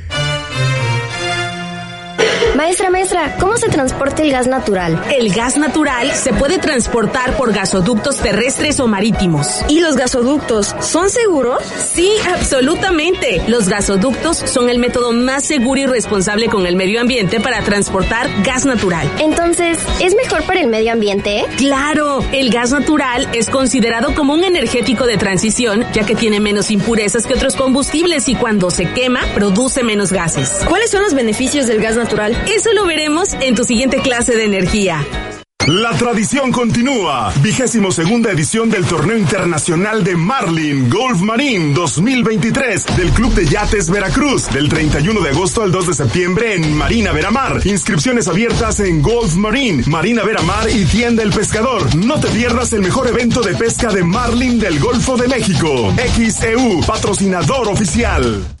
¿Cómo se transporta el gas natural? El gas natural se puede transportar por gasoductos terrestres o marítimos. ¿Y los gasoductos son seguros? Sí, absolutamente. Los gasoductos son el método más seguro y responsable con el medio ambiente para transportar gas natural. Entonces, ¿es mejor para el medio ambiente? Claro, el gas natural es considerado como un energético de transición, ya que tiene menos impurezas que otros combustibles y cuando se quema, produce menos gases. ¿Cuáles son los beneficios del gas natural? Eso lo veremos en tu siguiente clase de energía. La tradición continúa. Vigésimo segunda edición del Torneo Internacional de Marlin Golf Marine 2023 del Club de Yates Veracruz del 31 de agosto al 2 de septiembre en Marina Veramar. Inscripciones abiertas en Golf Marine, Marina Veramar y Tienda El Pescador. No te pierdas el mejor evento de pesca de Marlin del Golfo de México. XEU, patrocinador oficial.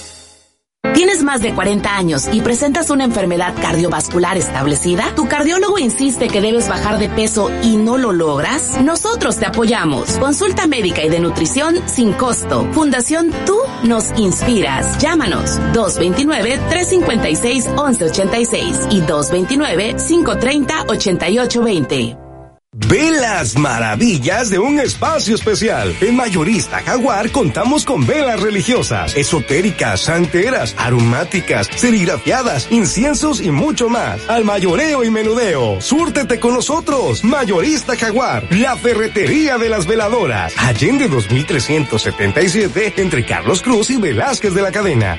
¿Tienes más de 40 años y presentas una enfermedad cardiovascular establecida? ¿Tu cardiólogo insiste que debes bajar de peso y no lo logras? Nosotros te apoyamos. Consulta médica y de nutrición sin costo. Fundación Tú nos inspiras. Llámanos 229-356-1186 y 229-530-8820. Ve las maravillas de un espacio especial. En Mayorista Jaguar contamos con velas religiosas, esotéricas, santeras, aromáticas, serigrafiadas, inciensos y mucho más. Al mayoreo y menudeo. Súrtete con nosotros. Mayorista Jaguar, la ferretería de las veladoras. Allende 2377 entre Carlos Cruz y Velázquez de la Cadena.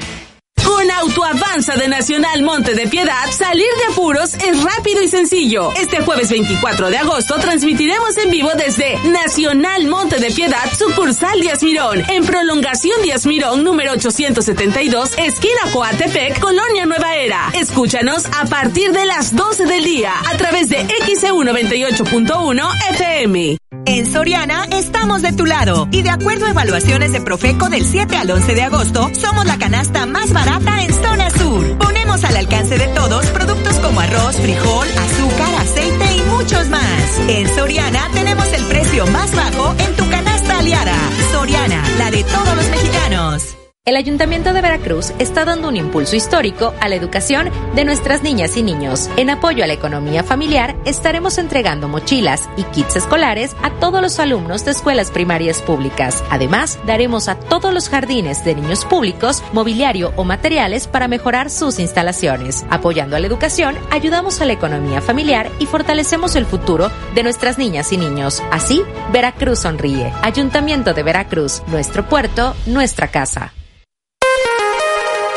Con Autoavanza de Nacional Monte de Piedad, salir de apuros es rápido y sencillo. Este jueves 24 de agosto transmitiremos en vivo desde Nacional Monte de Piedad, sucursal Díaz Mirón, en prolongación Díaz Mirón, número 872, esquina Coatepec, Colonia Nueva Era. Escúchanos a partir de las 12 del día a través de XEU 98.1 FM. En Soriana estamos de tu lado y de acuerdo a evaluaciones de Profeco del 7 al 11 de agosto, somos la canasta más barata en zona sur. Ponemos al alcance de todos productos como arroz, frijol, azúcar, aceite y muchos más. En Soriana tenemos el precio más bajo en tu canasta aliada. Soriana, la de todos los mexicanos. El Ayuntamiento de Veracruz está dando un impulso histórico a la educación de nuestras niñas y niños. En apoyo a la economía familiar, estaremos entregando mochilas y kits escolares a todos los alumnos de escuelas primarias públicas. Además, daremos a todos los jardines de niños públicos mobiliario o materiales para mejorar sus instalaciones. Apoyando a la educación, ayudamos a la economía familiar y fortalecemos el futuro de nuestras niñas y niños. Así, Veracruz sonríe. Ayuntamiento de Veracruz, nuestro puerto, nuestra casa.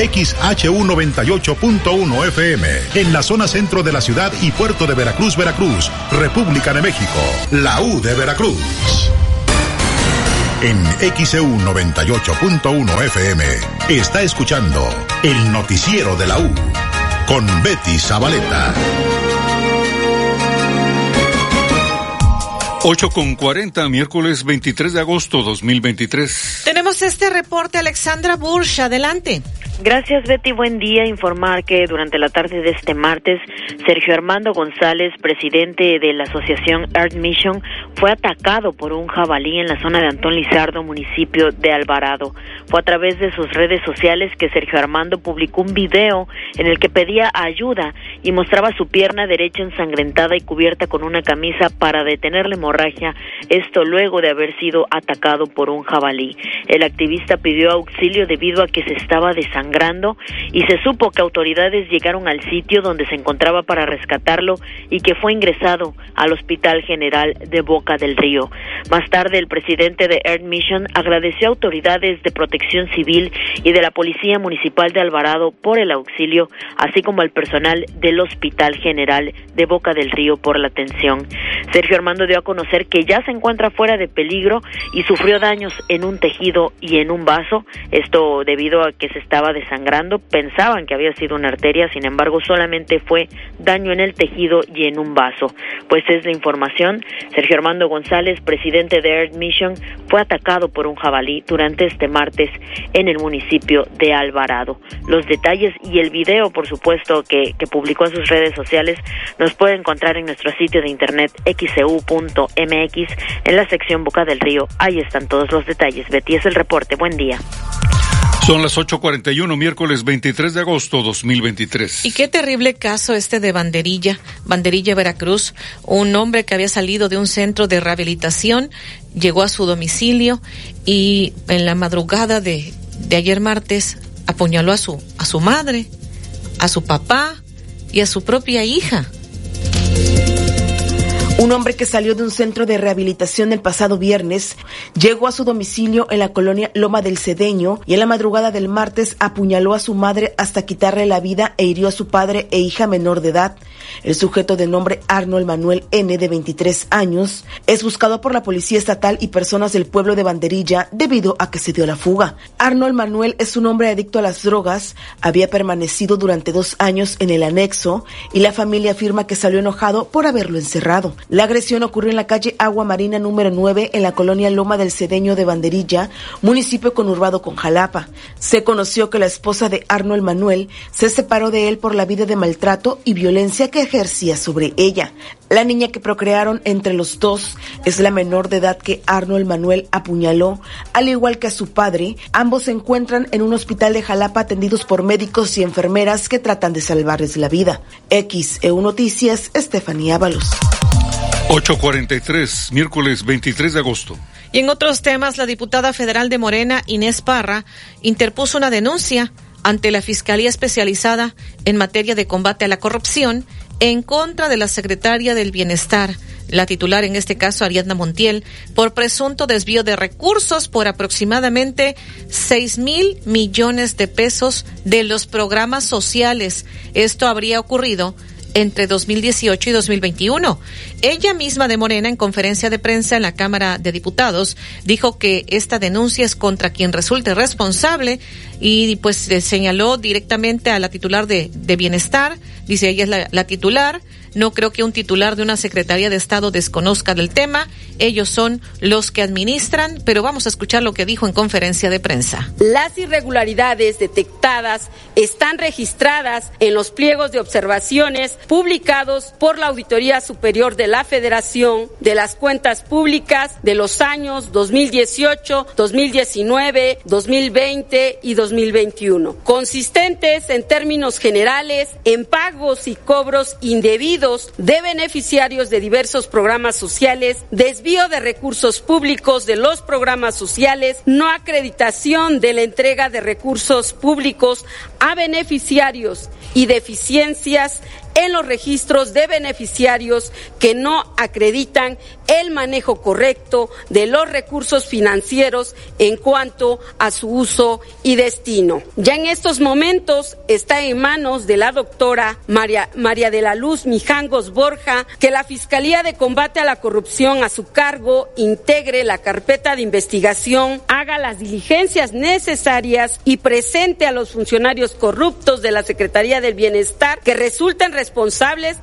XHU 98.1 FM, en la zona centro de la ciudad y puerto de Veracruz, Veracruz, República de México, la U de Veracruz. En XEU 98.1 FM está escuchando el noticiero de la U con Betty Zabaleta. 8 con 40, miércoles 23 de agosto 2023. Tenemos este reporte, Alexandra Bursch, adelante. Gracias, Betty. Buen día. Informar que durante la tarde de este martes, Sergio Armando González, presidente de la asociación Earth Mission, fue atacado por un jabalí en la zona de Antón Lizardo, municipio de Alvarado. Fue a través de sus redes sociales que Sergio Armando publicó un video en el que pedía ayuda y mostraba su pierna derecha ensangrentada y cubierta con una camisa para detener la hemorragia, esto luego de haber sido atacado por un jabalí. El activista pidió auxilio debido a que se estaba desangrando y se supo que autoridades llegaron al sitio donde se encontraba para rescatarlo y que fue ingresado al Hospital General de Boca del Río. Más tarde, el presidente de Earth Mission agradeció a autoridades de protección civil y de la Policía Municipal de Alvarado por el auxilio, así como al personal del Hospital General de Boca del Río por la atención. Sergio Armando dio a conocer que ya se encuentra fuera de peligro y sufrió daños en un tejido y en un vaso, esto debido a que se estaba desangrando, pensaban que había sido una arteria, sin embargo solamente fue daño en el tejido y en un vaso. Pues es de información, Sergio Armando González, presidente de Earth Mission, fue atacado por un jabalí durante este martes en el municipio de Alvarado. Los detalles y el video, por supuesto, que, que publicó en sus redes sociales, nos puede encontrar en nuestro sitio de internet xcu.mx en la sección Boca del Río. Ahí están todos los detalles. Betty es el reporte. Buen día. Son las 8:41, miércoles 23 de agosto 2023. Y qué terrible caso este de Banderilla, Banderilla Veracruz, un hombre que había salido de un centro de rehabilitación, llegó a su domicilio y en la madrugada de, de ayer martes apuñaló a su, a su madre, a su papá y a su propia hija. Un hombre que salió de un centro de rehabilitación el pasado viernes llegó a su domicilio en la colonia Loma del Cedeño y en la madrugada del martes apuñaló a su madre hasta quitarle la vida e hirió a su padre e hija menor de edad. El sujeto de nombre Arnold Manuel N, de 23 años, es buscado por la Policía Estatal y personas del pueblo de Banderilla debido a que se dio la fuga. Arnold Manuel es un hombre adicto a las drogas, había permanecido durante dos años en el anexo y la familia afirma que salió enojado por haberlo encerrado. La agresión ocurrió en la calle Agua Marina número 9 en la colonia Loma del Cedeño de Banderilla, municipio conurbado con Jalapa. Se conoció que la esposa de Arnold Manuel se separó de él por la vida de maltrato y violencia que ejercía sobre ella. La niña que procrearon entre los dos es la menor de edad que Arnold Manuel apuñaló, al igual que a su padre. Ambos se encuentran en un hospital de Jalapa atendidos por médicos y enfermeras que tratan de salvarles la vida. XEU Noticias, Estefanía Ábalos. 843, miércoles 23 de agosto. Y en otros temas, la diputada federal de Morena, Inés Parra, interpuso una denuncia ante la Fiscalía Especializada en materia de combate a la corrupción en contra de la secretaria del Bienestar, la titular en este caso Ariadna Montiel, por presunto desvío de recursos por aproximadamente 6 mil millones de pesos de los programas sociales. Esto habría ocurrido entre 2018 y 2021. Ella misma de Morena, en conferencia de prensa en la Cámara de Diputados, dijo que esta denuncia es contra quien resulte responsable y pues señaló directamente a la titular de, Bienestar, dice ella es la, la titular, no creo que un titular de una Secretaría de Estado desconozca del tema. Ellos son los que administran, pero vamos a escuchar lo que dijo en conferencia de prensa. Las irregularidades detectadas están registradas en los pliegos de observaciones publicados por la Auditoría Superior de la Federación de las Cuentas Públicas de los años 2018, 2019, 2020 y 2021, consistentes en términos generales en pagos y cobros indebidos de beneficiarios de diversos programas sociales, desvío de recursos públicos de los programas sociales, no acreditación de la entrega de recursos públicos a beneficiarios y deficiencias en los registros de beneficiarios que no acreditan el manejo correcto de los recursos financieros en cuanto a su uso y destino. Ya en estos momentos está en manos de la doctora María, María de la Luz Mijangos Borja que la Fiscalía de Combate a la Corrupción a su cargo integre la carpeta de investigación, haga las diligencias necesarias y presente a los funcionarios corruptos de la Secretaría del Bienestar que resulten responsables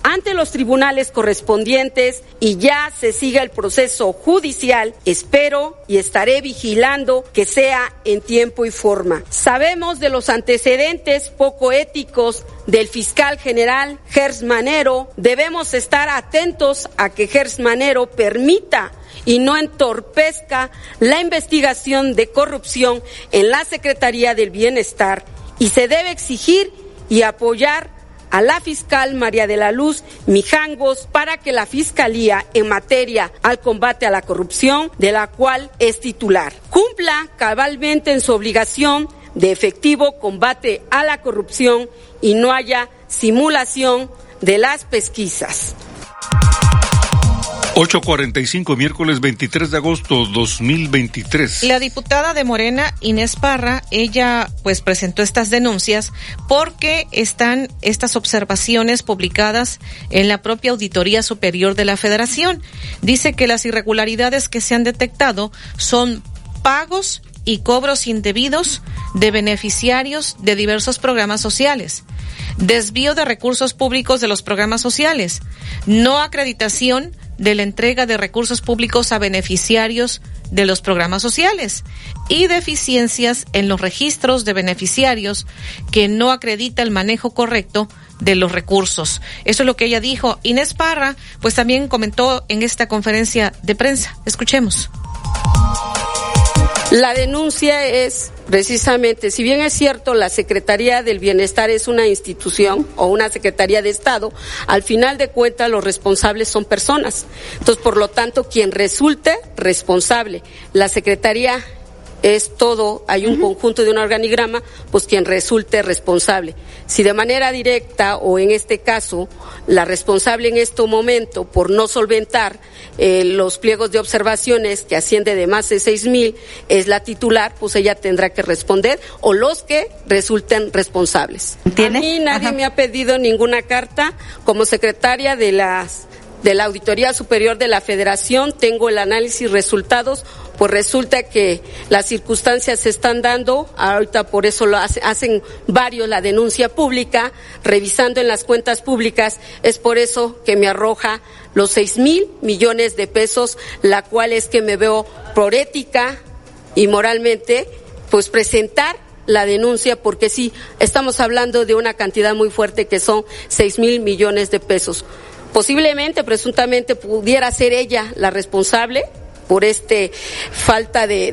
ante los tribunales correspondientes y ya se siga el proceso judicial. Espero y estaré vigilando que sea en tiempo y forma. Sabemos de los antecedentes poco éticos del fiscal general Gers Manero. Debemos estar atentos a que Gers Manero permita y no entorpezca la investigación de corrupción en la Secretaría del Bienestar y se debe exigir y apoyar a la fiscal María de la Luz Mijangos para que la Fiscalía en materia al combate a la corrupción, de la cual es titular, cumpla cabalmente en su obligación de efectivo combate a la corrupción y no haya simulación de las pesquisas. 8.45, miércoles 23 de agosto 2023. La diputada de Morena, Inés Parra, ella pues presentó estas denuncias porque están estas observaciones publicadas en la propia Auditoría Superior de la Federación. Dice que las irregularidades que se han detectado son pagos y cobros indebidos de beneficiarios de diversos programas sociales, desvío de recursos públicos de los programas sociales, no acreditación de la entrega de recursos públicos a beneficiarios de los programas sociales y deficiencias en los registros de beneficiarios que no acredita el manejo correcto de los recursos. Eso es lo que ella dijo. Inés Parra, pues también comentó en esta conferencia de prensa. Escuchemos. La denuncia es precisamente, si bien es cierto, la Secretaría del Bienestar es una institución o una Secretaría de Estado, al final de cuentas los responsables son personas. Entonces, por lo tanto, quien resulte responsable, la Secretaría es todo, hay un conjunto de un organigrama, pues quien resulte responsable. Si de manera directa o en este caso la responsable en este momento por no solventar eh, los pliegos de observaciones que asciende de más de seis mil es la titular, pues ella tendrá que responder o los que resulten responsables. A mí nadie me ha pedido ninguna carta como secretaria de las de la Auditoría Superior de la Federación, tengo el análisis resultados pues resulta que las circunstancias se están dando, ahorita por eso lo hacen varios la denuncia pública, revisando en las cuentas públicas, es por eso que me arroja los seis mil millones de pesos, la cual es que me veo por ética y moralmente, pues presentar la denuncia porque sí, estamos hablando de una cantidad muy fuerte que son seis mil millones de pesos. Posiblemente, presuntamente, pudiera ser ella la responsable, por este falta de,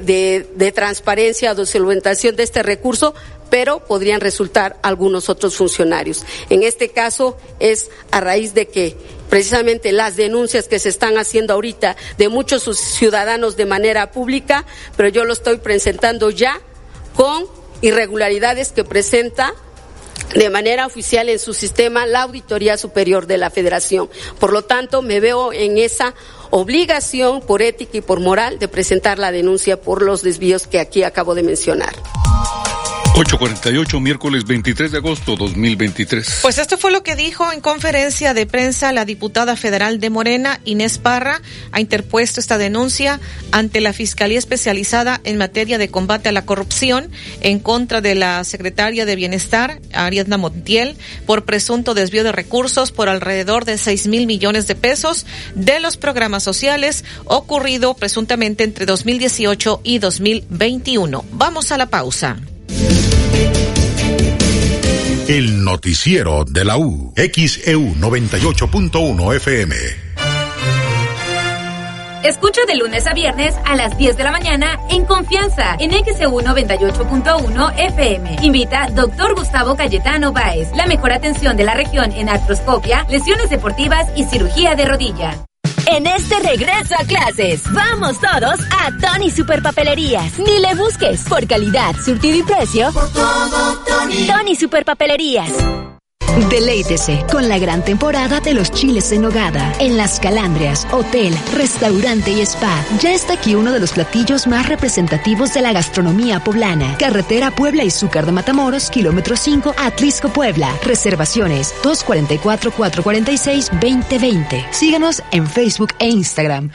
de, transparencia o de solventación de este recurso, pero podrían resultar algunos otros funcionarios. En este caso es a raíz de que precisamente las denuncias que se están haciendo ahorita de muchos ciudadanos de manera pública, pero yo lo estoy presentando ya con irregularidades que presenta de manera oficial en su sistema la Auditoría Superior de la Federación. Por lo tanto, me veo en esa obligación por ética y por moral de presentar la denuncia por los desvíos que aquí acabo de mencionar. 848, miércoles 23 de agosto 2023. Pues esto fue lo que dijo en conferencia de prensa la diputada federal de Morena, Inés Parra, ha interpuesto esta denuncia ante la Fiscalía Especializada en materia de combate a la corrupción en contra de la secretaria de Bienestar, Ariadna Montiel, por presunto desvío de recursos por alrededor de 6 mil millones de pesos de los programas sociales ocurrido presuntamente entre 2018 y 2021. Vamos a la pausa. El noticiero de la U. XEU 98.1 FM. Escucha de lunes a viernes a las 10 de la mañana en confianza en XEU 98.1 FM. Invita Dr. Gustavo Cayetano Báez. La mejor atención de la región en artroscopia, lesiones deportivas y cirugía de rodilla. En este regreso a clases, vamos todos a Tony Super Papelerías. Ni le busques por calidad, surtido y precio. Por todo, Tony. Tony Super Papelerías. Deleítese con la gran temporada de los chiles en nogada. En Las Calandrias, hotel, restaurante y spa. Ya está aquí uno de los platillos más representativos de la gastronomía poblana. Carretera Puebla y Zúcar de Matamoros, kilómetro 5, Atlisco, Puebla. Reservaciones 244-446-2020. Síganos en Facebook e Instagram.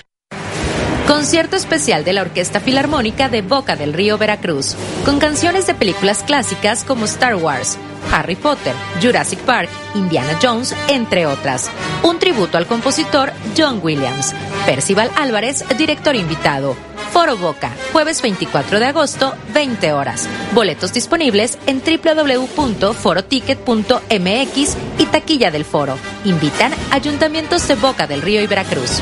Concierto especial de la Orquesta Filarmónica de Boca del Río Veracruz, con canciones de películas clásicas como Star Wars, Harry Potter, Jurassic Park, Indiana Jones, entre otras. Un tributo al compositor John Williams. Percival Álvarez, director invitado. Foro Boca, jueves 24 de agosto, 20 horas. Boletos disponibles en www.foroticket.mx y taquilla del foro. Invitan ayuntamientos de Boca del Río y Veracruz.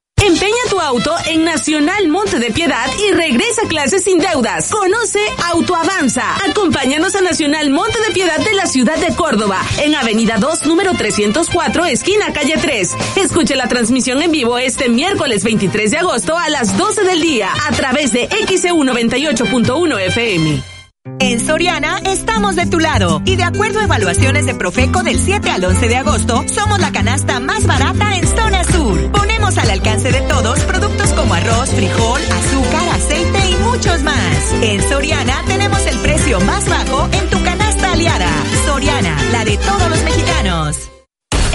Empeña tu auto en Nacional Monte de Piedad y regresa a clases sin deudas. Conoce Autoavanza. Acompáñanos a Nacional Monte de Piedad de la ciudad de Córdoba, en Avenida 2, número 304, esquina calle 3. Escuche la transmisión en vivo este miércoles 23 de agosto a las 12 del día a través de XEU 98.1 FM. En Soriana estamos de tu lado y de acuerdo a evaluaciones de Profeco del 7 al 11 de agosto, somos la canasta más barata en zona sur. Ponemos al alcance de todos productos como arroz, frijol, azúcar, aceite y muchos más. En Soriana tenemos el precio más bajo en tu canasta aliada. Soriana, la de todos los mexicanos.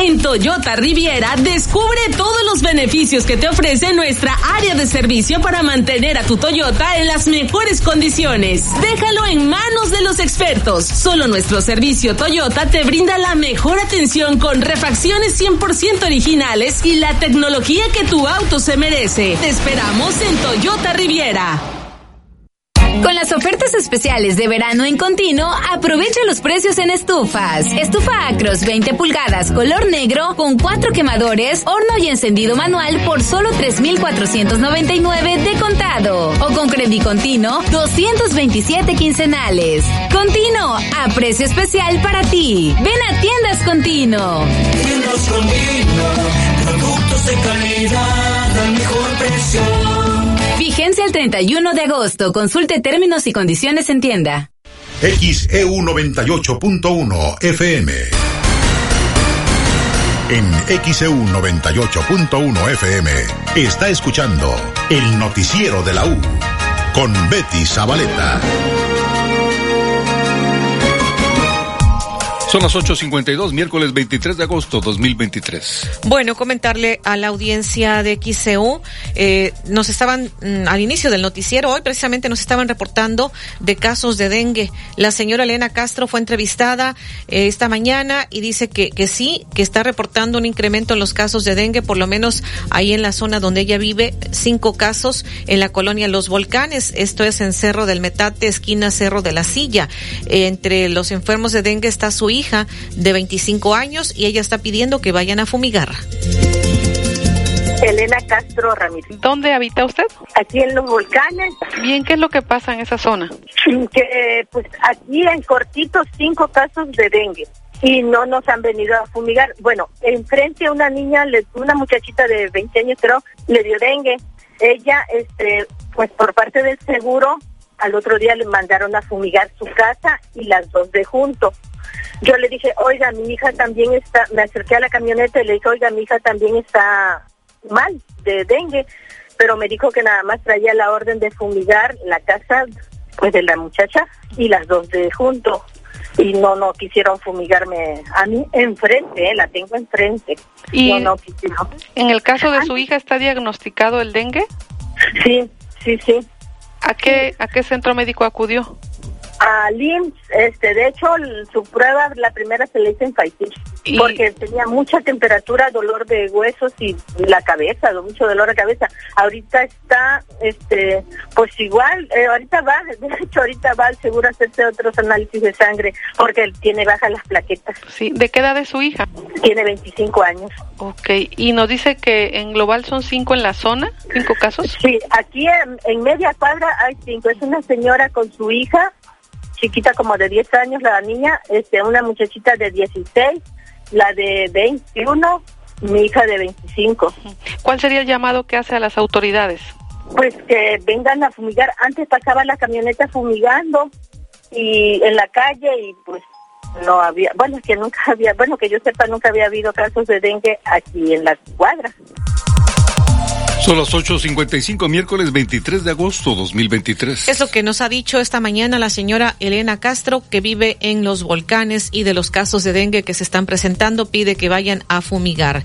En Toyota Riviera, descubre todos los beneficios que te ofrece nuestra área de servicio para mantener a tu Toyota en las mejores condiciones. Déjalo en manos de los expertos. Solo nuestro servicio Toyota te brinda la mejor atención con refacciones 100% originales y la tecnología que tu auto se merece. Te esperamos en Toyota Riviera. Con las ofertas especiales de verano en continuo, aprovecha los precios en estufas. Estufa Acros 20 pulgadas color negro con cuatro quemadores, horno y encendido manual por solo 3,499 de contado. O con crédito continuo, 227 quincenales. Continuo, a precio especial para ti. Ven a Tiendas Continuo. Tiendas Continuo, productos de calidad al mejor. Vigencia el 31 de agosto. Consulte términos y condiciones en tienda. XEU 98.1 FM. En XEU 98.1 FM está escuchando el noticiero de la U con Betty Zabaleta. Son las 8.52, miércoles 23 de agosto 2023. Bueno, comentarle a la audiencia de XCU, eh, nos estaban, mm, al inicio del noticiero, hoy precisamente nos estaban reportando de casos de dengue. La señora Elena Castro fue entrevistada eh, esta mañana y dice que, que sí, que está reportando un incremento en los casos de dengue, por lo menos ahí en la zona donde ella vive, cinco casos en la colonia Los Volcanes, esto es en Cerro del Metate, esquina Cerro de la Silla. Eh, entre los enfermos de dengue está su hija de 25 años y ella está pidiendo que vayan a fumigar. Elena Castro Ramírez. ¿Dónde habita usted? Aquí en los volcanes. Bien, ¿qué es lo que pasa en esa zona? Que pues aquí en cortito cinco casos de dengue y no nos han venido a fumigar. Bueno, enfrente a una niña, una muchachita de 20 años creo, le dio dengue. Ella, este, pues por parte del seguro, al otro día le mandaron a fumigar su casa y las dos de junto. Yo le dije, oiga, mi hija también está, me acerqué a la camioneta y le dije, oiga, mi hija también está mal de dengue, pero me dijo que nada más traía la orden de fumigar la casa pues de la muchacha y las dos de junto y no no quisieron fumigarme a mí enfrente, eh, la tengo enfrente. Y no, no quisieron. En el caso de su hija está diagnosticado el dengue? Sí, sí, sí. ¿A qué a qué centro médico acudió? A LIMS, este, de hecho, su prueba, la primera se le hizo en Faitir, porque tenía mucha temperatura, dolor de huesos y la cabeza, mucho dolor de cabeza. Ahorita está, este, pues igual, eh, ahorita va, (laughs) de hecho, ahorita va al seguro a hacerse otros análisis de sangre, porque él tiene bajas las plaquetas. Sí, ¿de qué edad es su hija? Tiene 25 años. Ok, y nos dice que en global son cinco en la zona, cinco casos. Sí, aquí en, en media cuadra hay cinco. Es una señora con su hija, chiquita como de 10 años, la niña, este, una muchachita de 16, la de 21, mi hija de 25. ¿Cuál sería el llamado que hace a las autoridades? Pues que vengan a fumigar. Antes pasaba la camioneta fumigando y en la calle y pues no había, bueno, que nunca (laughs) había, bueno, que yo sepa, nunca había habido casos de dengue aquí en la cuadra. Son las 8.55, miércoles 23 de agosto 2023. Es lo que nos ha dicho esta mañana la señora Elena Castro, que vive en los volcanes y de los casos de dengue que se están presentando, pide que vayan a fumigar.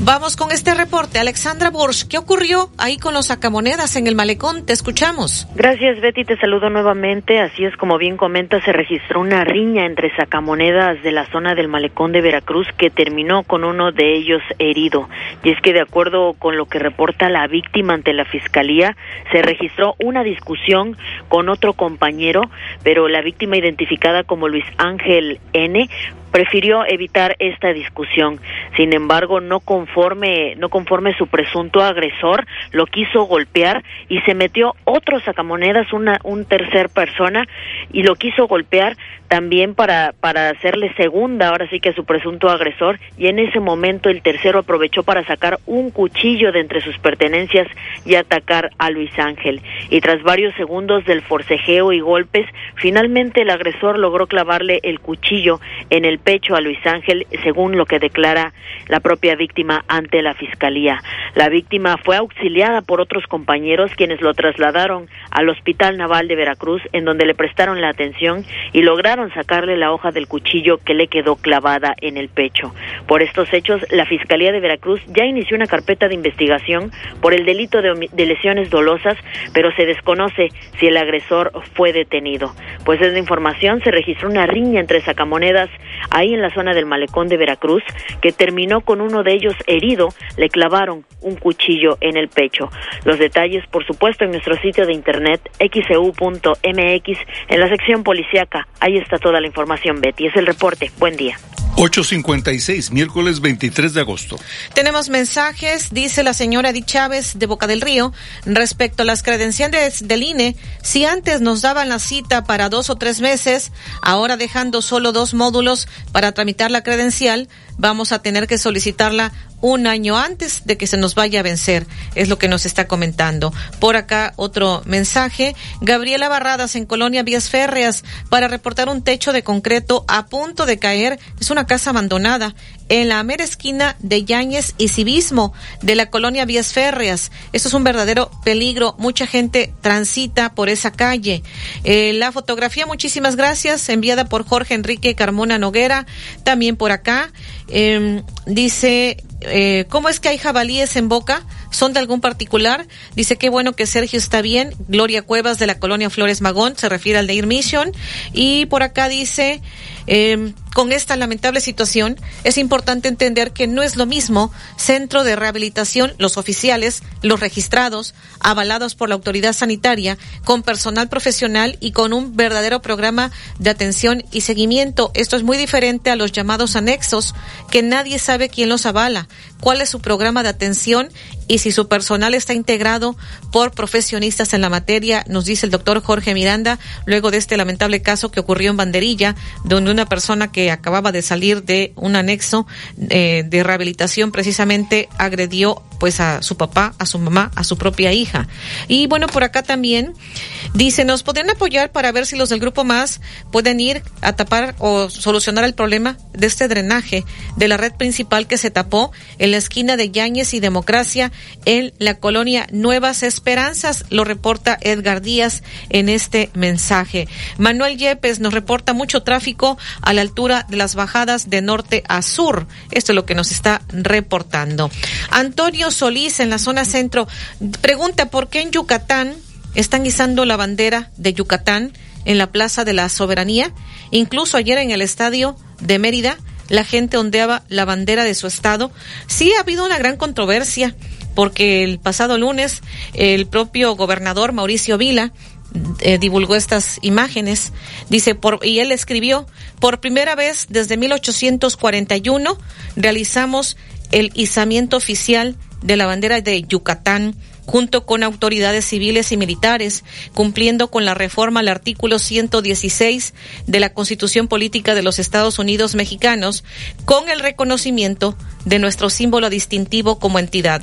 Vamos con este reporte. Alexandra Borsch, ¿qué ocurrió ahí con los sacamonedas en el malecón? Te escuchamos. Gracias, Betty. Te saludo nuevamente. Así es como bien comenta, se registró una riña entre sacamonedas de la zona del malecón de Veracruz que terminó con uno de ellos herido. Y es que de acuerdo con lo que reporta la víctima ante la fiscalía, se registró una discusión con otro compañero, pero la víctima identificada como Luis Ángel N prefirió evitar esta discusión. Sin embargo, no conforme, no conforme su presunto agresor, lo quiso golpear y se metió otro sacamonedas, una, un tercer persona, y lo quiso golpear también para, para hacerle segunda, ahora sí que a su presunto agresor, y en ese momento el tercero aprovechó para sacar un cuchillo de entre sus pertenencias y atacar a Luis Ángel. Y tras varios segundos del forcejeo y golpes, finalmente el agresor logró clavarle el cuchillo en el pecho a Luis Ángel, según lo que declara la propia víctima ante la fiscalía. La víctima fue auxiliada por otros compañeros quienes lo trasladaron al Hospital Naval de Veracruz, en donde le prestaron la atención y lograron sacarle la hoja del cuchillo que le quedó clavada en el pecho. Por estos hechos, la Fiscalía de Veracruz ya inició una carpeta de investigación por el delito de, de lesiones dolosas, pero se desconoce si el agresor fue detenido. Pues desde información se registró una riña entre sacamonedas ahí en la zona del malecón de Veracruz, que terminó con uno de ellos herido, le clavaron un cuchillo en el pecho. Los detalles, por supuesto, en nuestro sitio de internet xeu.mx en la sección policíaca. Ahí está toda la información, Betty. Es el reporte. Buen día. 856, miércoles 23 de agosto. Tenemos mensajes, dice la señora Di Chávez de Boca del Río, respecto a las credenciales del INE. Si antes nos daban la cita para dos o tres meses, ahora dejando solo dos módulos para tramitar la credencial, vamos a tener que solicitarla un año antes de que se nos vaya a vencer, es lo que nos está comentando. Por acá otro mensaje. Gabriela Barradas en Colonia Vías Férreas para reportar un techo de concreto a punto de caer. Es una casa abandonada en la mera esquina de Yáñez y Civismo de la colonia Vías Férreas. Esto es un verdadero peligro. Mucha gente transita por esa calle. Eh, la fotografía, muchísimas gracias, enviada por Jorge Enrique Carmona Noguera. También por acá. Eh, dice, eh, ¿cómo es que hay jabalíes en Boca? ¿Son de algún particular? Dice, qué bueno que Sergio está bien. Gloria Cuevas de la colonia Flores Magón, se refiere al de Mission. Y por acá dice, eh, con esta lamentable situación, es importante entender que no es lo mismo centro de rehabilitación, los oficiales, los registrados, avalados por la autoridad sanitaria, con personal profesional y con un verdadero programa de atención y seguimiento. Esto es muy diferente a los llamados anexos, que nadie sabe quién los avala, cuál es su programa de atención y si su personal está integrado por profesionistas en la materia, nos dice el doctor Jorge Miranda, luego de este lamentable caso que ocurrió en Banderilla, donde una persona que acababa de salir de un anexo eh, de rehabilitación precisamente agredió pues a su papá, a su mamá, a su propia hija. Y bueno, por acá también dice, nos podrían apoyar para ver si los del grupo más pueden ir a tapar o solucionar el problema de este drenaje de la red principal que se tapó en la esquina de Yáñez y Democracia en la colonia Nuevas Esperanzas, lo reporta Edgar Díaz en este mensaje. Manuel Yepes nos reporta mucho tráfico a la altura de las bajadas de norte a sur. Esto es lo que nos está reportando. Antonio Solís en la zona centro pregunta por qué en Yucatán están izando la bandera de Yucatán en la Plaza de la Soberanía. Incluso ayer en el estadio de Mérida la gente ondeaba la bandera de su estado. Sí ha habido una gran controversia porque el pasado lunes el propio gobernador Mauricio Vila eh, divulgó estas imágenes. Dice, por, y él escribió, por primera vez desde 1841 realizamos el izamiento oficial de la bandera de Yucatán junto con autoridades civiles y militares, cumpliendo con la reforma al artículo 116 de la Constitución Política de los Estados Unidos Mexicanos, con el reconocimiento de nuestro símbolo distintivo como entidad.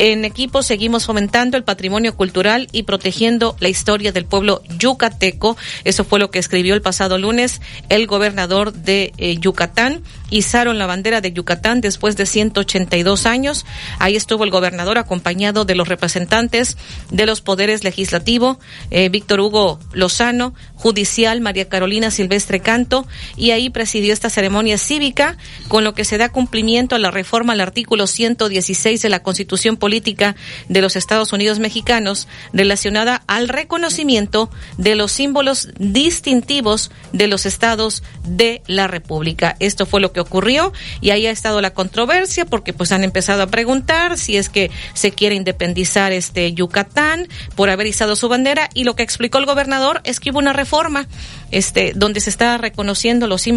En equipo seguimos fomentando el patrimonio cultural y protegiendo la historia del pueblo yucateco. Eso fue lo que escribió el pasado lunes el gobernador de eh, Yucatán. Izaron la bandera de Yucatán después de 182 años. Ahí estuvo el gobernador acompañado de los representantes de los poderes legislativo, eh, Víctor Hugo Lozano, judicial, María Carolina Silvestre Canto, y ahí presidió esta ceremonia cívica con lo que se da cumplimiento a la reforma al artículo 116 de la Constitución Política de los Estados Unidos Mexicanos relacionada al reconocimiento de los símbolos distintivos de los estados de la República. Esto fue lo que ocurrió y ahí ha estado la controversia porque pues han empezado a preguntar si es que se quiere independizar este Yucatán por haber izado su bandera y lo que explicó el gobernador es que hubo una reforma este donde se está reconociendo los símbolos